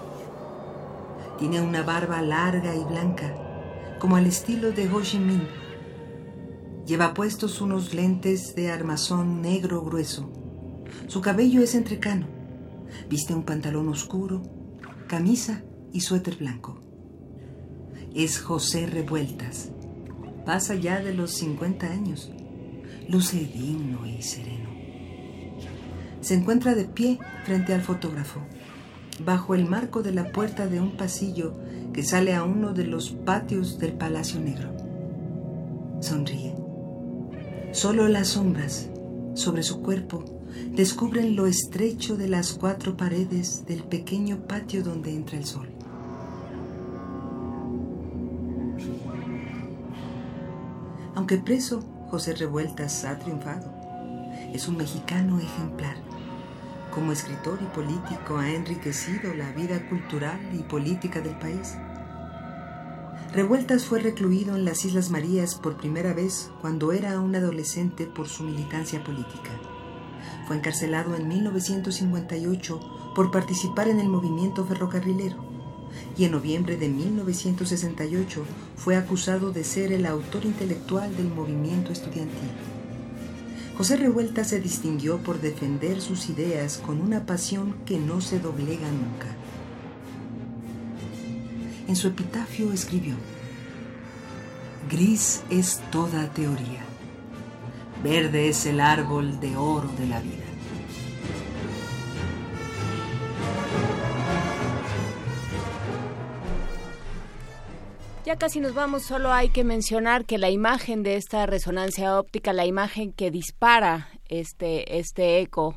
Tiene una barba larga y blanca, como al estilo de Ho Chi Minh. Lleva puestos unos lentes de armazón negro grueso. Su cabello es entrecano. Viste un pantalón oscuro, camisa y suéter blanco. Es José Revueltas. Pasa ya de los 50 años. Luce digno y sereno. Se encuentra de pie frente al fotógrafo, bajo el marco de la puerta de un pasillo que sale a uno de los patios del Palacio Negro. Sonríe. Solo las sombras sobre su cuerpo descubren lo estrecho de las cuatro paredes del pequeño patio donde entra el sol. Aunque preso, José Revueltas ha triunfado. Es un mexicano ejemplar. Como escritor y político ha enriquecido la vida cultural y política del país. Revueltas fue recluido en las Islas Marías por primera vez cuando era un adolescente por su militancia política. Fue encarcelado en 1958 por participar en el movimiento ferrocarrilero y en noviembre de 1968 fue acusado de ser el autor intelectual del movimiento estudiantil. José Revuelta se distinguió por defender sus ideas con una pasión que no se doblega nunca. En su epitafio escribió, Gris es toda teoría, verde es el árbol de oro de la vida. Ya casi nos vamos, solo hay que mencionar que la imagen de esta resonancia óptica, la imagen que dispara este, este eco,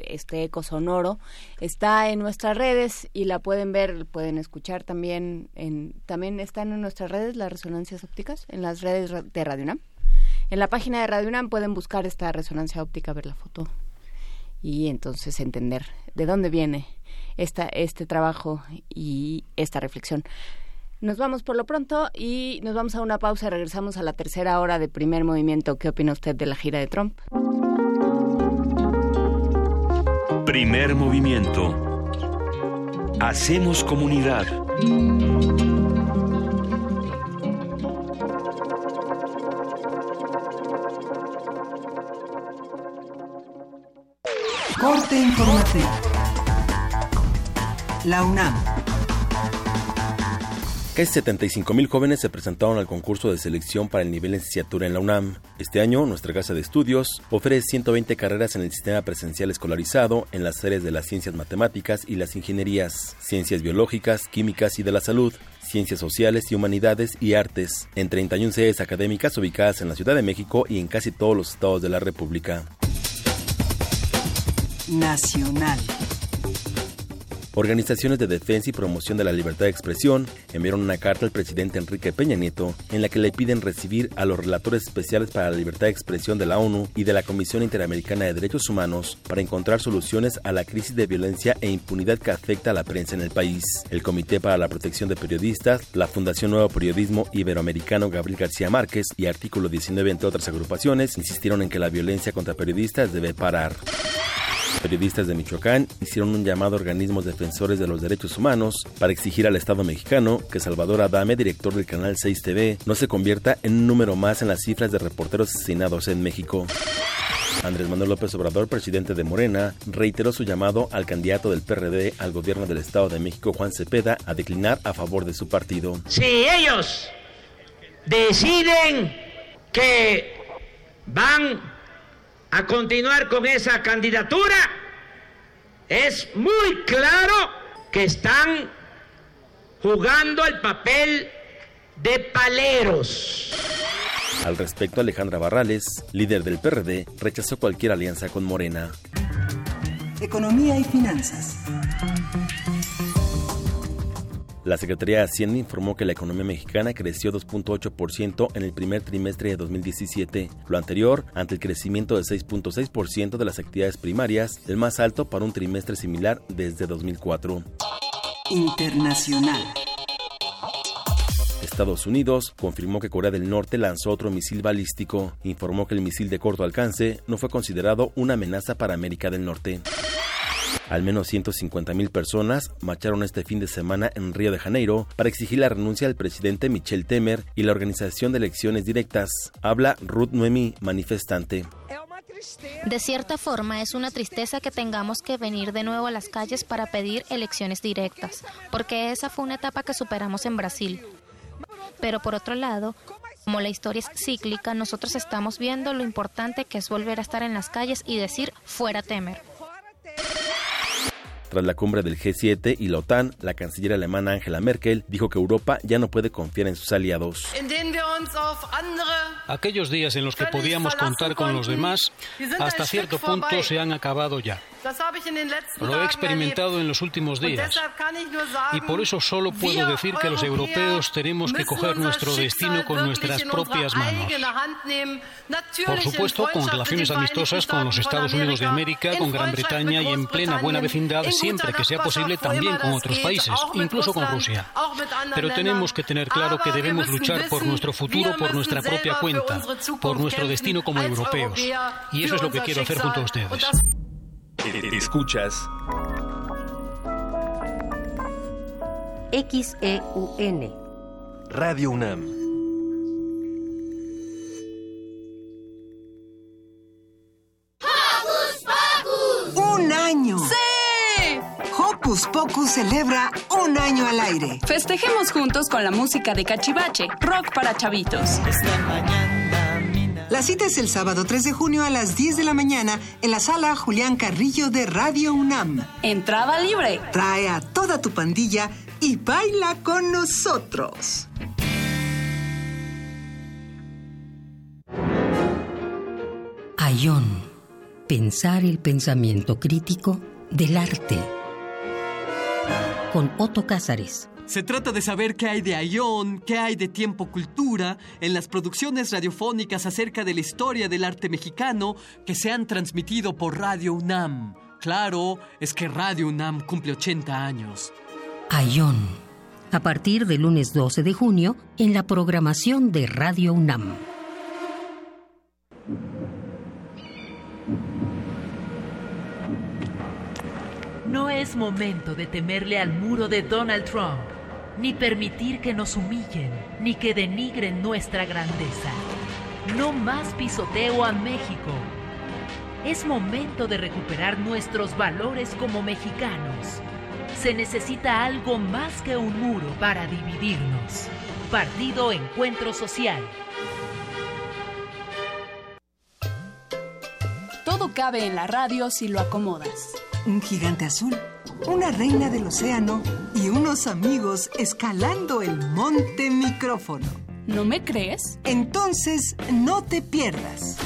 este eco sonoro, está en nuestras redes y la pueden ver, pueden escuchar también, en, también están en nuestras redes las resonancias ópticas, en las redes de Radio UNAM. En la página de Radio UNAM pueden buscar esta resonancia óptica, ver la foto y entonces entender de dónde viene esta, este trabajo y esta reflexión. Nos vamos por lo pronto y nos vamos a una pausa y regresamos a la tercera hora de primer movimiento. ¿Qué opina usted de la gira de Trump? Primer movimiento. Hacemos comunidad. Corte informativo. La UNAM Casi 75 mil jóvenes se presentaron al concurso de selección para el nivel de licenciatura en la UNAM. Este año, nuestra casa de estudios ofrece 120 carreras en el sistema presencial escolarizado en las áreas de las ciencias matemáticas y las ingenierías, ciencias biológicas, químicas y de la salud, ciencias sociales y humanidades y artes, en 31 sedes académicas ubicadas en la Ciudad de México y en casi todos los estados de la República. Nacional. Organizaciones de defensa y promoción de la libertad de expresión enviaron una carta al presidente Enrique Peña Nieto en la que le piden recibir a los relatores especiales para la libertad de expresión de la ONU y de la Comisión Interamericana de Derechos Humanos para encontrar soluciones a la crisis de violencia e impunidad que afecta a la prensa en el país. El Comité para la Protección de Periodistas, la Fundación Nuevo Periodismo Iberoamericano Gabriel García Márquez y Artículo 19 entre otras agrupaciones insistieron en que la violencia contra periodistas debe parar. Periodistas de Michoacán hicieron un llamado a organismos defensores de los derechos humanos para exigir al Estado mexicano que Salvador Adame, director del canal 6 TV, no se convierta en un número más en las cifras de reporteros asesinados en México. Andrés Manuel López Obrador, presidente de Morena, reiteró su llamado al candidato del PRD al gobierno del Estado de México, Juan Cepeda, a declinar a favor de su partido. Si ellos deciden que van a continuar con esa candidatura, es muy claro que están jugando el papel de paleros. Al respecto, Alejandra Barrales, líder del PRD, rechazó cualquier alianza con Morena. Economía y finanzas. La Secretaría de Hacienda informó que la economía mexicana creció 2.8% en el primer trimestre de 2017, lo anterior ante el crecimiento de 6.6% de las actividades primarias, el más alto para un trimestre similar desde 2004. Internacional. Estados Unidos confirmó que Corea del Norte lanzó otro misil balístico. Informó que el misil de corto alcance no fue considerado una amenaza para América del Norte. Al menos 150.000 personas marcharon este fin de semana en Río de Janeiro para exigir la renuncia del presidente Michel Temer y la organización de elecciones directas. Habla Ruth Noemi, manifestante. De cierta forma, es una tristeza que tengamos que venir de nuevo a las calles para pedir elecciones directas, porque esa fue una etapa que superamos en Brasil. Pero por otro lado, como la historia es cíclica, nosotros estamos viendo lo importante que es volver a estar en las calles y decir fuera Temer. Tras la cumbre del G7 y la OTAN, la canciller alemana Angela Merkel dijo que Europa ya no puede confiar en sus aliados. Aquellos días en los que podíamos contar con los demás, hasta cierto punto se han acabado ya. Lo he experimentado en los últimos días. Y por eso solo puedo decir que los europeos tenemos que coger nuestro destino con nuestras propias manos. Por supuesto, con relaciones amistosas con los Estados Unidos de América, con Gran Bretaña y en plena buena vecindad siempre que sea posible también con otros países, incluso con Rusia. Pero tenemos que tener claro que debemos luchar por nuestro futuro, por nuestra propia cuenta, por nuestro destino como europeos. Y eso es lo que quiero hacer junto a ustedes. Escuchas XEUN Radio UNAM. ¡Un año! Hocus Pocus celebra un año al aire. Festejemos juntos con la música de Cachivache, rock para chavitos. La cita es el sábado 3 de junio a las 10 de la mañana en la sala Julián Carrillo de Radio UNAM. Entrada libre. Trae a toda tu pandilla y baila con nosotros. Ayón. Pensar el pensamiento crítico del arte. Con Otto Cázares. Se trata de saber qué hay de Ayón, qué hay de Tiempo Cultura en las producciones radiofónicas acerca de la historia del arte mexicano que se han transmitido por Radio UNAM. Claro, es que Radio UNAM cumple 80 años. Ayón. A partir del lunes 12 de junio en la programación de Radio UNAM. No es momento de temerle al muro de Donald Trump, ni permitir que nos humillen, ni que denigren nuestra grandeza. No más pisoteo a México. Es momento de recuperar nuestros valores como mexicanos. Se necesita algo más que un muro para dividirnos. Partido Encuentro Social. Todo cabe en la radio si lo acomodas. Un gigante azul, una reina del océano y unos amigos escalando el monte micrófono. ¿No me crees? Entonces, no te pierdas.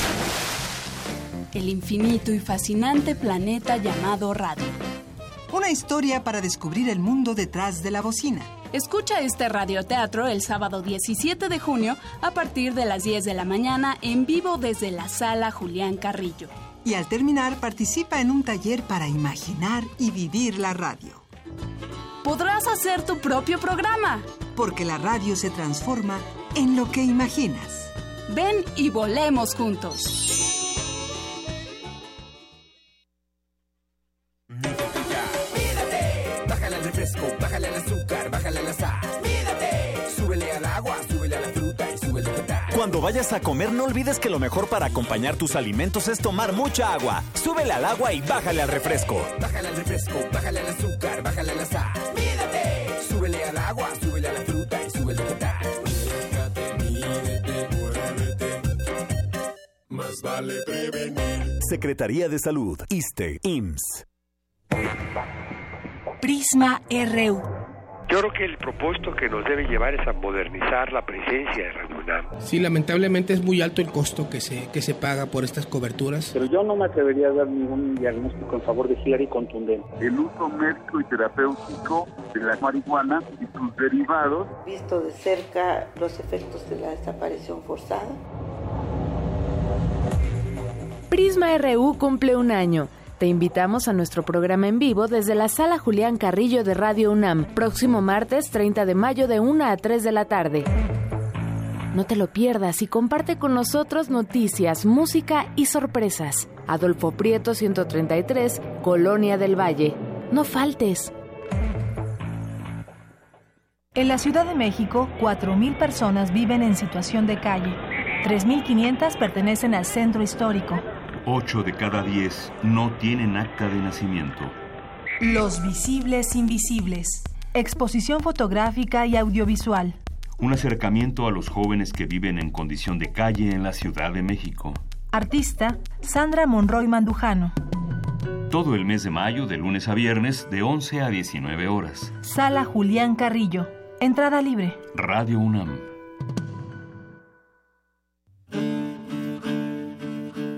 El infinito y fascinante planeta llamado radio. Una historia para descubrir el mundo detrás de la bocina. Escucha este radioteatro el sábado 17 de junio a partir de las 10 de la mañana en vivo desde la sala Julián Carrillo. Y al terminar participa en un taller para imaginar y vivir la radio. Podrás hacer tu propio programa. Porque la radio se transforma en lo que imaginas. Ven y volemos juntos. Cuando vayas a comer, no olvides que lo mejor para acompañar tus alimentos es tomar mucha agua. Súbele al agua y bájale al refresco. Bájale al refresco, bájale al azúcar, bájale a la sal. Mídate, súbele al agua, súbele a la fruta y súbele a tal. Mídate, mídete, muévete. Más vale prevenir. Secretaría de Salud, ISTE, IMSS. Prisma RU. Yo creo que el propósito que nos debe llevar es a modernizar la presencia de Radio UNAM. Sí, lamentablemente es muy alto el costo que se, que se paga por estas coberturas. Pero yo no me atrevería a dar ningún diagnóstico en favor de Hillary contundente. El uso médico y terapéutico de la marihuana y sus derivados. Visto de cerca los efectos de la desaparición forzada. Prisma RU cumple un año. Te invitamos a nuestro programa en vivo desde la sala Julián Carrillo de Radio UNAM, próximo martes 30 de mayo de 1 a 3 de la tarde. No te lo pierdas y comparte con nosotros noticias, música y sorpresas. Adolfo Prieto 133, Colonia del Valle. No faltes. En la Ciudad de México, 4.000 personas viven en situación de calle. 3.500 pertenecen al centro histórico. 8 de cada 10 no tienen acta de nacimiento. Los visibles invisibles. Exposición fotográfica y audiovisual. Un acercamiento a los jóvenes que viven en condición de calle en la Ciudad de México. Artista Sandra Monroy Mandujano. Todo el mes de mayo, de lunes a viernes, de 11 a 19 horas. Sala Julián Carrillo. Entrada libre. Radio UNAM.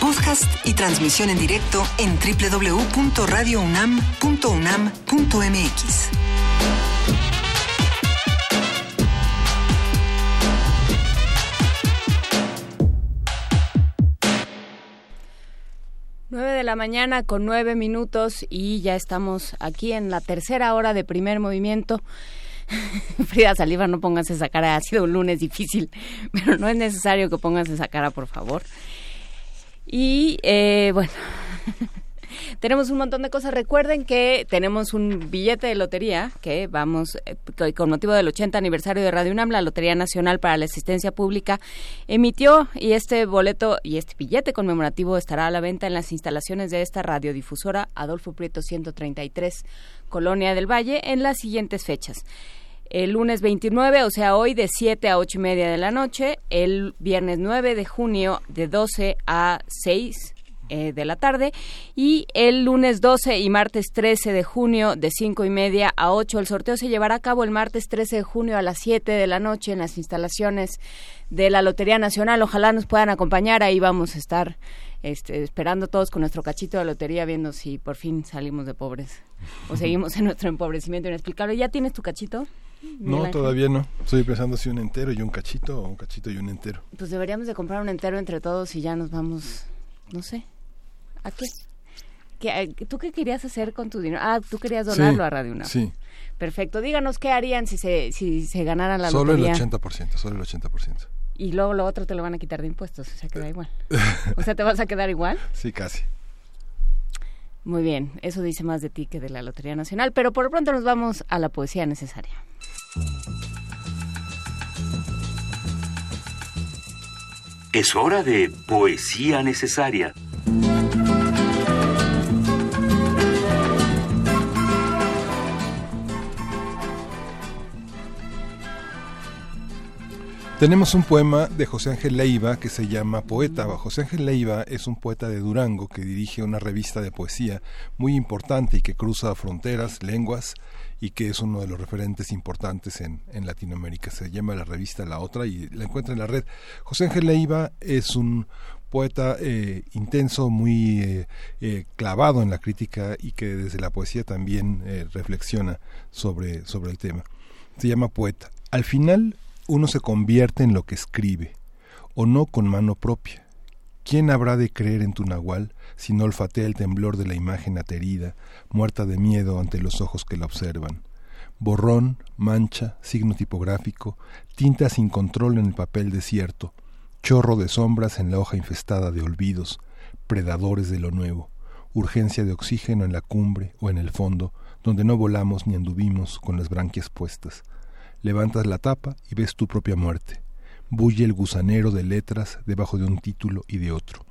Podcast y transmisión en directo en www.radiounam.unam.mx. 9 de la mañana con nueve minutos y ya estamos aquí en la tercera hora de primer movimiento. [LAUGHS] Frida Saliva, no pongas esa cara, ha sido un lunes difícil, [LAUGHS] pero no es necesario que pongas esa cara, por favor. Y eh, bueno, [LAUGHS] tenemos un montón de cosas. Recuerden que tenemos un billete de lotería que vamos, eh, con motivo del 80 aniversario de Radio UNAM, la Lotería Nacional para la Asistencia Pública emitió y este boleto y este billete conmemorativo estará a la venta en las instalaciones de esta radiodifusora Adolfo Prieto 133, Colonia del Valle, en las siguientes fechas el lunes 29, o sea, hoy de 7 a 8 y media de la noche, el viernes 9 de junio de 12 a 6 eh, de la tarde y el lunes 12 y martes 13 de junio de 5 y media a 8. El sorteo se llevará a cabo el martes 13 de junio a las 7 de la noche en las instalaciones de la Lotería Nacional. Ojalá nos puedan acompañar, ahí vamos a estar este, esperando todos con nuestro cachito de lotería, viendo si por fin salimos de pobres o seguimos en nuestro empobrecimiento inexplicable. ¿Ya tienes tu cachito? No, todavía no. Estoy pensando si un entero y un cachito o un cachito y un entero. Pues deberíamos de comprar un entero entre todos y ya nos vamos, no sé, ¿A qué? ¿Tú qué querías hacer con tu dinero? Ah, tú querías donarlo a Radio UNAM. Sí. Perfecto. Díganos qué harían si se, si se ganaran la solo lotería. Solo el 80%, solo el 80%. Y luego lo otro te lo van a quitar de impuestos, o sea, queda igual. o sea, ¿te [LAUGHS] vas a quedar igual? Sí, casi. Muy bien, eso dice más de ti que de la Lotería Nacional, pero por lo pronto nos vamos a la poesía necesaria. Es hora de poesía necesaria. Tenemos un poema de José Ángel Leiva que se llama Poeta. José Ángel Leiva es un poeta de Durango que dirige una revista de poesía muy importante y que cruza fronteras, lenguas y que es uno de los referentes importantes en, Latinoamérica. Se llama la revista La Otra y la encuentra en la red. José Ángel Leiva es un poeta eh, intenso, muy eh, eh, clavado en la crítica y que desde la poesía también reflexiona sobre, sobre el tema. Se llama Poeta. Al final uno se convierte en lo que escribe, o no con mano propia. ¿Quién habrá de creer en tu nahual si no olfatea el temblor de la imagen aterida, muerta de miedo ante los ojos que la observan? Borrón, mancha, signo tipográfico, tinta sin control en el papel desierto, chorro de sombras en la hoja infestada de olvidos, predadores de lo nuevo, urgencia de oxígeno en la cumbre o en el fondo, donde no volamos ni anduvimos con las branquias puestas, levantas la tapa y ves tu propia muerte. Bulle el gusanero de letras debajo de un título y de otro.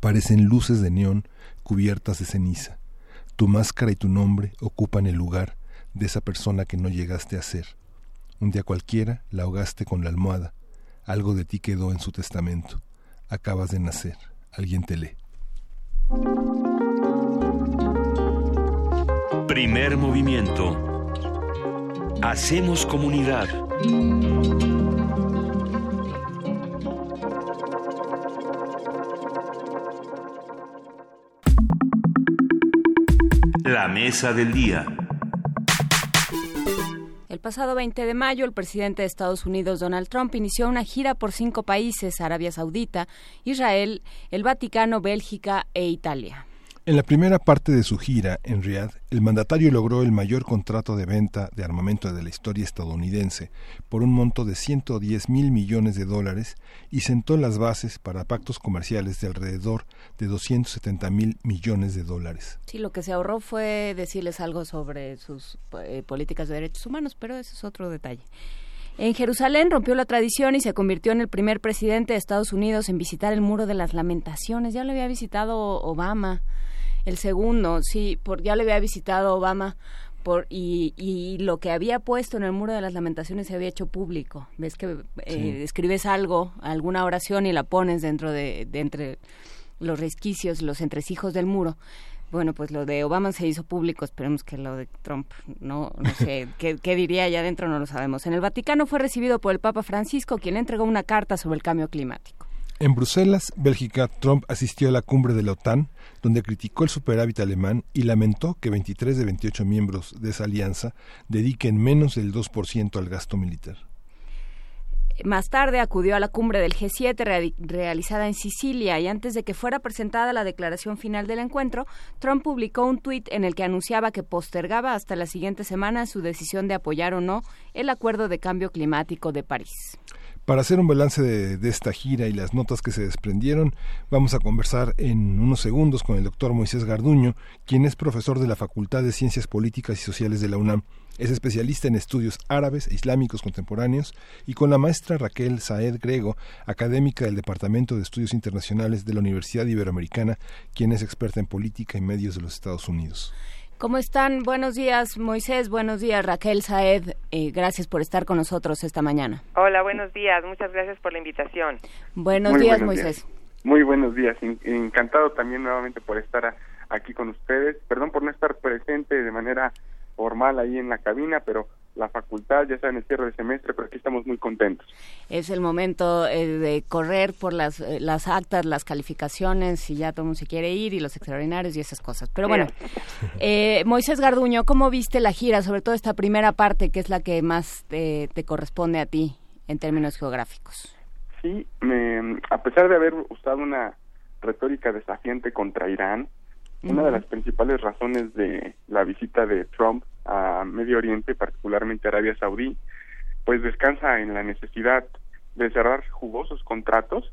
Parecen luces de neón cubiertas de ceniza. Tu máscara y tu nombre ocupan el lugar de esa persona que no llegaste a ser. Un día cualquiera la ahogaste con la almohada. Algo de ti quedó en su testamento. Acabas de nacer. Alguien te lee. Primer movimiento. Hacemos comunidad. La mesa del día. El pasado 20 de mayo, el presidente de Estados Unidos, Donald Trump, inició una gira por cinco países, Arabia Saudita, Israel, el Vaticano, Bélgica e Italia. En la primera parte de su gira en Riyadh, el mandatario logró el mayor contrato de venta de armamento de la historia estadounidense por un monto de 110 mil millones de dólares y sentó las bases para pactos comerciales de alrededor de 270 mil millones de dólares. Sí, lo que se ahorró fue decirles algo sobre sus eh, políticas de derechos humanos, pero ese es otro detalle. En Jerusalén rompió la tradición y se convirtió en el primer presidente de Estados Unidos en visitar el Muro de las Lamentaciones. Ya lo había visitado Obama. El segundo, sí, por, ya le había visitado Obama por, y, y, lo que había puesto en el muro de las lamentaciones se había hecho público. Ves que eh, escribes algo, alguna oración y la pones dentro de, de, entre los resquicios, los entresijos del muro. Bueno, pues lo de Obama se hizo público, esperemos que lo de Trump, no, no sé, [LAUGHS] ¿qué, ¿qué, diría allá adentro? No lo sabemos. En el Vaticano fue recibido por el Papa Francisco, quien entregó una carta sobre el cambio climático. En Bruselas, Bélgica, Trump asistió a la cumbre de la OTAN, donde criticó el superávit alemán y lamentó que 23 de 28 miembros de esa alianza dediquen menos del 2% al gasto militar. Más tarde acudió a la cumbre del G7 re realizada en Sicilia y antes de que fuera presentada la declaración final del encuentro, Trump publicó un tuit en el que anunciaba que postergaba hasta la siguiente semana su decisión de apoyar o no el Acuerdo de Cambio Climático de París. Para hacer un balance de, esta gira y las notas que se desprendieron, vamos a conversar en unos segundos con el doctor Moisés Garduño, quien es profesor de la Facultad de Ciencias Políticas y Sociales de la UNAM. Es especialista en estudios árabes e islámicos contemporáneos y con la maestra Raquel Saed Grego, académica del Departamento de Estudios Internacionales de la Universidad Iberoamericana, quien es experta en política y medios de los Estados Unidos. ¿Cómo están? Buenos días, Moisés. Buenos días, Raquel Saed. Eh, gracias por estar con nosotros esta mañana. Hola, buenos días. Muchas gracias por la invitación. Buenos Muy días, buenos Moisés. Días. Muy buenos días. Encantado también nuevamente por estar aquí con ustedes. Perdón por no estar presente de manera formal ahí en la cabina, pero la facultad, ya saben, el cierre de semestre, pero aquí estamos muy contentos. Es el momento eh, de correr por las, eh, las actas, las calificaciones, si ya todo el mundo se quiere ir, y los extraordinarios y esas cosas. Pero bueno, [LAUGHS] eh, Moisés Garduño, ¿cómo viste la gira, sobre todo esta primera parte, que es la que más te, te corresponde a ti en términos geográficos? Sí, me, a pesar de haber usado una retórica desafiante contra Irán, una de las principales razones de la visita de Trump a Medio Oriente, particularmente Arabia Saudí, pues descansa en la necesidad de cerrar jugosos contratos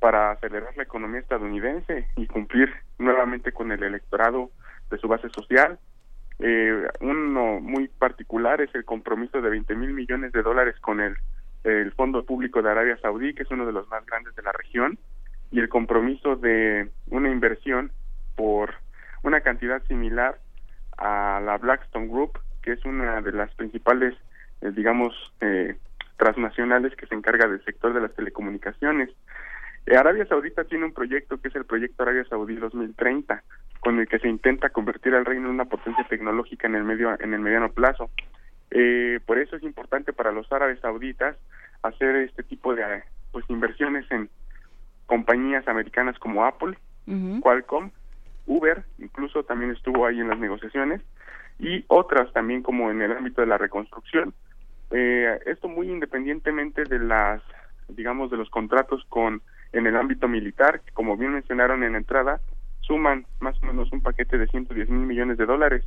para acelerar la economía estadounidense y cumplir nuevamente con el electorado de su base social. Eh, uno muy particular es el compromiso de 20 mil millones de dólares con el, el Fondo Público de Arabia Saudí, que es uno de los más grandes de la región, y el compromiso de una inversión por una cantidad similar a la Blackstone Group, que es una de las principales, eh, digamos, eh, transnacionales que se encarga del sector de las telecomunicaciones. Eh, Arabia Saudita tiene un proyecto que es el proyecto Arabia Saudí 2030, con el que se intenta convertir al reino en una potencia tecnológica en el medio en el mediano plazo. Eh, por eso es importante para los árabes sauditas hacer este tipo de pues inversiones en compañías americanas como Apple, uh -huh. Qualcomm Uber, incluso también estuvo ahí en las negociaciones, y otras también como en el ámbito de la reconstrucción. Eh, esto muy independientemente de las, digamos, de los contratos con en el ámbito militar, que como bien mencionaron en la entrada, suman más o menos un paquete de 110 mil millones de dólares,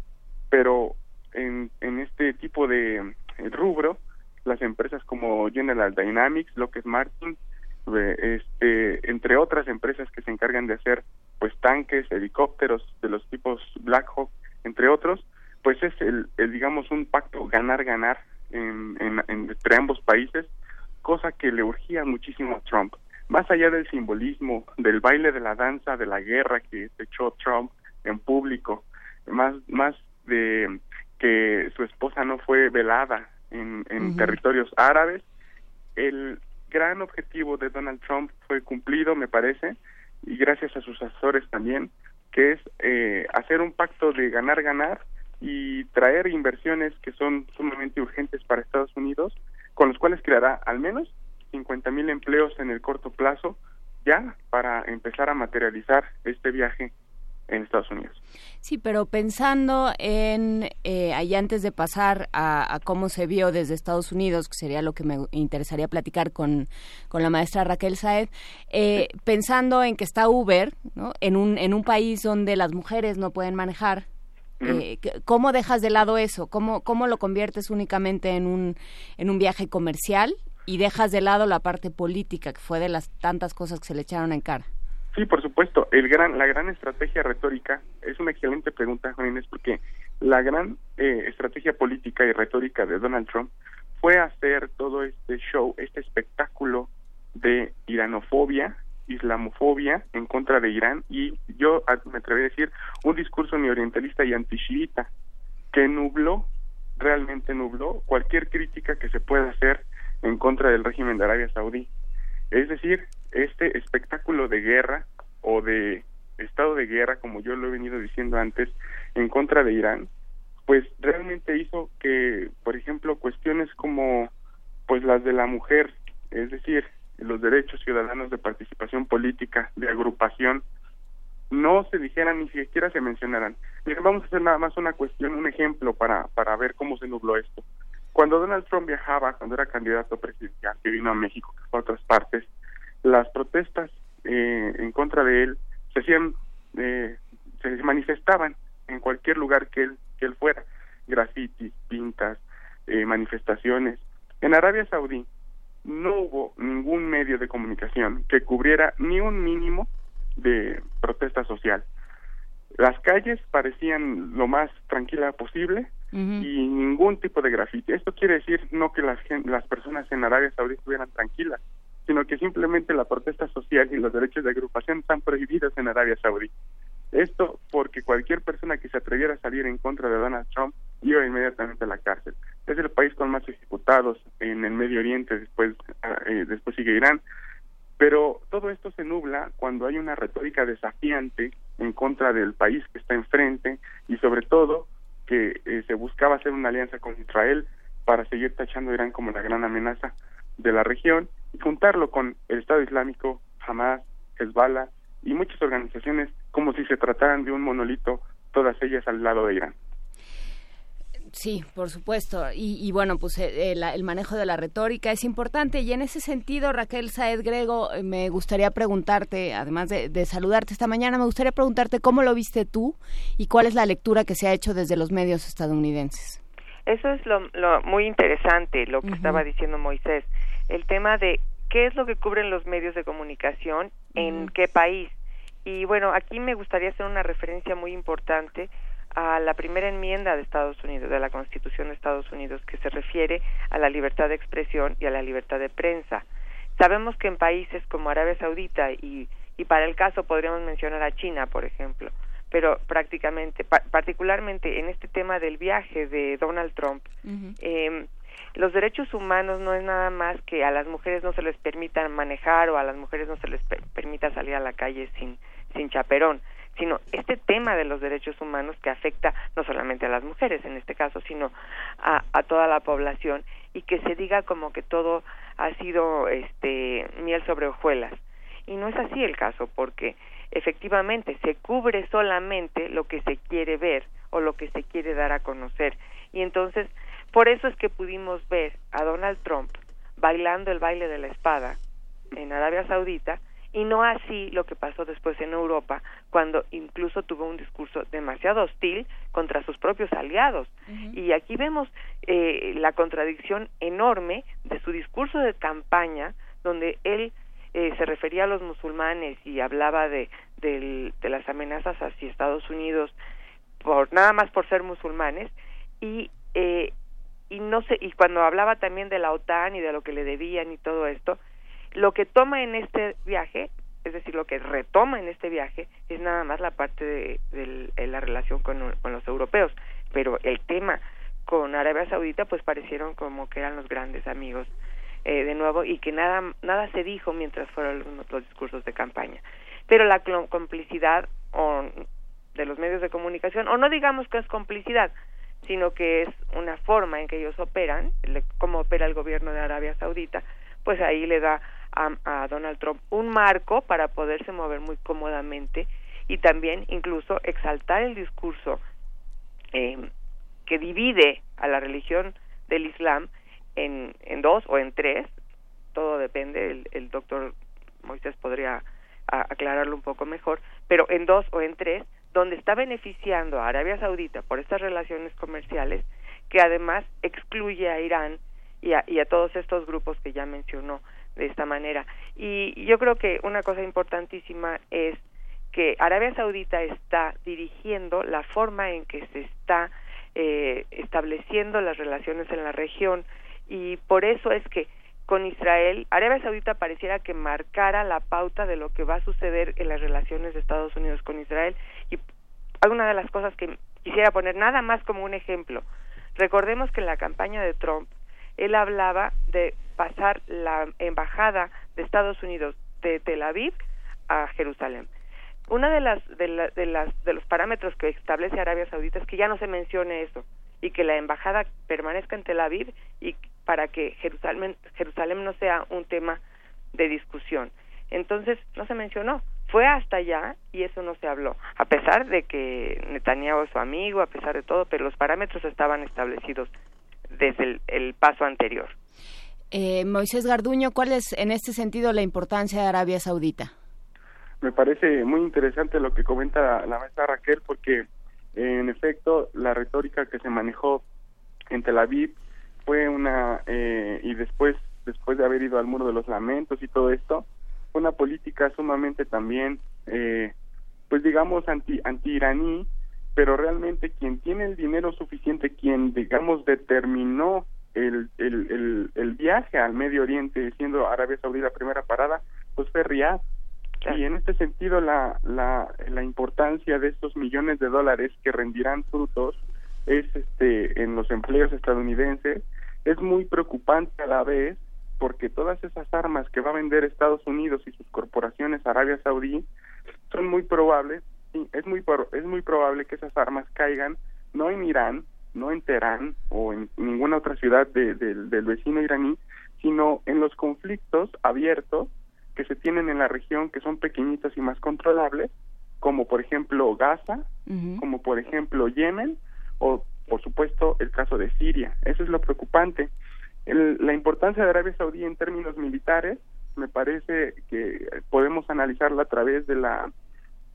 pero en, en este tipo de eh, rubro, las empresas como General Dynamics, Lockheed Martin, este, entre otras empresas que se encargan de hacer pues tanques, helicópteros de los tipos Black Hawk, entre otros, pues es el, el digamos un pacto ganar-ganar en, en, entre ambos países, cosa que le urgía muchísimo a Trump. Más allá del simbolismo, del baile de la danza, de la guerra que echó Trump en público, más, más de que su esposa no fue velada en, en uh -huh. territorios árabes, el gran objetivo de Donald Trump fue cumplido, me parece, y gracias a sus asesores también, que es eh, hacer un pacto de ganar-ganar y traer inversiones que son sumamente urgentes para Estados Unidos, con los cuales creará al menos 50 mil empleos en el corto plazo ya para empezar a materializar este viaje en Estados Unidos. Sí, pero pensando en, eh, ahí antes de pasar a, cómo se vio desde Estados Unidos, que sería lo que me interesaría platicar con, con la maestra Raquel Saed, eh, pensando en que está Uber, ¿no? en, un, en un país donde las mujeres no pueden manejar, eh, ¿Cómo dejas de lado eso? ¿Cómo, ¿Cómo lo conviertes únicamente en un, en un viaje comercial y dejas de lado la parte política, que fue de las tantas cosas que se le echaron en cara? Sí, por supuesto. El gran, la gran estrategia retórica es una excelente pregunta, Juan Inés, porque la gran eh, estrategia política y retórica de Donald Trump fue hacer todo este show, este espectáculo de iranofobia, islamofobia en contra de Irán y yo me atrevería a decir un discurso neorientalista y antishiita que nubló, realmente nubló cualquier crítica que se pueda hacer en contra del régimen de Arabia Saudí. Es decir, este espectáculo de guerra o de estado de guerra, como yo lo he venido diciendo antes, en contra de Irán, pues realmente hizo que, por ejemplo, cuestiones como pues las de la mujer, es decir, los derechos ciudadanos de participación política, de agrupación, no se dijeran ni siquiera se mencionaran. Vamos a hacer nada más una cuestión, un ejemplo para, para ver cómo se nubló esto. Cuando Donald Trump viajaba, cuando era candidato presidencial, que vino a México, que a otras partes, las protestas eh, en contra de él se hacían, eh, se manifestaban en cualquier lugar que él, que él fuera, grafitis, pintas, eh, manifestaciones. En Arabia Saudí no hubo ningún medio de comunicación que cubriera ni un mínimo de protesta social. Las calles parecían lo más tranquila posible y ningún tipo de grafiti. Esto quiere decir no que las, las personas en Arabia Saudí estuvieran tranquilas, sino que simplemente la protesta social y los derechos de agrupación están prohibidos en Arabia Saudí. Esto porque cualquier persona que se atreviera a salir en contra de Donald Trump iba inmediatamente a la cárcel. Es el país con más ejecutados en el Medio Oriente, después, ah, eh, después sigue Irán. Pero todo esto se nubla cuando hay una retórica desafiante en contra del país que está enfrente y sobre todo que eh, se buscaba hacer una alianza con Israel para seguir tachando a Irán como la gran amenaza de la región y juntarlo con el Estado Islámico, Hamas, Hezbollah y muchas organizaciones como si se trataran de un monolito, todas ellas al lado de Irán. Sí, por supuesto. Y, bueno, pues eh, el, manejo de la retórica es importante. Y en ese sentido, Raquel Saed Grego, eh, me gustaría preguntarte, además de, saludarte esta mañana, me gustaría preguntarte cómo lo viste tú y cuál es la lectura que se ha hecho desde los medios estadounidenses. Eso es lo, muy interesante, lo que estaba diciendo Moisés. El tema de qué es lo que cubren los medios de comunicación, en qué país. Y bueno, aquí me gustaría hacer una referencia muy importante a la primera enmienda de Estados Unidos, de la Constitución de Estados Unidos, que se refiere a la libertad de expresión y a la libertad de prensa. Sabemos que en países como Arabia Saudita y, y para el caso podríamos mencionar a China, por ejemplo, pero prácticamente, particularmente en este tema del viaje de Donald Trump, eh, los derechos humanos no es nada más que a las mujeres no se les permita manejar o a las mujeres no se les permita salir a la calle sin, sin chaperón sino este tema de los derechos humanos que afecta no solamente a las mujeres en este caso, sino a, a toda la población y que se diga como que todo ha sido este miel sobre hojuelas. Y no es así el caso, porque efectivamente se cubre solamente lo que se quiere ver o lo que se quiere dar a conocer. Y entonces, por eso es que pudimos ver a Donald Trump bailando el baile de la espada en Arabia Saudita y no así lo que pasó después en Europa, cuando incluso tuvo un discurso demasiado hostil contra sus propios aliados. Y aquí vemos eh, la contradicción enorme de su discurso de campaña, donde él eh, se refería a los musulmanes y hablaba de, de, las amenazas hacia Estados Unidos por nada más por ser musulmanes y eh, y no sé y cuando hablaba también de la OTAN y de lo que le debían y todo esto lo que toma en este viaje, es decir, lo que retoma en este viaje, es nada más la parte de, la relación con, los europeos. Pero el tema con Arabia Saudita, pues parecieron como que eran los grandes amigos eh, de nuevo y que nada, nada se dijo mientras fueron los, discursos de campaña. Pero la complicidad de los medios de comunicación, o no digamos que es complicidad, sino que es una forma en que ellos operan, cómo opera el gobierno de Arabia Saudita, pues ahí le da a, Donald Trump un marco para poderse mover muy cómodamente y también incluso exaltar el discurso eh, que divide a la religión del Islam en, en dos o en tres, todo depende, el, el doctor Moisés podría aclararlo un poco mejor, pero en dos o en tres, donde está beneficiando a Arabia Saudita por estas relaciones comerciales, que además excluye a Irán y a, todos estos grupos que ya mencionó de esta manera. Y yo creo que una cosa importantísima es que Arabia Saudita está dirigiendo la forma en que se está eh, estableciendo las relaciones en la región y por eso es que con Israel, Arabia Saudita pareciera que marcara la pauta de lo que va a suceder en las relaciones de Estados Unidos con Israel alguna de las cosas que quisiera poner nada más como un ejemplo. Recordemos que en la campaña de Trump él hablaba de pasar la embajada de Estados Unidos de Tel Aviv a Jerusalén. Una de las de, de las de los parámetros que establece Arabia Saudita es que ya no se mencione eso y que la embajada permanezca en Tel Aviv y para que Jerusalén Jerusalén no sea un tema de discusión. Entonces no se mencionó, fue hasta allá y eso no se habló, a pesar de que Netanyahu es su amigo, a pesar de todo, pero los parámetros estaban establecidos desde el, paso anterior. Eh, Moisés Garduño, ¿cuál es en este sentido la importancia de Arabia Saudita? Me parece muy interesante lo que comenta la maestra Raquel, porque en efecto la retórica que se manejó en Tel Aviv fue una, eh, y después, después de haber ido al Muro de los Lamentos y todo esto, una política sumamente también, eh, pues digamos, anti, anti-iraní, pero realmente quien tiene el dinero suficiente, quien, digamos, determinó el, el, el, viaje al Medio Oriente, siendo Arabia Saudí la primera parada, pues fue Riyadh. Y en este sentido, la, la, la importancia de estos millones de dólares que rendirán frutos es este en los empleos estadounidenses es muy preocupante a la vez porque todas esas armas que va a vender Estados Unidos y sus corporaciones Arabia Saudí son muy probables es muy es muy probable que esas armas caigan no en Irán, no en Teherán o en ninguna otra ciudad del vecino iraní, sino en los conflictos abiertos que se tienen en la región que son pequeñitos y más controlables, como por ejemplo Gaza, como por ejemplo Yemen o por supuesto el caso de Siria. Eso es lo preocupante. La importancia de Arabia Saudí en términos militares me parece que podemos analizarla a través de la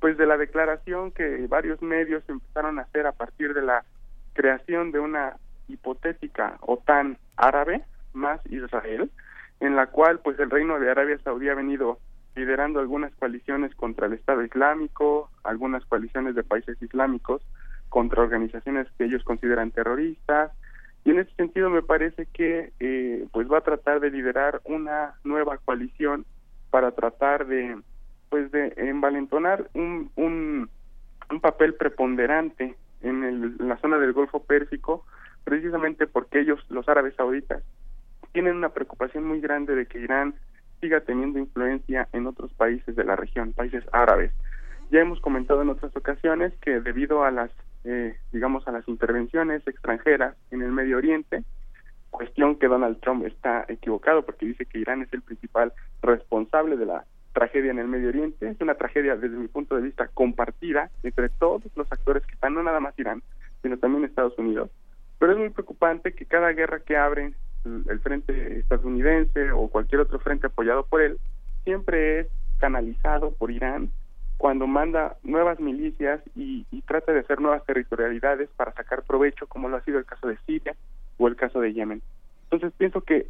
pues de la declaración que varios medios empezaron a hacer a partir de la creación de una hipotética OTAN árabe más Israel, en la cual pues el reino de Arabia Saudí ha venido liderando algunas coaliciones contra el Estado Islámico, algunas coaliciones de países islámicos contra organizaciones que ellos consideran terroristas y en ese sentido me parece que eh, pues va a tratar de liderar una nueva coalición para tratar de pues de envalentonar un, un, papel preponderante en, el, la zona del Golfo Pérsico, precisamente porque ellos, los árabes sauditas, tienen una preocupación muy grande de que Irán siga teniendo influencia en otros países de la región, países árabes. Ya hemos comentado en otras ocasiones que debido a las, eh, digamos, a las intervenciones extranjeras en el Medio Oriente, cuestión que Donald Trump está equivocado porque dice que Irán es el principal responsable de la tragedia en el Medio Oriente, es una tragedia desde mi punto de vista compartida entre todos los actores que están, no nada más Irán, sino también Estados Unidos. Pero es muy preocupante que cada guerra que abre el frente estadounidense o cualquier otro frente apoyado por él, siempre es canalizado por Irán cuando manda nuevas milicias y, y trata de hacer nuevas territorialidades para sacar provecho, como lo ha sido el caso de Siria o el caso de Yemen. Entonces pienso que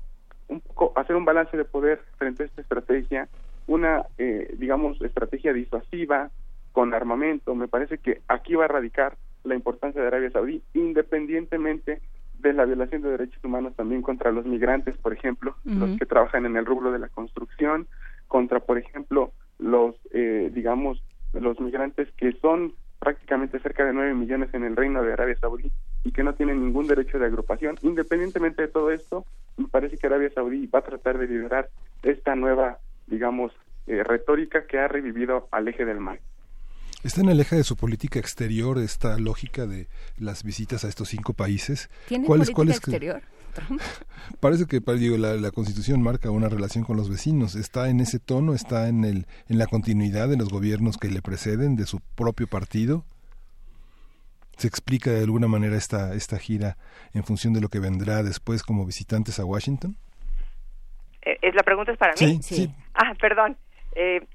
un poco hacer un balance de poder frente a esta estrategia una, eh, digamos, estrategia disuasiva con armamento. Me parece que aquí va a radicar la importancia de Arabia Saudí, independientemente de la violación de derechos humanos también contra los migrantes, por ejemplo, los que trabajan en el rubro de la construcción, contra, por ejemplo, los, eh, digamos, los migrantes que son prácticamente cerca de 9 millones en el reino de Arabia Saudí y que no tienen ningún derecho de agrupación. Independientemente de todo esto, me parece que Arabia Saudí va a tratar de liderar esta nueva digamos, eh, retórica que ha revivido al eje del mal. ¿Está en el eje de su política exterior esta lógica de las visitas a estos cinco países? ¿Tiene ¿Cuál es- política cuál es- exterior? Trump? [LAUGHS] Parece que digo, la, la Constitución marca una relación con los vecinos. ¿Está en ese tono? ¿Está en, el, en la continuidad de los gobiernos que le preceden, de su propio partido? ¿Se explica de alguna manera esta, esta gira en función de lo que vendrá después como visitantes a Washington? Eh, ¿es ¿La pregunta es para mí? Sí, sí. Ah, perdón. Eh,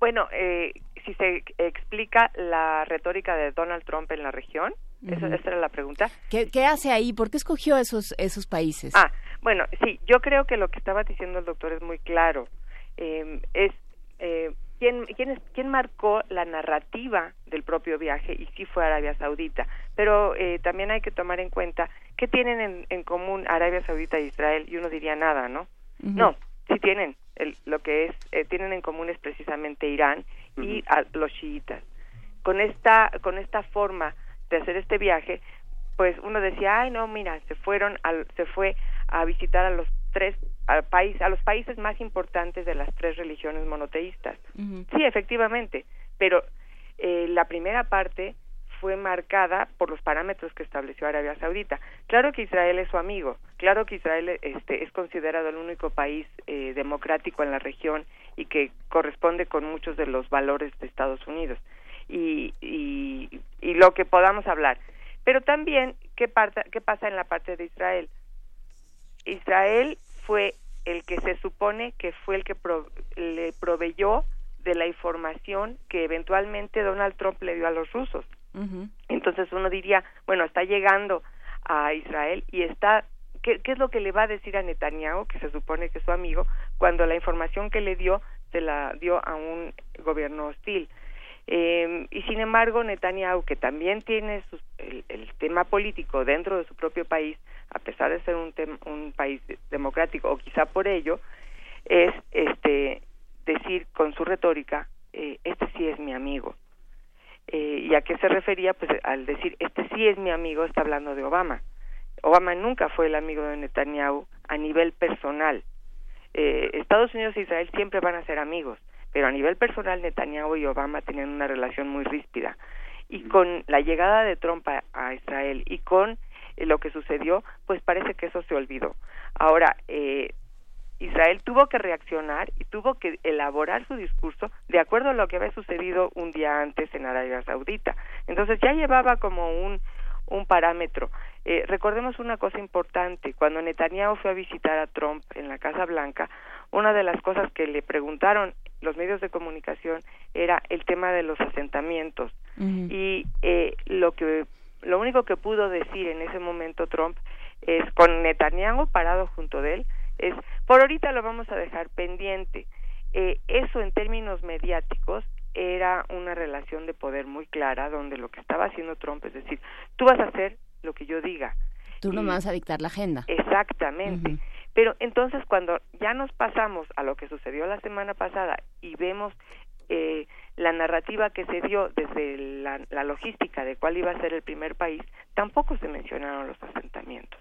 bueno, eh, si se explica la retórica de Donald Trump en la región, ¿Esa, era la pregunta. ¿Qué, qué hace ahí? ¿Por qué escogió esos, esos países? Ah, bueno, sí, yo creo que lo que estaba diciendo el doctor es muy claro. Eh, es eh, ¿quién, quién, es- quién marcó la narrativa del propio viaje y sí fue Arabia Saudita. Pero eh, también hay que tomar en cuenta qué tienen en, en común Arabia Saudita e Israel y uno diría nada, ¿no? No, sí tienen. El- lo que es eh, tienen en común es precisamente Irán y a los chiitas. Con esta con esta forma de hacer este viaje, pues uno decía, ay no, mira, se fueron, al, se fue a visitar a los tres a, país, a los países más importantes de las tres religiones monoteístas. Sí, efectivamente, pero eh, la primera parte fue marcada por los parámetros que estableció Arabia Saudita. Claro que Israel es su amigo, claro que Israel este, es considerado el único país eh, democrático en la región y que corresponde con muchos de los valores de Estados Unidos y, y, lo que podamos hablar. Pero también, ¿qué, parta- ¿qué pasa en la parte de Israel? Israel fue el que se supone que fue el que pro- le proveyó de la información que eventualmente Donald Trump le dio a los rusos. Entonces uno diría, bueno, está llegando a Israel y está, ¿qué, es lo que le va a decir a Netanyahu, que se supone que es su amigo, cuando la información que le dio se la dio a un gobierno hostil? Eh, y sin embargo, Netanyahu, que también tiene sus- el, tema político dentro de su propio país, a pesar de ser un, tem- un país de- democrático, o quizá por ello, es este decir con su retórica, eh, este sí es mi amigo. Eh, ¿Y a qué se refería? Pues al decir, este sí es mi amigo, está hablando de Obama. Obama nunca fue el amigo de Netanyahu a nivel personal. Eh, Estados Unidos e Israel siempre van a ser amigos, pero a nivel personal Netanyahu y Obama tenían una relación muy ríspida. Y con la llegada de Trump a, a Israel y con eh, lo que sucedió, pues parece que eso se olvidó. Ahora, eh, Israel tuvo que reaccionar y tuvo que elaborar su discurso de acuerdo a lo que había sucedido un día antes en Arabia Saudita. Entonces ya llevaba como un, un parámetro. Eh, recordemos una cosa importante, cuando Netanyahu fue a visitar a Trump en la Casa Blanca, una de las cosas que le preguntaron los medios de comunicación era el tema de los asentamientos y eh, lo que lo único que pudo decir en ese momento Trump es con Netanyahu parado junto de él es por ahorita lo vamos a dejar pendiente Eh, eso en términos mediáticos era una relación de poder muy clara donde lo que estaba haciendo Trump es decir tú vas a hacer lo que yo diga Tú no me vas a dictar la agenda. Exactamente. Pero entonces cuando ya nos pasamos a lo que sucedió la semana pasada y vemos eh, la narrativa que se dio desde la, la logística de cuál iba a ser el primer país, tampoco se mencionaron los asentamientos.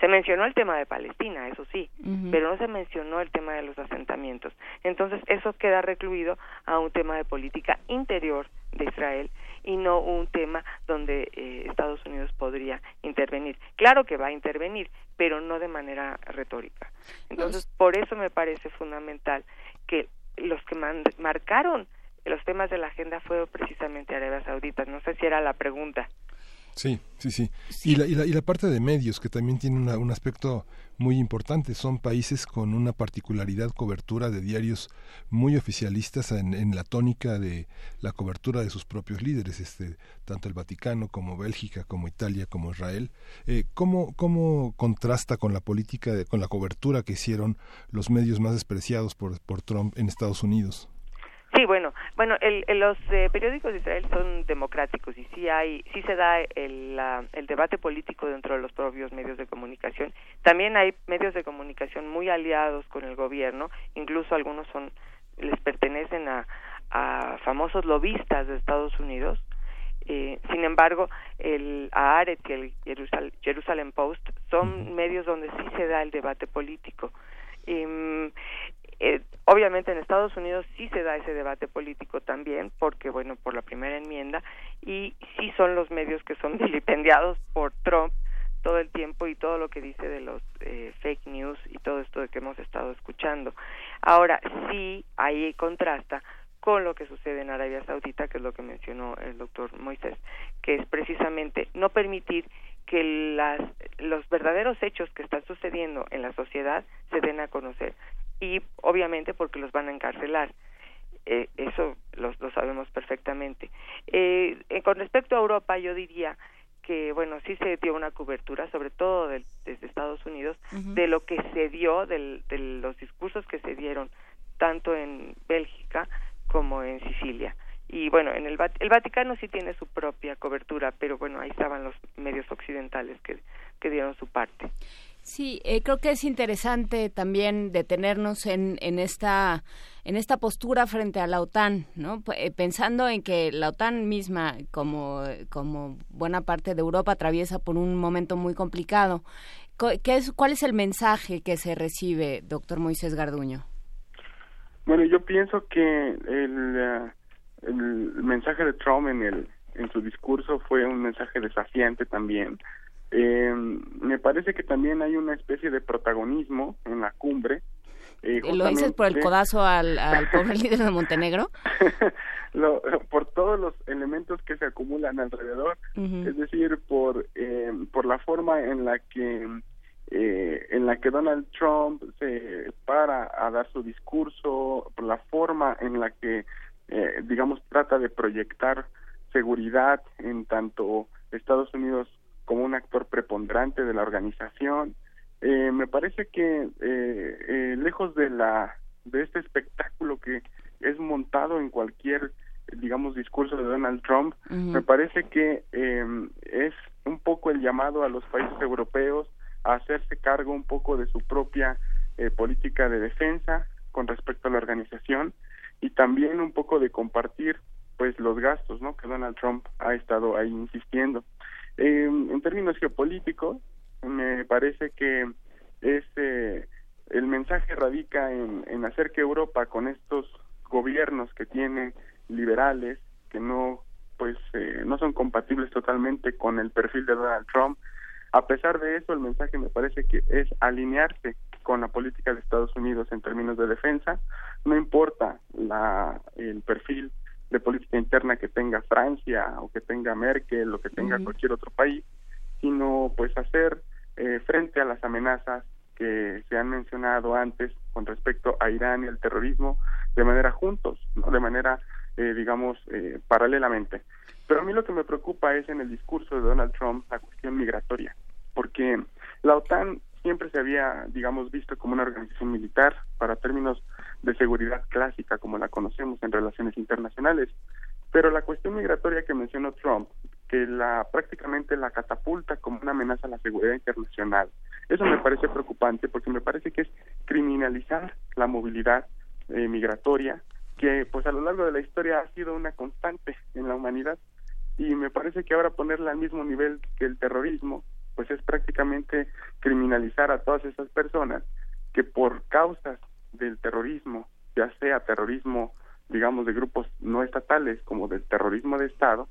Se mencionó el tema de Palestina, eso sí, pero no se mencionó el tema de los asentamientos. Entonces eso queda recluido a un tema de política interior de Israel y no un tema donde eh, Estados Unidos podría intervenir. Claro que va a intervenir, pero no de manera retórica. Entonces, por eso me parece fundamental que los que marcaron los temas de la agenda fue precisamente Arabia Saudita. No sé si era la pregunta. Sí, sí, sí. Y, la, y, la, y la parte de medios, que también tiene una- un aspecto muy importante. Son países con una particularidad cobertura de diarios muy oficialistas en, en la tónica de la cobertura de sus propios líderes, este, tanto el Vaticano como Bélgica, como Italia, como Israel. Eh, ¿cómo, ¿Cómo contrasta con la política, de, con la cobertura que hicieron los medios más despreciados por, por Trump en Estados Unidos? Sí, bueno, bueno, el, el- los eh, periódicos de Israel son democráticos y sí hay, sí se da el, la- el debate político dentro de los propios medios de comunicación. También hay medios de comunicación muy aliados con el gobierno, incluso algunos son les pertenecen a, a famosos lobistas de Estados Unidos. Eh, sin embargo, el Haaretz y el Jerusal- Jerusalem Post son medios donde sí se da el debate político. Em, eh, obviamente en Estados Unidos sí se da ese debate político también, porque bueno, por la primera enmienda, y sí son los medios que son [LAUGHS] vilipendiados por Trump todo el tiempo y todo lo que dice de los eh, fake news y todo esto de que hemos estado escuchando. Ahora, sí, ahí contrasta con lo que sucede en Arabia Saudita, que es lo que mencionó el doctor Moisés, que es precisamente no permitir que las, los verdaderos hechos que están sucediendo en la sociedad se den a conocer y obviamente porque los van a encarcelar. Eh, eso lo, lo sabemos perfectamente. Eh, con respecto a Europa, yo diría que bueno sí se dio una cobertura sobre todo desde Estados Unidos de lo que se dio de los discursos que se dieron tanto en Bélgica como en Sicilia y bueno en el, el Vaticano sí tiene su propia cobertura pero bueno ahí estaban los medios occidentales que, que dieron su parte Sí, eh, creo que es interesante también detenernos en, en esta en esta postura frente a la OTAN, ¿no? Eh, pensando en que la OTAN misma, como, como buena parte de Europa, atraviesa por un momento muy complicado. ¿Qué es, ¿Cuál es el mensaje que se recibe, doctor Moisés Garduño? Bueno, yo pienso que el, eh, el mensaje de Trump en, el, en su discurso fue un mensaje desafiante también eh, me parece que también hay una especie de protagonismo en la cumbre. Eh, ¿Lo dices por el codazo al, [LAUGHS] pobre líder de Montenegro? [LAUGHS] por todos los elementos que se acumulan alrededor, es decir, por eh, por la forma en la que eh, en la que Donald Trump se para a dar su discurso, por la forma en la que eh, digamos trata de proyectar seguridad en tanto Estados Unidos como un actor preponderante de la organización. Eh, me parece que eh, eh, lejos de la de este espectáculo que es montado en cualquier digamos discurso de Donald Trump, me parece que es un poco el llamado a los países europeos a hacerse cargo un poco de su propia política de defensa con respecto a la organización y también un poco de compartir pues los gastos, ¿no? Que Donald Trump ha estado ahí insistiendo. Eh, en términos geopolíticos, me parece que este el mensaje radica en, hacer que Europa con estos gobiernos que tiene liberales que no pues eh, no son compatibles totalmente con el perfil de Donald Trump a pesar de eso el mensaje me parece que es alinearse con la política de Estados Unidos en términos de defensa. No importa la el perfil de política interna que tenga Francia o que tenga Merkel o que tenga cualquier otro país, sino pues hacer eh, frente a las amenazas que se han mencionado antes con respecto a Irán y el terrorismo de manera juntos, no de manera eh, digamos eh, paralelamente. Pero a mí lo que me preocupa es en el discurso de Donald Trump la cuestión migratoria, porque la OTAN siempre se había, digamos, visto como una organización militar para términos de seguridad clásica como la conocemos en relaciones internacionales. Pero la cuestión migratoria que mencionó Trump, que la prácticamente la catapulta como una amenaza a la seguridad internacional, eso me parece preocupante porque me parece que es criminalizar la movilidad eh, migratoria, que pues a lo largo de la historia ha sido una constante en la humanidad y me parece que ahora ponerla al mismo nivel que el terrorismo pues es prácticamente criminalizar a todas esas personas que por causas del terrorismo, ya sea terrorismo, digamos, de grupos no estatales como del terrorismo de Estado,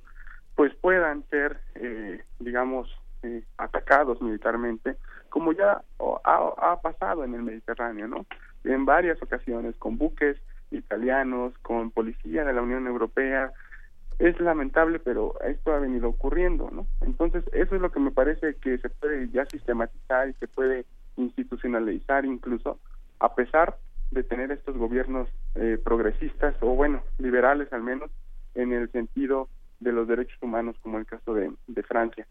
pues puedan ser, eh, digamos, eh, atacados militarmente, como ya ha, ha, pasado en el Mediterráneo, ¿no? En varias ocasiones, con buques italianos, con policía de la Unión Europea, es lamentable, pero esto ha venido ocurriendo, ¿no? Entonces, eso es lo que me parece que se puede ya sistematizar y se puede institucionalizar incluso, a pesar de tener estos gobiernos eh, progresistas o, bueno, liberales al menos, en el sentido de los derechos humanos, como el caso de, de Francia.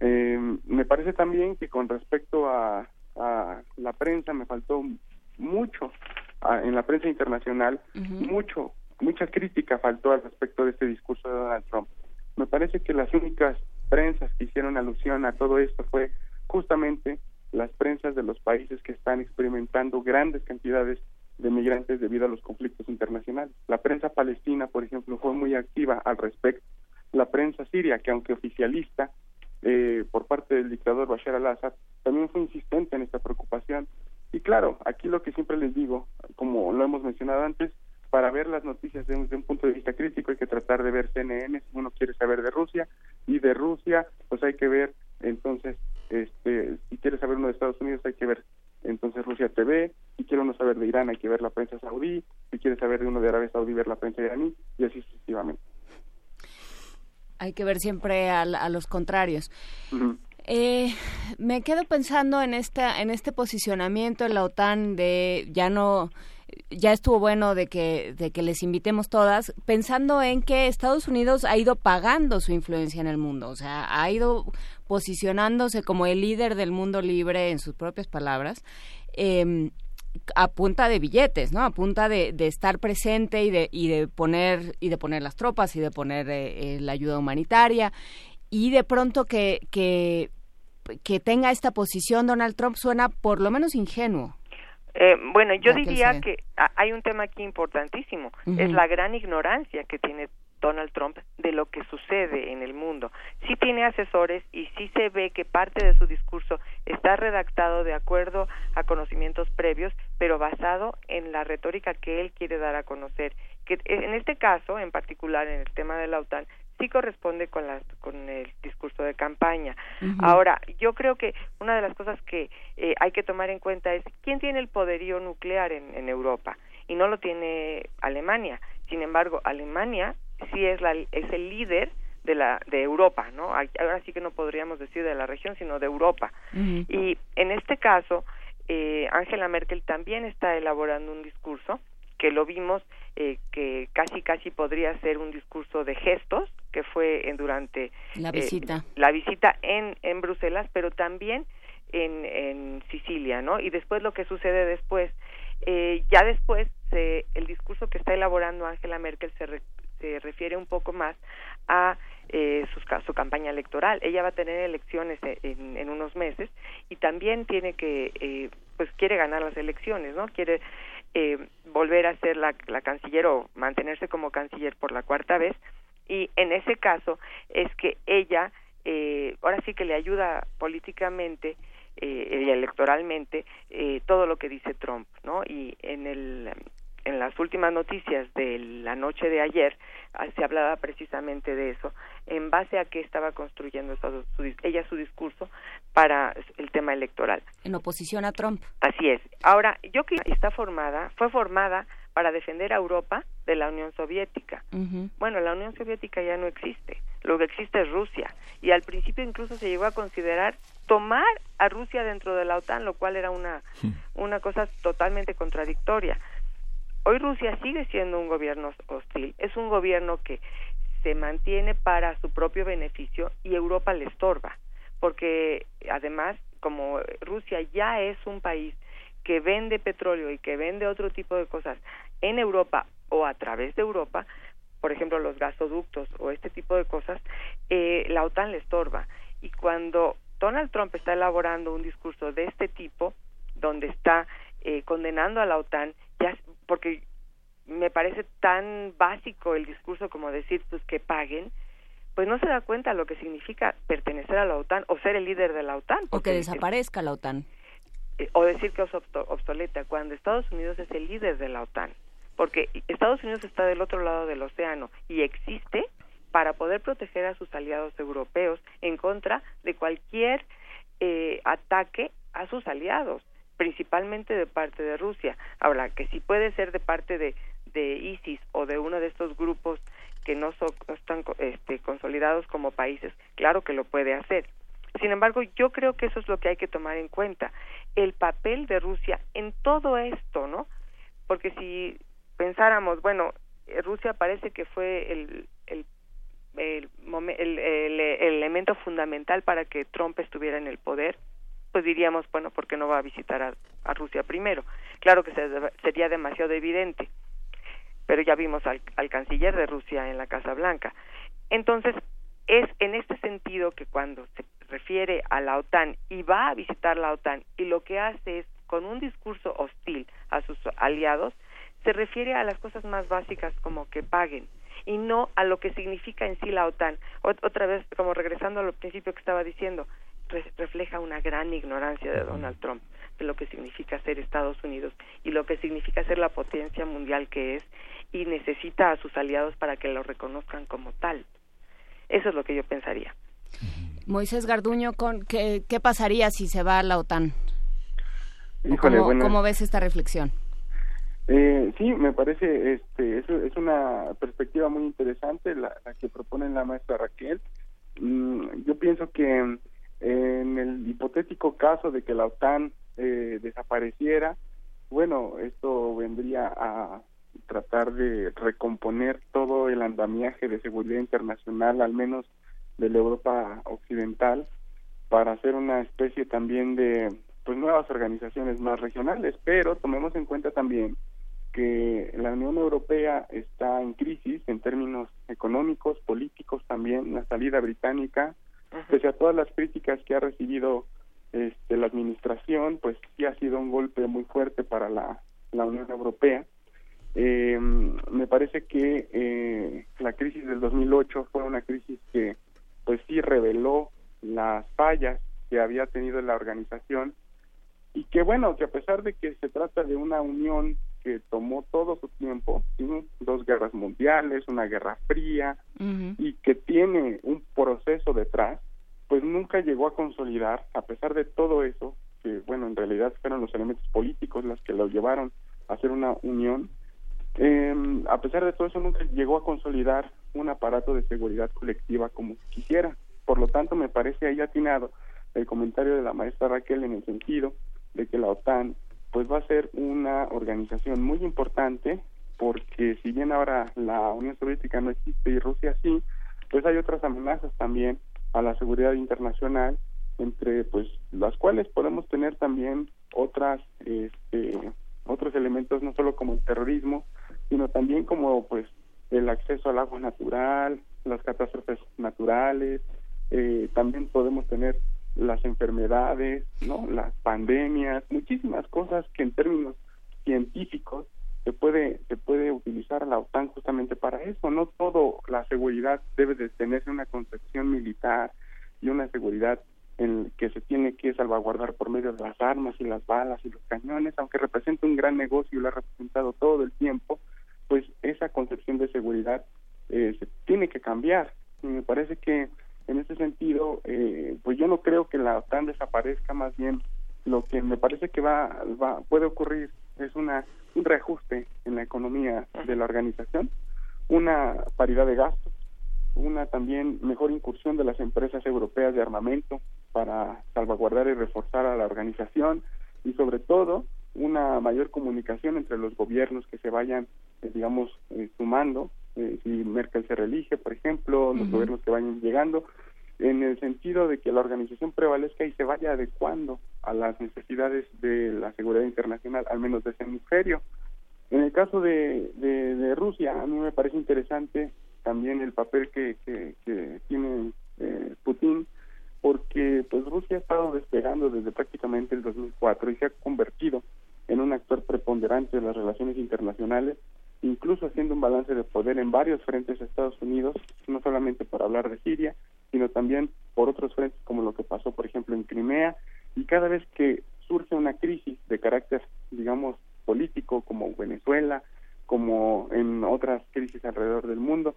Eh, me parece también que con respecto a, a la prensa me faltó mucho, en la prensa internacional, mucho mucha crítica faltó al respecto de este discurso de Donald Trump. Me parece que las únicas prensas que hicieron alusión a todo esto fue justamente las prensas de los países que están experimentando grandes cantidades de migrantes debido a los conflictos internacionales. La prensa palestina, por ejemplo, fue muy activa al respecto. La prensa siria, que aunque oficialista eh, por parte del dictador Bashar al-Assad, también fue insistente en esta preocupación. Y claro, aquí lo que siempre les digo, como lo hemos mencionado antes, para ver las noticias desde un punto de vista crítico hay que tratar de ver CNN si uno quiere saber de Rusia y de Rusia pues hay que ver entonces este si quiere saber uno de Estados Unidos hay que ver entonces Rusia TV si quiere uno saber de Irán hay que ver la prensa saudí si quiere saber de uno de Arabia Saudí ver la prensa iraní y así sucesivamente. Hay que ver siempre a, a los contrarios. Eh, me quedo pensando en esta en este posicionamiento en la OTAN de ya no ya estuvo bueno de que, de que les invitemos todas, pensando en que Estados Unidos ha ido pagando su influencia en el mundo, o sea, ha ido posicionándose como el líder del mundo libre, en sus propias palabras, eh, a punta de billetes, ¿no? A punta de, de, estar presente y de, y de poner y de poner las tropas y de poner eh, eh, la ayuda humanitaria y de pronto que, que que tenga esta posición Donald Trump suena por lo menos ingenuo. Eh, bueno, yo diría que hay un tema aquí importantísimo, es la gran ignorancia que tiene Donald Trump de lo que sucede en el mundo. Sí tiene asesores y sí se ve que parte de su discurso está redactado de acuerdo a conocimientos previos, pero basado en la retórica que él quiere dar a conocer. Que en este caso, en particular en el tema de la OTAN, sí corresponde con, la, con el discurso de campaña. Ahora, yo creo que una de las cosas que eh, hay que tomar en cuenta es quién tiene el poderío nuclear en, en Europa y no lo tiene Alemania. Sin embargo, Alemania sí es, la, es el líder de la de Europa, ¿no? Ahora sí que no podríamos decir de la región, sino de Europa. Y en este caso, eh, Angela Merkel también está elaborando un discurso que lo vimos eh, que casi casi podría ser un discurso de gestos que fue en, durante la eh, visita la visita en en Bruselas pero también en en Sicilia no y después lo que sucede después eh, ya después se, el discurso que está elaborando Angela Merkel se, se refiere un poco más a eh, su, su, campaña electoral. Ella va a tener elecciones en, en unos meses y también tiene que, eh, pues quiere ganar las elecciones, ¿no? Quiere eh, volver a ser la, la canciller o mantenerse como canciller por la cuarta vez y en ese caso es que ella eh, ahora sí que le ayuda políticamente eh, y electoralmente eh, todo lo que dice Trump, ¿no? Y en el en las últimas noticias de la noche de ayer ah, se hablaba precisamente de eso, en base a que estaba construyendo su, ella su discurso para el tema electoral. En oposición a Trump. Así es. Ahora, yo que está formada, fue formada para defender a Europa de la Unión Soviética. Bueno, la Unión Soviética ya no existe, lo que existe es Rusia. Y al principio incluso se llegó a considerar tomar a Rusia dentro de la OTAN, lo cual era una, una cosa totalmente contradictoria. Hoy Rusia sigue siendo un gobierno hostil, es un gobierno que se mantiene para su propio beneficio y Europa le estorba, porque además, como Rusia ya es un país que vende petróleo y que vende otro tipo de cosas en Europa o a través de Europa, por ejemplo los gasoductos o este tipo de cosas, eh, la OTAN le estorba. Y cuando Donald Trump está elaborando un discurso de este tipo, donde está eh, condenando a la OTAN, ya porque me parece tan básico el discurso como decir pues que paguen, pues no se da cuenta lo que significa pertenecer a la OTAN o ser el líder de la OTAN. O que desaparezca la OTAN. Eh, o decir que es obsoleta, cuando Estados Unidos es el líder de la OTAN. Porque Estados Unidos está del otro lado del océano y existe para poder proteger a sus aliados europeos en contra de cualquier eh, ataque a sus aliados principalmente de parte de Rusia. Ahora, que si puede ser de parte de, de ISIS o de uno de estos grupos que no, son, están este, consolidados como países, claro que lo puede hacer. Sin embargo, yo creo que eso es lo que hay que tomar en cuenta, el papel de Rusia en todo esto, ¿no? Porque si pensáramos, bueno, Rusia parece que fue el, el, el elemento fundamental para que Trump estuviera en el poder, pues diríamos, bueno, ¿por qué no va a visitar a, Rusia primero? Claro que sería demasiado evidente, pero ya vimos al, canciller de Rusia en la Casa Blanca. Entonces, es en este sentido que cuando se refiere a la OTAN y va a visitar la OTAN y lo que hace es con un discurso hostil a sus aliados, se refiere a las cosas más básicas como que paguen y no a lo que significa en sí la OTAN. otra vez, como regresando al principio que estaba diciendo, refleja una gran ignorancia de Donald Trump de lo que significa ser Estados Unidos y lo que significa ser la potencia mundial que es y necesita a sus aliados para que lo reconozcan como tal. Eso es lo que yo pensaría. Moisés Garduño, con, ¿qué, qué pasaría si se va a la OTAN? ¿Cómo, ves esta reflexión? Eh, sí, me parece, este, es, es una perspectiva muy interesante la, que propone la maestra Raquel. Mm, yo pienso que en el hipotético caso de que la OTAN eh, desapareciera, bueno, esto vendría a tratar de recomponer todo el andamiaje de seguridad internacional, al menos de la Europa occidental, para hacer una especie también de pues nuevas organizaciones más regionales, pero tomemos en cuenta también que la Unión Europea está en crisis en términos económicos, políticos también, la salida británica, pese a todas las críticas que ha recibido este, la administración, pues sí ha sido un golpe muy fuerte para la, la Unión Europea. Eh, me parece que eh, la crisis del 2008 fue una crisis que pues sí reveló las fallas que había tenido la organización y que bueno, que a pesar de que se trata de una unión que tomó todo su tiempo, dos guerras mundiales, una guerra fría, y que tiene un proceso detrás, pues nunca llegó a consolidar, a pesar de todo eso, que bueno, en realidad fueron los elementos políticos los que lo llevaron a hacer una unión, eh, a pesar de todo eso nunca llegó a consolidar un aparato de seguridad colectiva como quisiera. Por lo tanto, me parece ahí atinado el comentario de la maestra Raquel en el sentido de que la OTAN pues va a ser una organización muy importante porque si bien ahora la Unión Soviética no existe y Rusia sí, pues hay otras amenazas también a la seguridad internacional entre pues las cuales podemos tener también otras este, otros elementos no solo como el terrorismo sino también como pues el acceso al agua natural las catástrofes naturales eh, también podemos tener las enfermedades, ¿no? las pandemias, muchísimas cosas que en términos científicos se puede se puede utilizar la OTAN justamente para eso. No todo la seguridad debe de tenerse una concepción militar y una seguridad en que se tiene que salvaguardar por medio de las armas y las balas y los cañones, aunque representa un gran negocio y lo ha representado todo el tiempo, pues esa concepción de seguridad eh, se tiene que cambiar. Y me parece que en ese sentido, eh, pues yo no creo que la OTAN desaparezca, más bien lo que me parece que va, va puede ocurrir es una un reajuste en la economía de la organización, una paridad de gastos, una también mejor incursión de las empresas europeas de armamento para salvaguardar y reforzar a la organización y sobre todo una mayor comunicación entre los gobiernos que se vayan, eh, digamos, eh, sumando eh, si Merkel se reelige, por ejemplo, los gobiernos que vayan llegando, en el sentido de que la organización prevalezca y se vaya adecuando a las necesidades de la seguridad internacional, al menos de ese hemisferio. En el caso de, de, Rusia, a mí me parece interesante también el papel que, que, tiene eh, Putin, porque pues Rusia ha estado despegando desde prácticamente el 2004 y se ha convertido en un actor preponderante de las relaciones internacionales incluso haciendo un balance de poder en varios frentes de Estados Unidos, no solamente por hablar de Siria, sino también por otros frentes como lo que pasó, por ejemplo, en Crimea, y cada vez que surge una crisis de carácter, digamos, político, como Venezuela, como en otras crisis alrededor del mundo,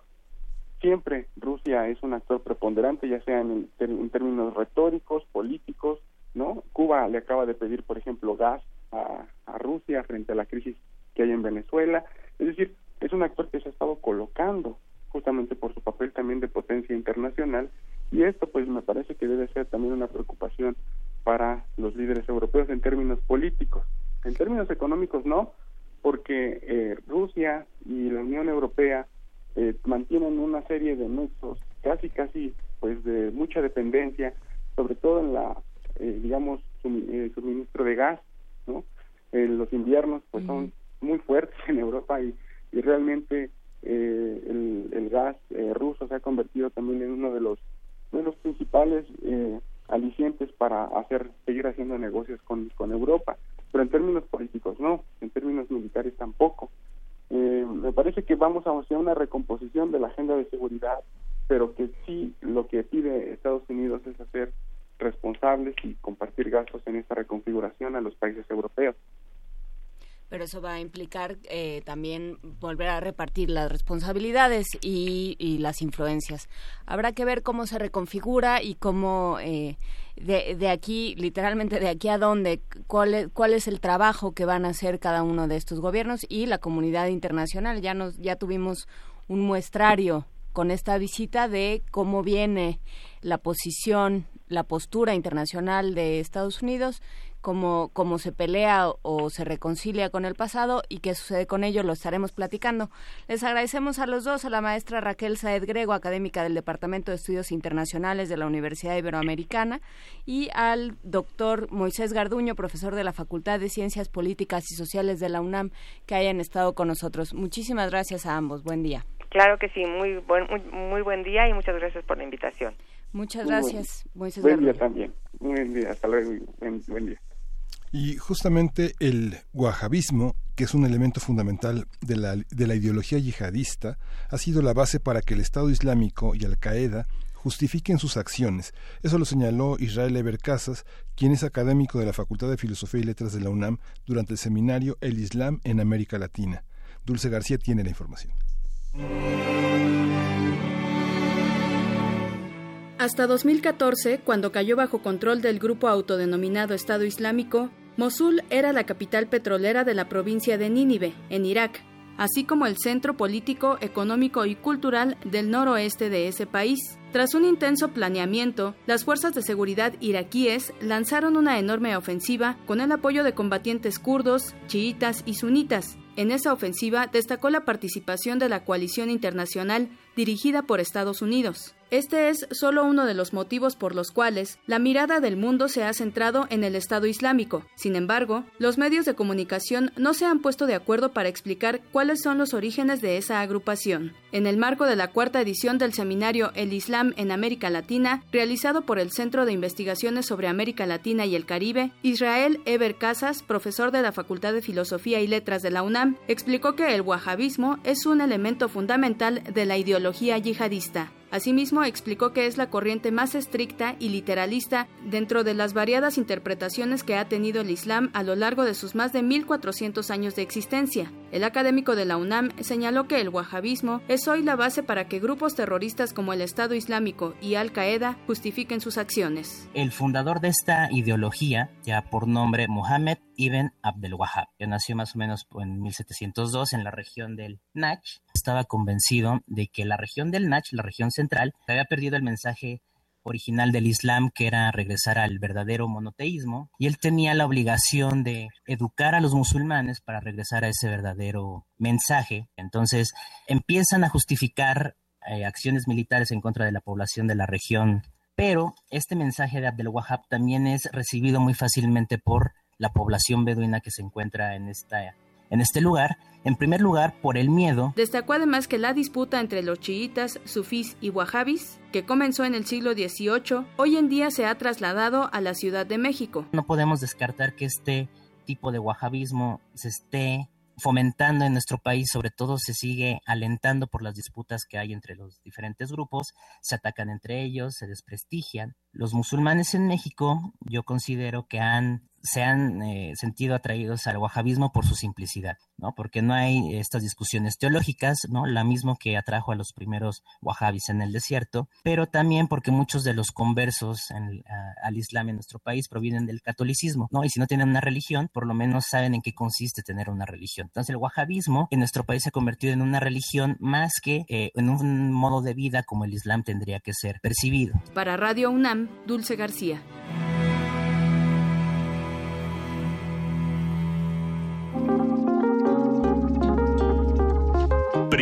siempre Rusia es un actor preponderante, ya sea en, en términos retóricos, políticos, ¿no? Cuba le acaba de pedir, por ejemplo, gas a, a Rusia frente a la crisis que hay en Venezuela, es decir, es un actor que se ha estado colocando justamente por su papel también de potencia internacional y esto pues me parece que debe ser también una preocupación para los líderes europeos en términos políticos. En términos económicos no, porque eh, Rusia y la Unión Europea eh, mantienen una serie de nexos casi casi pues de mucha dependencia, sobre todo en la eh, digamos eh, suministro de gas, ¿no? los inviernos pues son muy fuertes [LAUGHS] en Europa y, y realmente eh, el, el, gas eh, ruso se ha convertido también en uno de los, de los principales eh, alicientes para hacer seguir haciendo negocios con, con Europa. Pero en términos políticos no, en términos militares tampoco. Eh, me parece que vamos hacia una recomposición de la agenda de seguridad, pero que sí lo que pide Estados Unidos es hacer responsables y compartir gastos en esta reconfiguración a los países europeos pero eso va a implicar eh, también volver a repartir las responsabilidades y, las influencias. Habrá que ver cómo se reconfigura y cómo eh, de, aquí, literalmente de aquí a dónde, cuál es, cuál es el trabajo que van a hacer cada uno de estos gobiernos y la comunidad internacional. Ya nos, ya tuvimos un muestrario con esta visita de cómo viene la posición, la postura internacional de Estados Unidos cómo, cómo se pelea o, se reconcilia con el pasado y qué sucede con ello, lo estaremos platicando. Les agradecemos a los dos, a la maestra Raquel Saed Grego, académica del Departamento de Estudios Internacionales de la Universidad Iberoamericana, y al doctor Moisés Garduño, profesor de la Facultad de Ciencias Políticas y Sociales de la UNAM, que hayan estado con nosotros. Muchísimas gracias a ambos. Buen día. Claro que sí, muy buen, muy, buen día y muchas gracias por la invitación. Muchas gracias, Moisés Buen día también. Buen día, hasta luego. buen día. Y justamente el wahabismo, que es un elemento fundamental de la, de la ideología yihadista, ha sido la base para que el Estado Islámico y Al-Qaeda justifiquen sus acciones. Eso lo señaló Israel Eber Casas, quien es académico de la Facultad de Filosofía y Letras de la UNAM durante el seminario El Islam en América Latina. Dulce García tiene la información. Hasta 2014, cuando cayó bajo control del grupo autodenominado Estado Islámico, Mosul era la capital petrolera de la provincia de Nínive, en Irak, así como el centro político, económico y cultural del noroeste de ese país. Tras un intenso planeamiento, las fuerzas de seguridad iraquíes lanzaron una enorme ofensiva con el apoyo de combatientes kurdos, chiitas y sunitas. En esa ofensiva destacó la participación de la coalición internacional dirigida por Estados Unidos. Este es solo uno de los motivos por los cuales la mirada del mundo se ha centrado en el Estado Islámico. Sin embargo, los medios de comunicación no se han puesto de acuerdo para explicar cuáles son los orígenes de esa agrupación. En el marco de la cuarta edición del seminario El Islam en América Latina, realizado por el Centro de Investigaciones sobre América Latina y el Caribe, Israel Eber Casas, profesor de la Facultad de Filosofía y Letras de la UNAM, explicó que el wahabismo es un elemento fundamental de la ideología yihadista. Asimismo, explicó que es la corriente más estricta y literalista dentro de las variadas interpretaciones que ha tenido el Islam a lo largo de sus más de 1400 años de existencia. El académico de la UNAM señaló que el wahabismo es hoy la base para que grupos terroristas como el Estado Islámico y Al-Qaeda justifiquen sus acciones. El fundador de esta ideología, ya por nombre Mohammed Ibn Abdel Wahab, que nació más o menos en 1702 en la región del Nach, estaba convencido de que la región del Nach, la región central, había perdido el mensaje original del Islam, que era regresar al verdadero monoteísmo, y él tenía la obligación de educar a los musulmanes para regresar a ese verdadero mensaje. Entonces empiezan a justificar eh, acciones militares en contra de la población de la región, pero este mensaje de Abdel Wahab también es recibido muy fácilmente por la población beduina que se encuentra en esta en este lugar, en primer lugar por el miedo. Destacó además que la disputa entre los chiitas, sufís y wahhabis, que comenzó en el siglo XVIII, hoy en día se ha trasladado a la Ciudad de México. No podemos descartar que este tipo de wahhabismo se esté fomentando en nuestro país, sobre todo se sigue alentando por las disputas que hay entre los diferentes grupos, se atacan entre ellos, se desprestigian. Los musulmanes en México yo considero que han se han eh, sentido atraídos al wahabismo por su simplicidad, ¿no? Porque no hay estas discusiones teológicas, ¿no? La misma que atrajo a los primeros wahabis en el desierto, pero también porque muchos de los conversos al Islam en nuestro país provienen del catolicismo, ¿no? Y si no tienen una religión, por lo menos saben en qué consiste tener una religión. Entonces el wahabismo en nuestro país se ha convertido en una religión más que eh, en un modo de vida como el Islam tendría que ser percibido. Para Radio UNAM, Dulce García.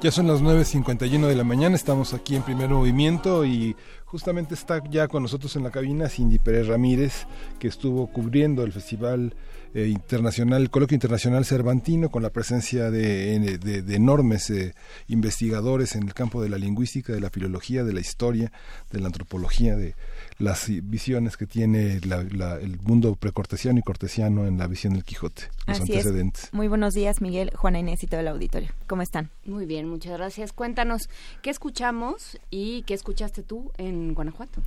Ya son las 9.51 de la mañana, estamos aquí en primer movimiento y Justamente está ya con nosotros en la cabina Cindy Pérez Ramírez, que estuvo cubriendo el Festival eh, Internacional, el Coloquio Internacional Cervantino, con la presencia de, enormes eh, investigadores en el campo de la lingüística, de la filología, de la historia, de la antropología, de las visiones que tiene el mundo precortesiano y cortesiano en la visión del Quijote, los antecedentes. Muy buenos días, Miguel, Juana Inés y todo el auditorio. ¿Cómo están? Muy bien, muchas gracias. Cuéntanos, ¿qué escuchamos y qué escuchaste tú en Guanajuato?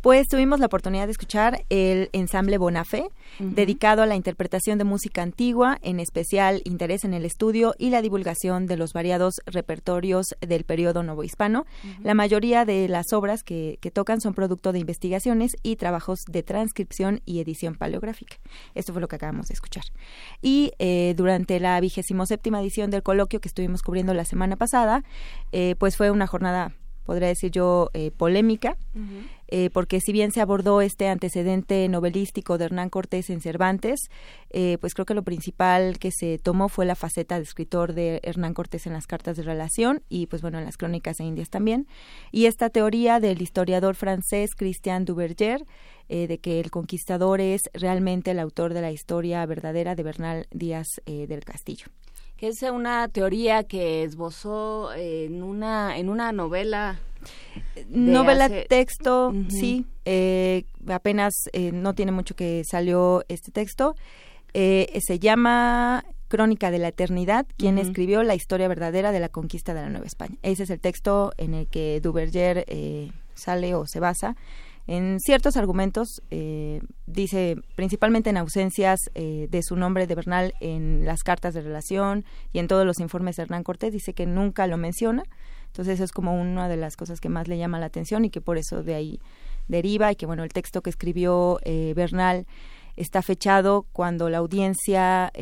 Pues tuvimos la oportunidad de escuchar el ensamble Bonafé, dedicado a la interpretación de música antigua, en especial interés en el estudio y la divulgación de los variados repertorios del periodo novohispano. La mayoría de las obras que, tocan son producto de investigaciones y trabajos de transcripción y edición paleográfica. Esto fue lo que acabamos de escuchar. Y eh, durante la vigésimo séptima edición del coloquio que estuvimos cubriendo la semana pasada, eh, pues fue una jornada podría decir yo, eh, polémica, eh, porque si bien se abordó este antecedente novelístico de Hernán Cortés en Cervantes, eh, pues creo que lo principal que se tomó fue la faceta de escritor de Hernán Cortés en las cartas de relación y pues bueno, en las crónicas de Indias también. Y esta teoría del historiador francés Christian Duverger, de que el conquistador es realmente el autor de la historia verdadera de Bernal Díaz del Castillo que es una teoría que esbozó en una en una novela novela texto sí eh, apenas eh, no tiene mucho que salió este texto. Eh, se llama Crónica de la Eternidad, quien escribió la historia verdadera de la conquista de la Nueva España. Ese es el texto en el que Duverger sale o se basa en ciertos argumentos, eh, dice principalmente en ausencias eh, de su nombre de Bernal en las cartas de relación y en todos los informes de Hernán Cortés, dice que nunca lo menciona. Entonces eso es como una de las cosas que más le llama la atención y que por eso de ahí deriva y que bueno, el texto que escribió eh, Bernal está fechado cuando la audiencia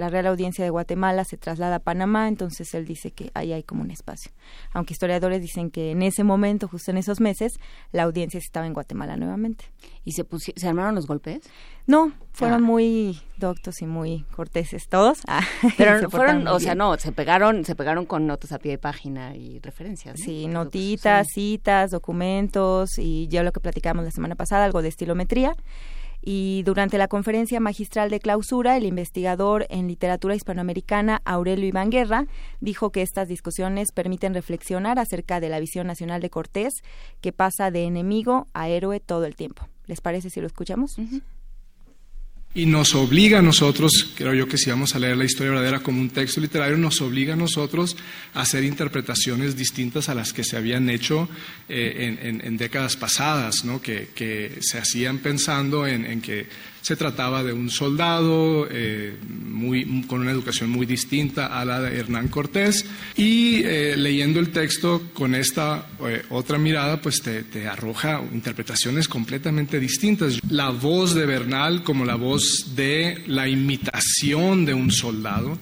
la Real Audiencia de Guatemala se traslada a Panamá, entonces él dice que ahí hay como un espacio. Aunque historiadores dicen que en ese momento, justo en esos meses, la audiencia estaba en Guatemala nuevamente. ¿Y se, se armaron los golpes? No, fueron ah. muy doctos y muy corteses todos. [LAUGHS] Ah, Pero fueron, o sea, no, se pegaron, se pegaron con notas a pie de página y referencias. Sí, notitas, citas, documentos y ya lo que platicamos la semana pasada, algo de estilometría. Y durante la conferencia magistral de clausura, el investigador en literatura hispanoamericana Aurelio Iván Guerra dijo que estas discusiones permiten reflexionar acerca de la visión nacional de Cortés, que pasa de enemigo a héroe todo el tiempo. ¿Les parece si lo escuchamos? Y nos obliga a nosotros, creo yo que si vamos a leer la historia verdadera como un texto literario, nos obliga a nosotros a hacer interpretaciones distintas a las que se habían hecho eh, en, décadas pasadas, ¿no? que, se hacían pensando en que se trataba de un soldado eh, con una educación muy distinta a la de Hernán Cortés y eh, leyendo el texto con esta eh, otra mirada pues te, arroja interpretaciones completamente distintas. La voz de Bernal como la voz de la imitación de un soldado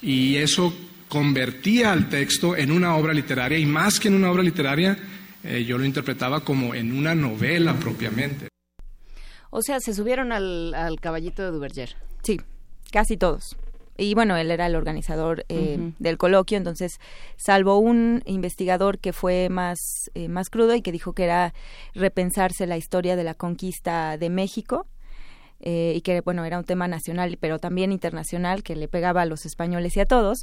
y eso convertía al texto en una obra literaria y más que en una obra literaria yo lo interpretaba como en una novela propiamente. O sea, se subieron al, caballito de Duverger. Sí, casi todos. Y bueno, él era el organizador eh, del coloquio, entonces, salvo un investigador que fue más, eh, más crudo y que dijo que era repensarse la historia de la conquista de México, eh, y que, bueno, era un tema nacional, pero también internacional, que le pegaba a los españoles y a todos.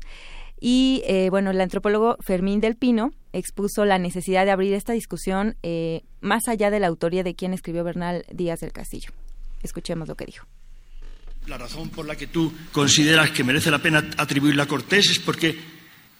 Y eh, bueno, el antropólogo Fermín del Pino expuso la necesidad de abrir esta discusión eh, más allá de la autoría de quien escribió Bernal Díaz del Castillo. Escuchemos lo que dijo. La razón por la que tú consideras que merece la pena atribuirla a Cortés es porque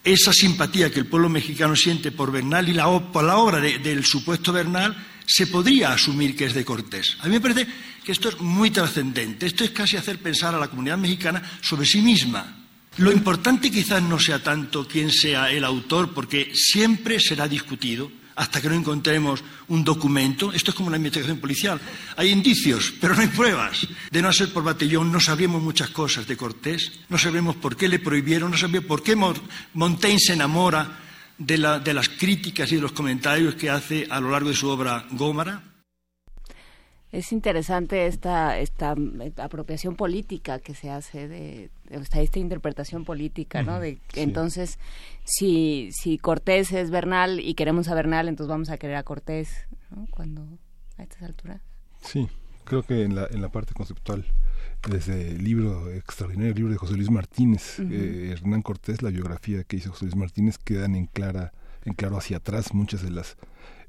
esa simpatía que el pueblo mexicano siente por Bernal y la, por la obra del supuesto Bernal se podría asumir que es de Cortés. A mí me parece que esto es muy trascendente. Esto es casi hacer pensar a la comunidad mexicana sobre sí misma lo importante quizás no sea tanto quién sea el autor, porque siempre será discutido hasta que no encontremos un documento. Esto es como una investigación policial. Hay indicios, pero no hay pruebas. De no ser por Batallón, no sabríamos muchas cosas de Cortés, no sabemos por qué le prohibieron, no sabemos por qué Montaigne se enamora de, de las críticas y de los comentarios que hace a lo largo de su obra Gómara. Es interesante esta, esta apropiación política que se hace de, esta, esta interpretación política, ¿no? De, Entonces, si, si Cortés es Bernal y queremos a Bernal, entonces vamos a querer a Cortés. ¿no? Cuando a estas alturas. Sí, creo que en la, en la parte conceptual, desde el libro extraordinario, el libro de José Luis Martínez, eh, Hernán Cortés, la biografía que hizo José Luis Martínez, quedan en clara, en claro hacia atrás muchas de las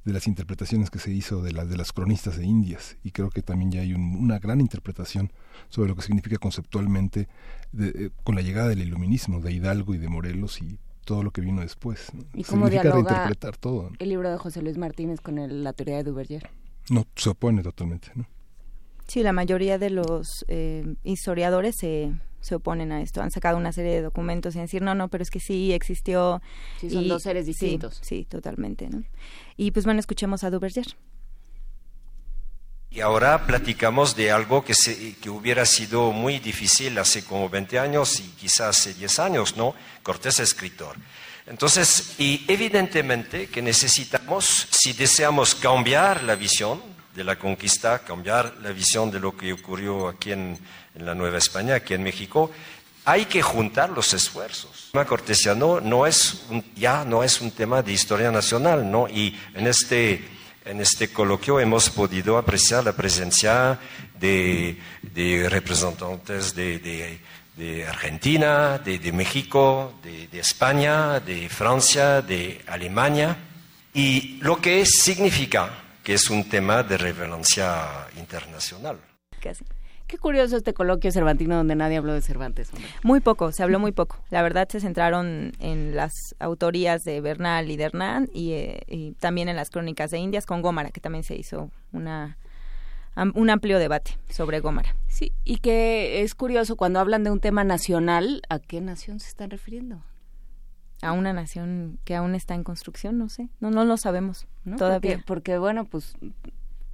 de las interpretaciones que se hizo de las de las cronistas de Indias y creo que también ya hay una gran interpretación sobre lo que significa conceptualmente eh, con la llegada del iluminismo de Hidalgo y de Morelos y todo lo que vino después. ¿Y cómo dialoga todo. el libro de José Luis Martínez con la teoría de Duverger? No, se opone totalmente, ¿no? Sí, la mayoría de los eh, historiadores se, se oponen a esto. Han sacado una serie de documentos y decir, no, no, pero es que sí existió. Sí, son dos seres distintos. Sí, totalmente. ¿no? Y pues bueno, escuchemos a Duverger. Y ahora platicamos de algo que, se, que hubiera sido muy difícil hace como 20 años y quizás hace 10 años, ¿no? Cortés escritor. Entonces, y evidentemente que necesitamos, si deseamos cambiar la visión de la conquista, cambiar la visión de lo que ocurrió aquí en, la Nueva España, aquí en México, hay que juntar los esfuerzos. El tema cortesiano no es ya no es un tema de historia nacional, ¿no? Y en este, en este coloquio hemos podido apreciar la presencia de, representantes de de Argentina, de, México, de, España, de Francia, de Alemania, y lo que significa que es un tema de relevancia internacional. Qué curioso este coloquio cervantino donde nadie habló de Cervantes. Muy poco, se habló muy poco. La verdad se centraron en las autorías de Bernal y de Hernán y, eh, y también en las crónicas de Indias con Gómara, que también se hizo una un amplio debate sobre Gómara. Sí, y que es curioso cuando hablan de un tema nacional, ¿a qué nación se están refiriendo? A una nación que aún está en construcción, no sé, no no lo sabemos todavía. porque, bueno, pues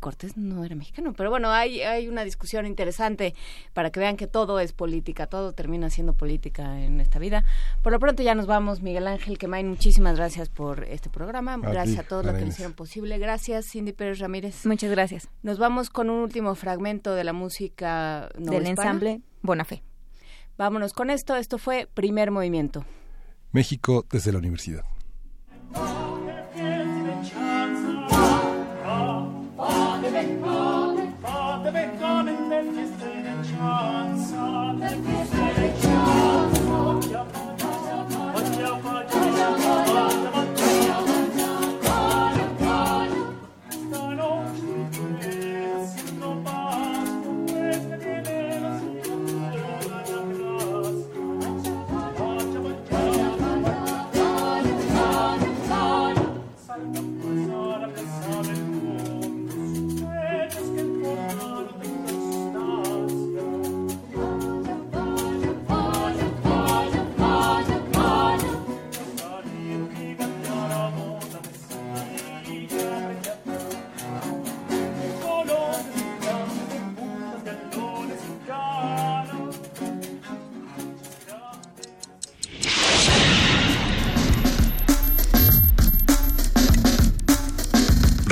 Cortés no era mexicano, pero bueno, hay, hay una discusión interesante para que vean que todo es política, todo termina siendo política en esta vida. Por lo pronto ya nos vamos, Miguel Ángel Quemain, muchísimas gracias por este programa, gracias a todos los que lo hicieron posible, gracias Cindy Pérez Ramírez. Muchas gracias. Nos vamos con un último fragmento de la música del ensamble Bonafé. Vámonos con esto, esto fue Primer Movimiento. México desde la universidad.